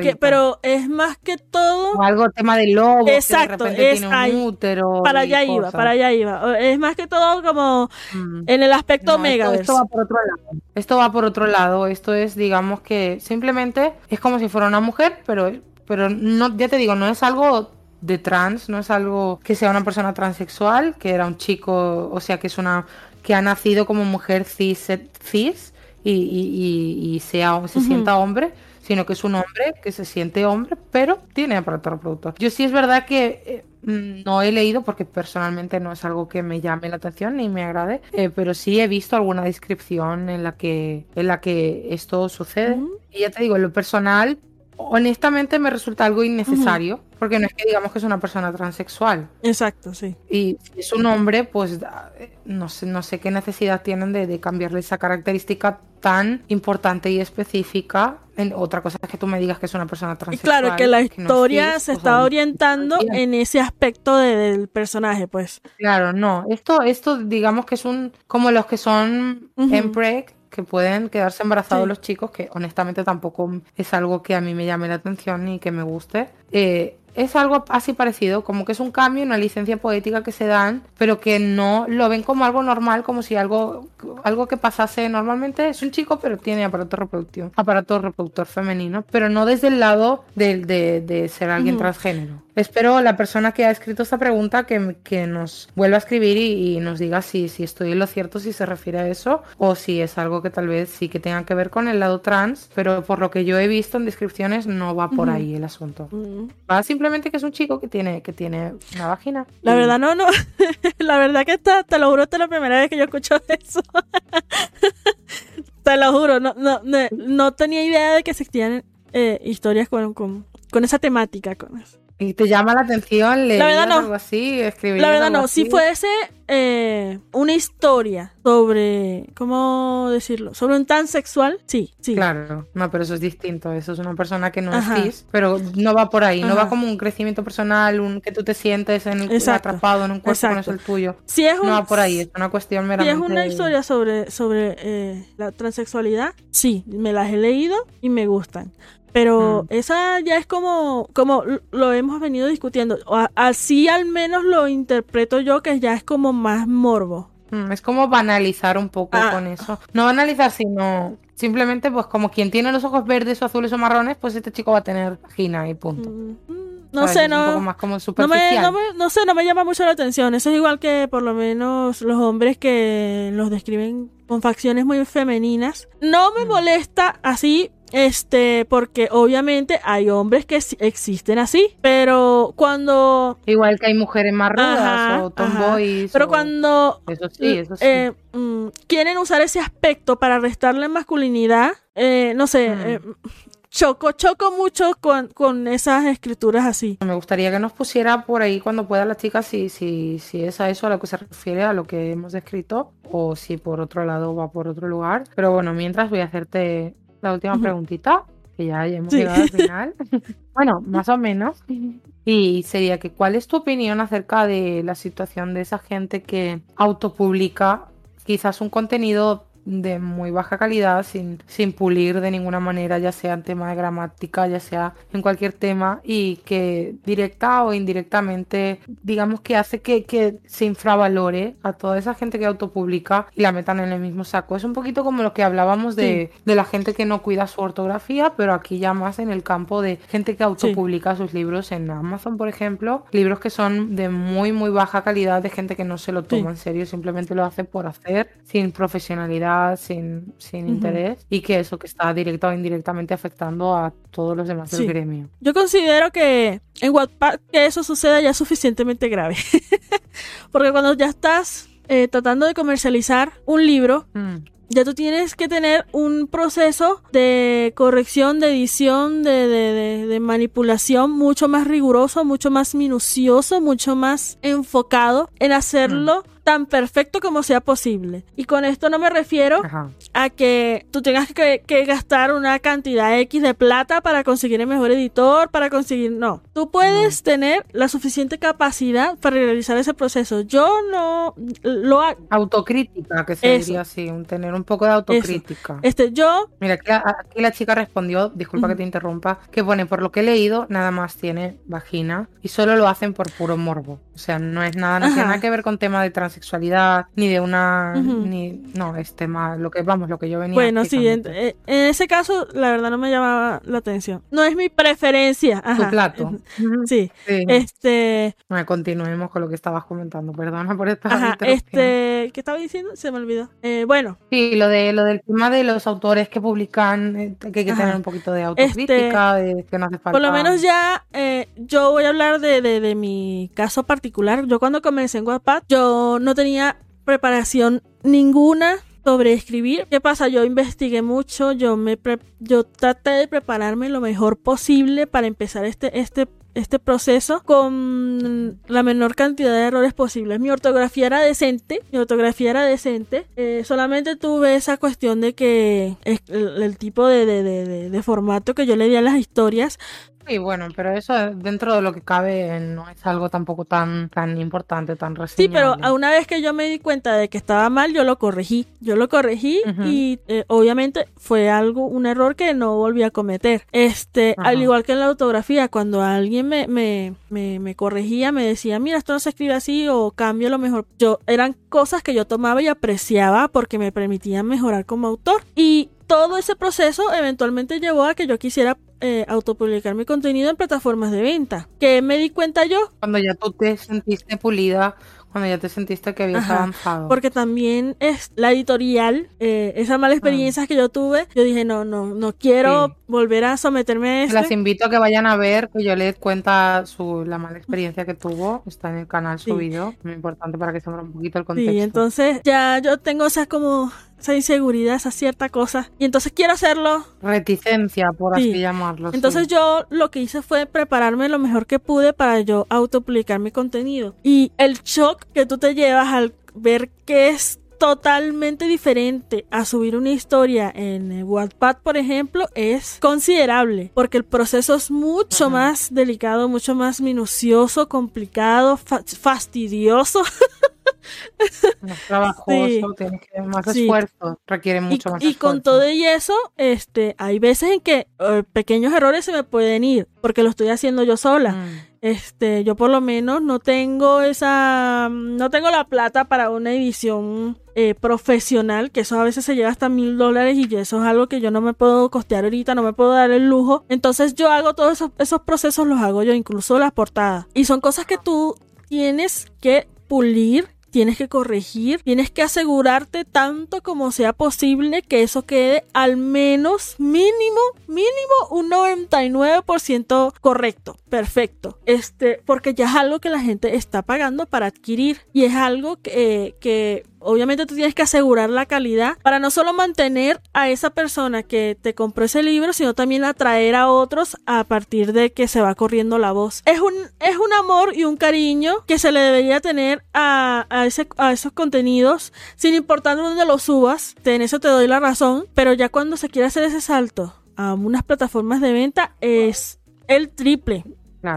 que- pero es más que todo. O algo tema de lobo, Exacto, que de repente es tiene un ahí. útero. Para allá iba, para allá iba. Es más que todo como Mm. en el aspecto No, Megaverse. Esto, esto va por otro lado. Esto va por otro lado. Esto es, digamos que simplemente es como si fuera una mujer, pero, pero no, ya te digo, no es algo de trans, no es algo que sea una persona transexual, que era un chico, o sea, que es una que ha nacido como mujer cis, cis y, y- y- y sea, se sienta hombre, sino que es un hombre que se siente hombre, pero tiene aparato reproductor. Yo sí es verdad que eh, no he leído porque personalmente no es algo que me llame la atención ni me agrade, eh, pero sí he visto alguna descripción en la que en la que esto sucede. Y ya te digo, en lo personal, honestamente me resulta algo innecesario, porque no es que digamos que es una persona transexual. Exacto, sí. Y si es un hombre, pues eh, no sé, no sé qué necesidad tienen de, de cambiarle esa característica tan importante y específica. En, otra cosa es que tú me digas que es una persona Y transexual. claro, que la no es historia se pues, está orientando en ese aspecto de- del personaje, pues. Claro, no. Esto, esto digamos que es un como los que son Ujú. empreg, que pueden quedarse embarazados Sí. los chicos, que honestamente tampoco es algo que a mí me llame la atención ni que me guste. Eh, es algo así parecido, como que es un cambio, una licencia poética que se dan, pero que no lo ven como algo normal, como si algo, algo que pasase normalmente. Es un chico, pero tiene aparato reproductivo, aparato reproductor femenino, pero no desde el lado de, de- de ser alguien transgénero. Espero la persona que ha escrito esta pregunta que, que nos vuelva a escribir y, y nos diga si, si estoy en lo cierto, si se refiere a eso, o si es algo que tal vez sí que tenga que ver con el lado trans, pero por lo que yo he visto en descripciones no va por ahí el asunto. Va simplemente que es un chico que tiene, que tiene una vagina. La verdad, no, no. la verdad que está, te lo juro, esta es la primera vez que yo escucho eso. te lo juro, no, no, no, no tenía idea de que existían eh, historias con, con, con esa temática. Con eso. Y te llama la atención, leer verdad no. algo así, escribir La verdad, no. Si fuese eh, una historia sobre, ¿cómo decirlo? Sobre un transexual, sí, sí. Claro, no, pero eso es distinto. Eso es una persona que no Ajá. es cis, pero no va por ahí. No va como un crecimiento personal, un que tú te sientes en el, atrapado en un cuerpo que no es el tuyo. Si es un, No va por ahí, es una cuestión Si meramente. es una historia sobre, sobre eh, la transexualidad, sí, me las he leído y me gustan. Pero Mm. esa ya es como, como lo hemos venido discutiendo. Así al menos lo interpreto yo, que ya es como más morbo. Mm, Es como banalizar un poco Ah. con eso. No banalizar, sino simplemente, pues como quien tiene los ojos verdes o azules o marrones, pues este chico va a tener vagina y punto. Mm, No sé, Es Un poco no. más como No me, no, me- no sé, no me llama mucho la atención. Eso es igual que por lo menos los hombres que los describen con facciones muy femeninas. No me Mm. molesta así, este, porque obviamente hay hombres que existen así, pero cuando... Igual que hay mujeres más rudas Ajá, o ajá. tomboys. Pero o- cuando Eso sí, eso sí. eh, mm, quieren usar ese aspecto para restarle masculinidad, eh, no sé, Mm. eh, choco, choco mucho con, con esas escrituras así. Me gustaría que nos pusiera por ahí cuando pueda la chica si, si, si es a eso a lo que se refiere, a lo que hemos descrito, o si por otro lado va por otro lugar. Pero bueno, mientras voy a hacerte la última preguntita, que ya hemos Sí. llegado al final. bueno, más o menos. Y sería que, ¿cuál es tu opinión acerca de la situación de esa gente que autopublica quizás un contenido de muy baja calidad, sin, sin pulir de ninguna manera, ya sea en tema de gramática, ya sea en cualquier tema, y que directa o indirectamente, digamos que hace que, que se infravalore a toda esa gente que autopublica y la metan en el mismo saco. Es un poquito como lo que hablábamos de, de la gente que no cuida su ortografía, pero aquí ya más en el campo de gente que autopublica sus libros en Amazon, por ejemplo, libros que son de muy, muy baja calidad, de gente que no se lo toma en serio, simplemente lo hace por hacer, sin profesionalidad, sin, sin interés, y que eso que está directa o indirectamente afectando a todos los demás del gremio. Yo considero que en Wattpad que eso suceda ya es suficientemente grave. Porque cuando ya estás eh, tratando de comercializar un libro, mm. ya tú tienes que tener un proceso de corrección, de edición, de, de, de, manipulación mucho más riguroso, mucho más minucioso, mucho más enfocado en hacerlo. Mm tan perfecto como sea posible. Y con esto no me refiero a que tú tengas que, gastar una cantidad X de plata para conseguir el mejor editor, para conseguir... No, tú puedes tener la suficiente capacidad para realizar ese proceso. Yo no lo. Autocrítica, que se diría así, un, tener un poco de autocrítica. Este, yo... Mira, aquí, la chica respondió, disculpa que te interrumpa, que pone, por lo que he leído, nada más tiene vagina y solo lo hacen por puro morbo. O sea, no es nada, no tiene nada que ver con tema de trans sexualidad, ni de una. ni No, es tema. Lo que, vamos, lo que yo venía. Bueno, sí, en, ese caso, la verdad no me llamaba la atención. No es mi preferencia. Ajá. Tu plato. sí. Este. continuemos con lo que estabas comentando. Perdona por esta. Ajá, este. ¿Qué estaba diciendo? Se me olvidó. Eh, bueno. Sí, lo, de, lo del tema de los autores que publican, eh, que hay que tener un poquito de autocrítica, este, de que no hace falta. Por lo menos ya eh, yo voy a hablar de, de, de mi caso particular. Yo cuando comencé en Wattpad, yo no tenía preparación ninguna sobre escribir. ¿Qué pasa? Yo investigué mucho, yo me yo traté de prepararme lo mejor posible para empezar este este este proceso con la menor cantidad de errores posibles. Mi ortografía era decente, mi ortografía era decente. Eh, solamente tuve esa cuestión de que el, tipo de, de, formato que yo le di a las historias Sí, bueno, pero eso dentro de lo que cabe no es algo tampoco tan, tan importante, tan reciente. Sí, pero una vez que yo me di cuenta de que estaba mal, yo lo corregí. Yo lo corregí y eh, obviamente fue algo, un error que no volví a cometer. Este, al igual que en la autografía, cuando alguien me, me, me, me, corregía, me decía, mira, esto no se escribe así o cambio lo mejor. Yo, eran cosas que yo tomaba y apreciaba porque me permitían mejorar como autor. Y todo ese proceso eventualmente llevó a que yo quisiera eh, autopublicar mi contenido en plataformas de venta. Que me di cuenta yo. Cuando ya tú te sentiste pulida, cuando ya te sentiste que habías avanzado. Porque también es la editorial, eh, esas malas ah. experiencias que yo tuve, yo dije, no, no, no quiero volver a someterme a esto. Las invito a que vayan a ver, que yo les cuenta su, la mala experiencia que tuvo, está en el canal subido, muy importante para que se un poquito el contexto. Sí, entonces ya yo tengo, o sea, como esa inseguridad, esa cierta cosa. Y entonces quiero hacerlo. Reticencia, por así llamarlo. Entonces yo lo que hice fue prepararme lo mejor que pude para yo autopublicar mi contenido. Y el shock que tú te llevas al ver que es totalmente diferente a subir una historia en Wattpad, por ejemplo, es considerable, porque el proceso es mucho más delicado, mucho más minucioso, complicado, fastidioso. más trabajoso, tiene que más esfuerzo, requiere mucho más Y con todo y eso, este, hay veces en que eh, pequeños errores se me pueden ir, porque lo estoy haciendo yo sola. Mm. Este, yo por lo menos no tengo esa, no tengo la plata para una edición eh, profesional, que eso a veces se lleva hasta mil dólares y eso es algo que yo no me puedo costear ahorita, no me puedo dar el lujo. Entonces yo hago todos esos, esos procesos, los hago yo, incluso las portadas. Y son cosas que tú tienes que pulir tienes que corregir, tienes que asegurarte tanto como sea posible que eso quede al menos mínimo, mínimo un 99% correcto, perfecto. Este, porque ya es algo que la gente está pagando para adquirir y es algo que, que obviamente tú tienes que asegurar la calidad para no solo mantener a esa persona que te compró ese libro, sino también atraer a otros a partir de que se va corriendo la voz. Es un, es un amor y un cariño que se le debería tener a, a, ese, a esos contenidos, sin importar dónde los subas, en eso te doy la razón, pero ya cuando se quiere hacer ese salto a unas plataformas de venta es el triple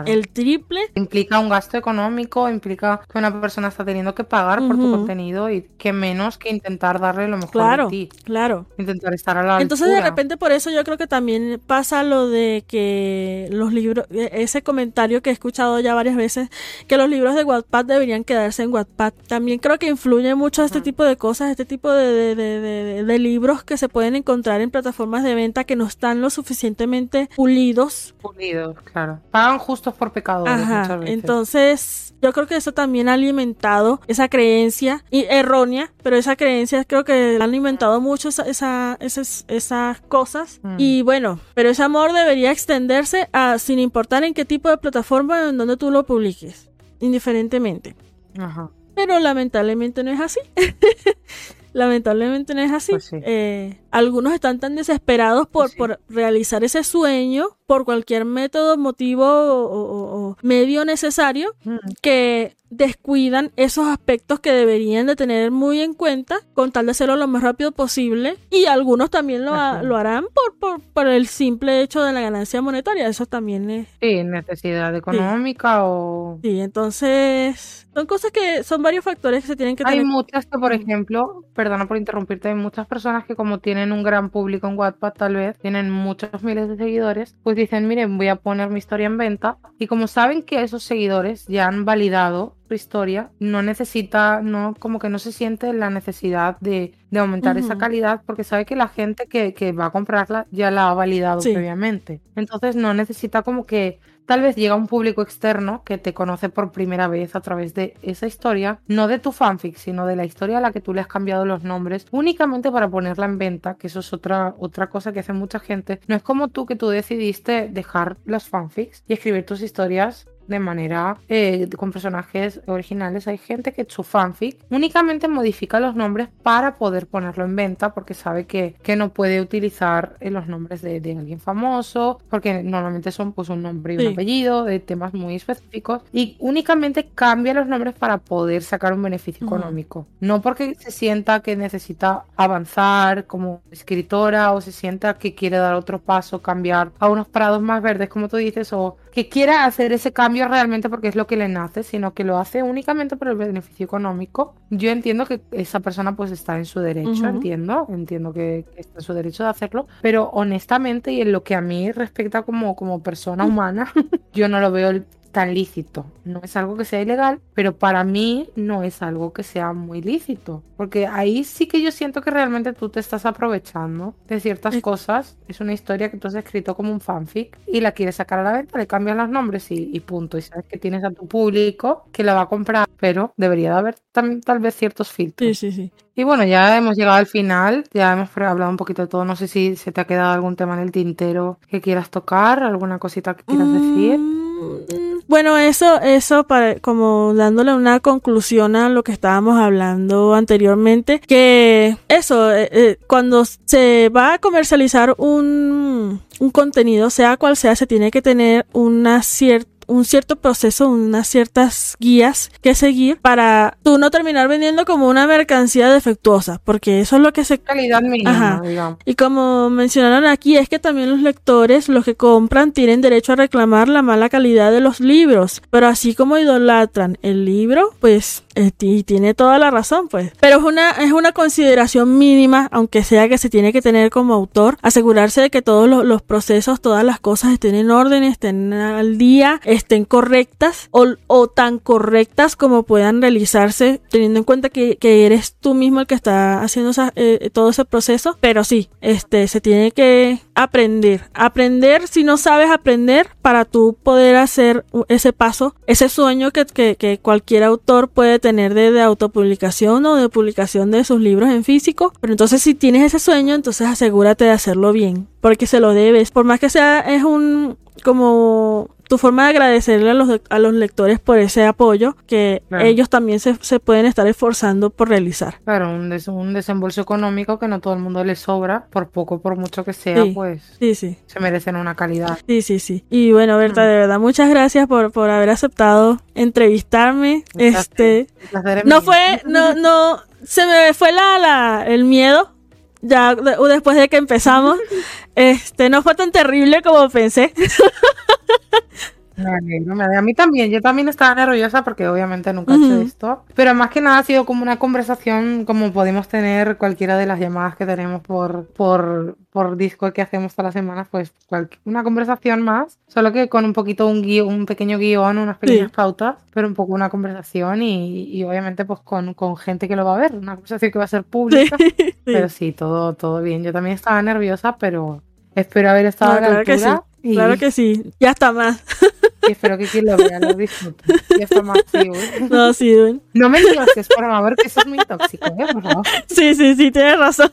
el triple. Implica un gasto económico, implica que una persona está teniendo que pagar por tu contenido y que menos que intentar darle lo mejor claro, de ti. Claro. Intentar estar a la Entonces de repente por eso yo creo que también pasa lo de que los libros, e, ese comentario que he escuchado ya varias veces, que los libros de Wattpad deberían quedarse en Wattpad. También creo que influye mucho este tipo de cosas, este tipo de, de, libros que se pueden encontrar en plataformas de venta que no están lo suficientemente pulidos. Pulidos, claro. Pagan justos por pecadores. Ajá. Entonces, yo creo que eso también ha alimentado esa creencia, y errónea, pero esa creencia creo que han alimentado mucho esa, esas, esas cosas. Mm. Y bueno, pero ese amor debería extenderse a sin importar en qué tipo de plataforma en donde tú lo publiques, indiferentemente. Ajá. Pero lamentablemente no es así. lamentablemente no es así. Pues eh, algunos están tan desesperados por, por realizar ese sueño por cualquier método, motivo o, medio necesario mm. que descuidan esos aspectos que deberían de tener muy en cuenta con tal de hacerlo lo más rápido posible. Y algunos también lo, lo harán por, por, el simple hecho de la ganancia monetaria. Eso también es sí necesidad económica o sí entonces son cosas que son varios factores que se tienen que tener hay muchas que por ejemplo perdona por interrumpirte hay muchas personas que como tienen un gran público en WhatsApp tal vez tienen muchos miles de seguidores pues dicen, miren, voy a poner mi historia en venta. Y como saben que esos seguidores ya han validado su historia, no necesita, no, como que no se siente la necesidad de, aumentar esa calidad porque sabe que la gente que, va a comprarla ya la ha validado previamente. Entonces no necesita como que Tal vez llega un público externo que te conoce por primera vez a través de esa historia, no de tu fanfic, sino de la historia a la que tú le has cambiado los nombres únicamente para ponerla en venta, que eso es otra, otra cosa que hace mucha gente. No es como tú que tú decidiste dejar las fanfics y escribir tus historias de manera eh, con personajes originales. Hay gente que su fanfic únicamente modifica los nombres para poder ponerlo en venta porque sabe que, que no puede utilizar eh, los nombres de, alguien famoso porque normalmente son pues un nombre y un apellido de temas muy específicos y únicamente cambia los nombres para poder sacar un beneficio económico. No porque se sienta que necesita avanzar como escritora o se sienta que quiere dar otro paso, cambiar a unos prados más verdes como tú dices o que quiera hacer ese cambio realmente porque es lo que le nace, sino que lo hace únicamente por el beneficio económico. Yo entiendo que esa persona pues está en su derecho, entiendo, entiendo que, está en su derecho de hacerlo, pero honestamente y en lo que a mí respecta como, como persona humana, yo no lo veo tan lícito. No es algo que sea ilegal, pero para mí no es algo que sea muy lícito. Porque ahí sí que yo siento que realmente tú te estás aprovechando de ciertas cosas. Es una historia que tú has escrito como un fanfic y la quieres sacar a la venta, le cambias los nombres y, punto. Y sabes que tienes a tu público que la va a comprar, pero debería de haber también tal vez ciertos filtros. Sí, sí, sí. Y bueno, ya hemos llegado al final, ya hemos hablado un poquito de todo. No sé si se te ha quedado algún tema en el tintero que quieras tocar, alguna cosita que quieras decir. Bueno, eso, eso para, como dándole una conclusión a lo que estábamos hablando anteriormente, que eso, eh, eh, cuando se va a comercializar un, un contenido, sea cual sea, se tiene que tener una cierta un cierto proceso, unas ciertas guías que seguir para tú no terminar vendiendo como una mercancía defectuosa, porque eso es lo que se... Calidad mínima, digamos. Y como mencionaron aquí, es que también los lectores, los que compran, tienen derecho a reclamar la mala calidad de los libros, pero así como idolatran el libro, pues eh, y tiene toda la razón, pues. Pero es una, es una consideración mínima, aunque sea que se tiene que tener como autor, asegurarse de que todos los, procesos, todas las cosas estén en orden, estén al día, estén correctas o, tan correctas como puedan realizarse, teniendo en cuenta que, eres tú mismo el que está haciendo eh, todo ese proceso. Pero sí, este, se tiene que aprender. Aprender si no sabes aprender para tú poder hacer ese paso, ese sueño que, cualquier autor puede tener tener de, autopublicación o de publicación de sus libros en físico. Pero entonces si tienes ese sueño, entonces asegúrate de hacerlo bien, porque se lo debes. Por más que sea, es un como tu forma de agradecerle a los, a los lectores por ese apoyo que ellos también se, se, pueden estar esforzando por realizar. Claro, un, un desembolso económico que no todo el mundo le sobra, por poco, por mucho que sea, pues sí, sí. se merecen una calidad. Sí, sí, sí. Y bueno, Berta, de verdad, muchas gracias por, por haber aceptado entrevistarme. este, no fue, no, no, se me fue la, la, el miedo ya después de que empezamos, este, no fue tan terrible como pensé. A mí también, yo también estaba nerviosa porque obviamente nunca he hecho esto, pero más que nada ha sido como una conversación como podemos tener cualquiera de las llamadas que tenemos por, por, por Discord que hacemos todas las semanas, pues una conversación más, solo que con un poquito un guion, un pequeño guion, unas pequeñas pautas, pero un poco una conversación y, obviamente pues con, con, gente que lo va a ver, una conversación que va a ser pública, pero sí, todo, todo bien. Yo también estaba nerviosa, pero espero haber estado a la altura. Claro que sí, ya está más. Y espero que quien lo vea lo disfrute. Ya está más, sí, No, sí, No me digas que es por amor, que eso es muy tóxico, ¿eh? Por favor. Sí, sí, sí, tienes razón.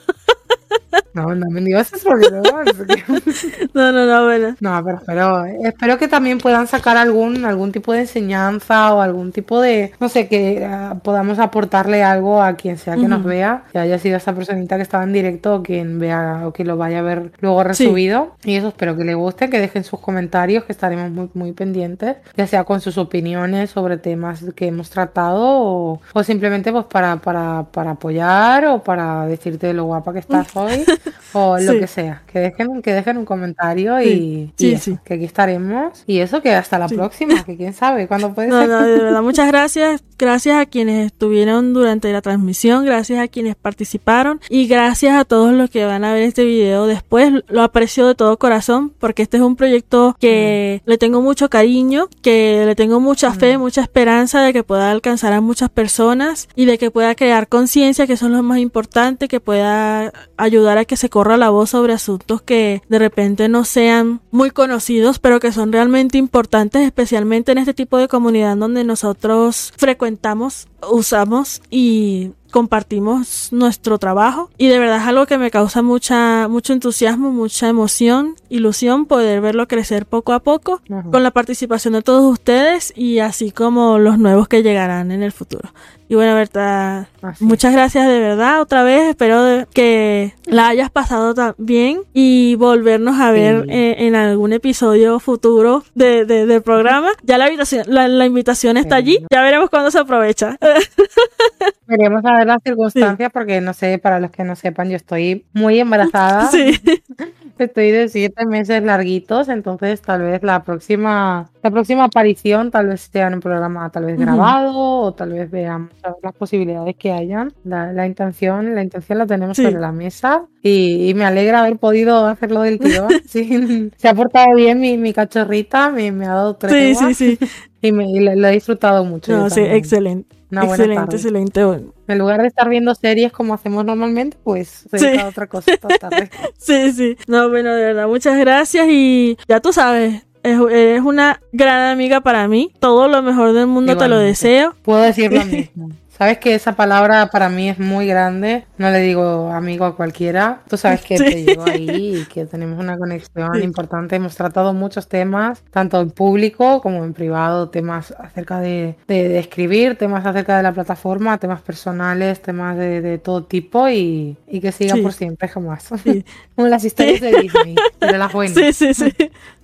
No, no me digas eso porque no, no, no, no, bueno. No, pero espero, espero que también puedan sacar algún, algún tipo de enseñanza o algún tipo de, no sé, que uh, podamos aportarle algo a quien sea que nos vea, que haya sido esa personita que estaba en directo o quien vea o que lo vaya a ver luego resubido. Y eso espero que le guste, que dejen sus comentarios, que estaremos muy, muy pendientes, ya sea con sus opiniones sobre temas que hemos tratado o, o simplemente pues para, para, para apoyar o para decirte lo guapa que estás hoy o lo que sea. Que dejen, que dejen un comentario y, que aquí estaremos. Y eso, que hasta la próxima, que quién sabe cuándo puede ser. No, de verdad, muchas gracias. Gracias a quienes estuvieron durante la transmisión, gracias a quienes participaron y gracias a todos los que van a ver este video después. Lo aprecio de todo corazón porque este es un proyecto que mm. le tengo mucho cariño, que le tengo mucha fe, mm. mucha esperanza de que pueda alcanzar a muchas personas y de que pueda crear conciencia, que son lo más importante, que pueda ayudar a que se corra la voz sobre asuntos que de repente no sean muy conocidos, pero que son realmente importantes, especialmente en este tipo de comunidad donde nosotros frecuentamos, usamos y compartimos nuestro trabajo y de verdad es algo que me causa mucha mucho entusiasmo, mucha emoción, ilusión poder verlo crecer poco a poco con la participación de todos ustedes y así como los nuevos que llegarán en el futuro. Y bueno, Berta, muchas gracias de verdad otra vez. Espero que la hayas pasado bien y volvernos a ver eh, en, algún episodio futuro de, del programa. Ya la invitación, la, invitación está allí. Ya veremos cuándo se aprovecha. Veremos a ver las circunstancias porque no sé, para los que no sepan, yo estoy muy embarazada. Sí. Estoy de siete meses larguitos, entonces tal vez la próxima, la próxima aparición tal vez sea en un programa tal vez grabado o tal vez veamos las posibilidades que hayan. La, intención, la intención la tenemos sobre la mesa y, me alegra haber podido hacerlo del tío. se ha portado bien mi, mi cachorrita, me, me, ha dado tres. Sí, sí, sí. Y, me, lo he disfrutado mucho. No, sí, excelente. Excelente, excelente. En lugar de estar viendo series como hacemos normalmente, pues se a otra cosa esta tarde. sí, sí. No, bueno, de verdad, muchas gracias y ya tú sabes, es, una gran amiga para mí. Todo lo mejor del mundo te lo deseo. Puedo decir lo mismo. Sabes que esa palabra para mí es muy grande. No le digo amigo a cualquiera. Tú sabes que te llevo ahí y que tenemos una conexión importante. Hemos tratado muchos temas, tanto en público como en privado, temas acerca de, de, escribir, temas acerca de la plataforma, temas personales, temas de, de todo tipo y, y que siga por siempre, jamás. como las historias de Disney, de las buenas. Sí, sí, sí.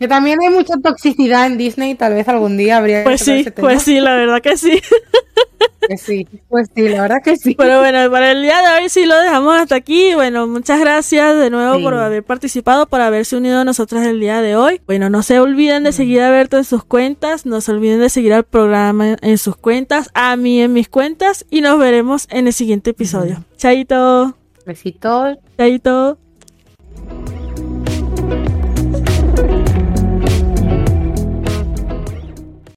Que también hay mucha toxicidad en Disney, tal vez algún día habría pues sí, Pues sí, la verdad que sí. Sí, pues sí, la verdad que sí. Pero bueno, para el día de hoy sí lo dejamos hasta aquí. Bueno, muchas gracias de nuevo por haber participado, por haberse unido a nosotros el día de hoy. Bueno, no se olviden de seguir a Berto en sus cuentas, no se olviden de seguir al programa en sus cuentas, a mí en mis cuentas y nos veremos en el siguiente episodio. Chaito. Besitos. Chaito.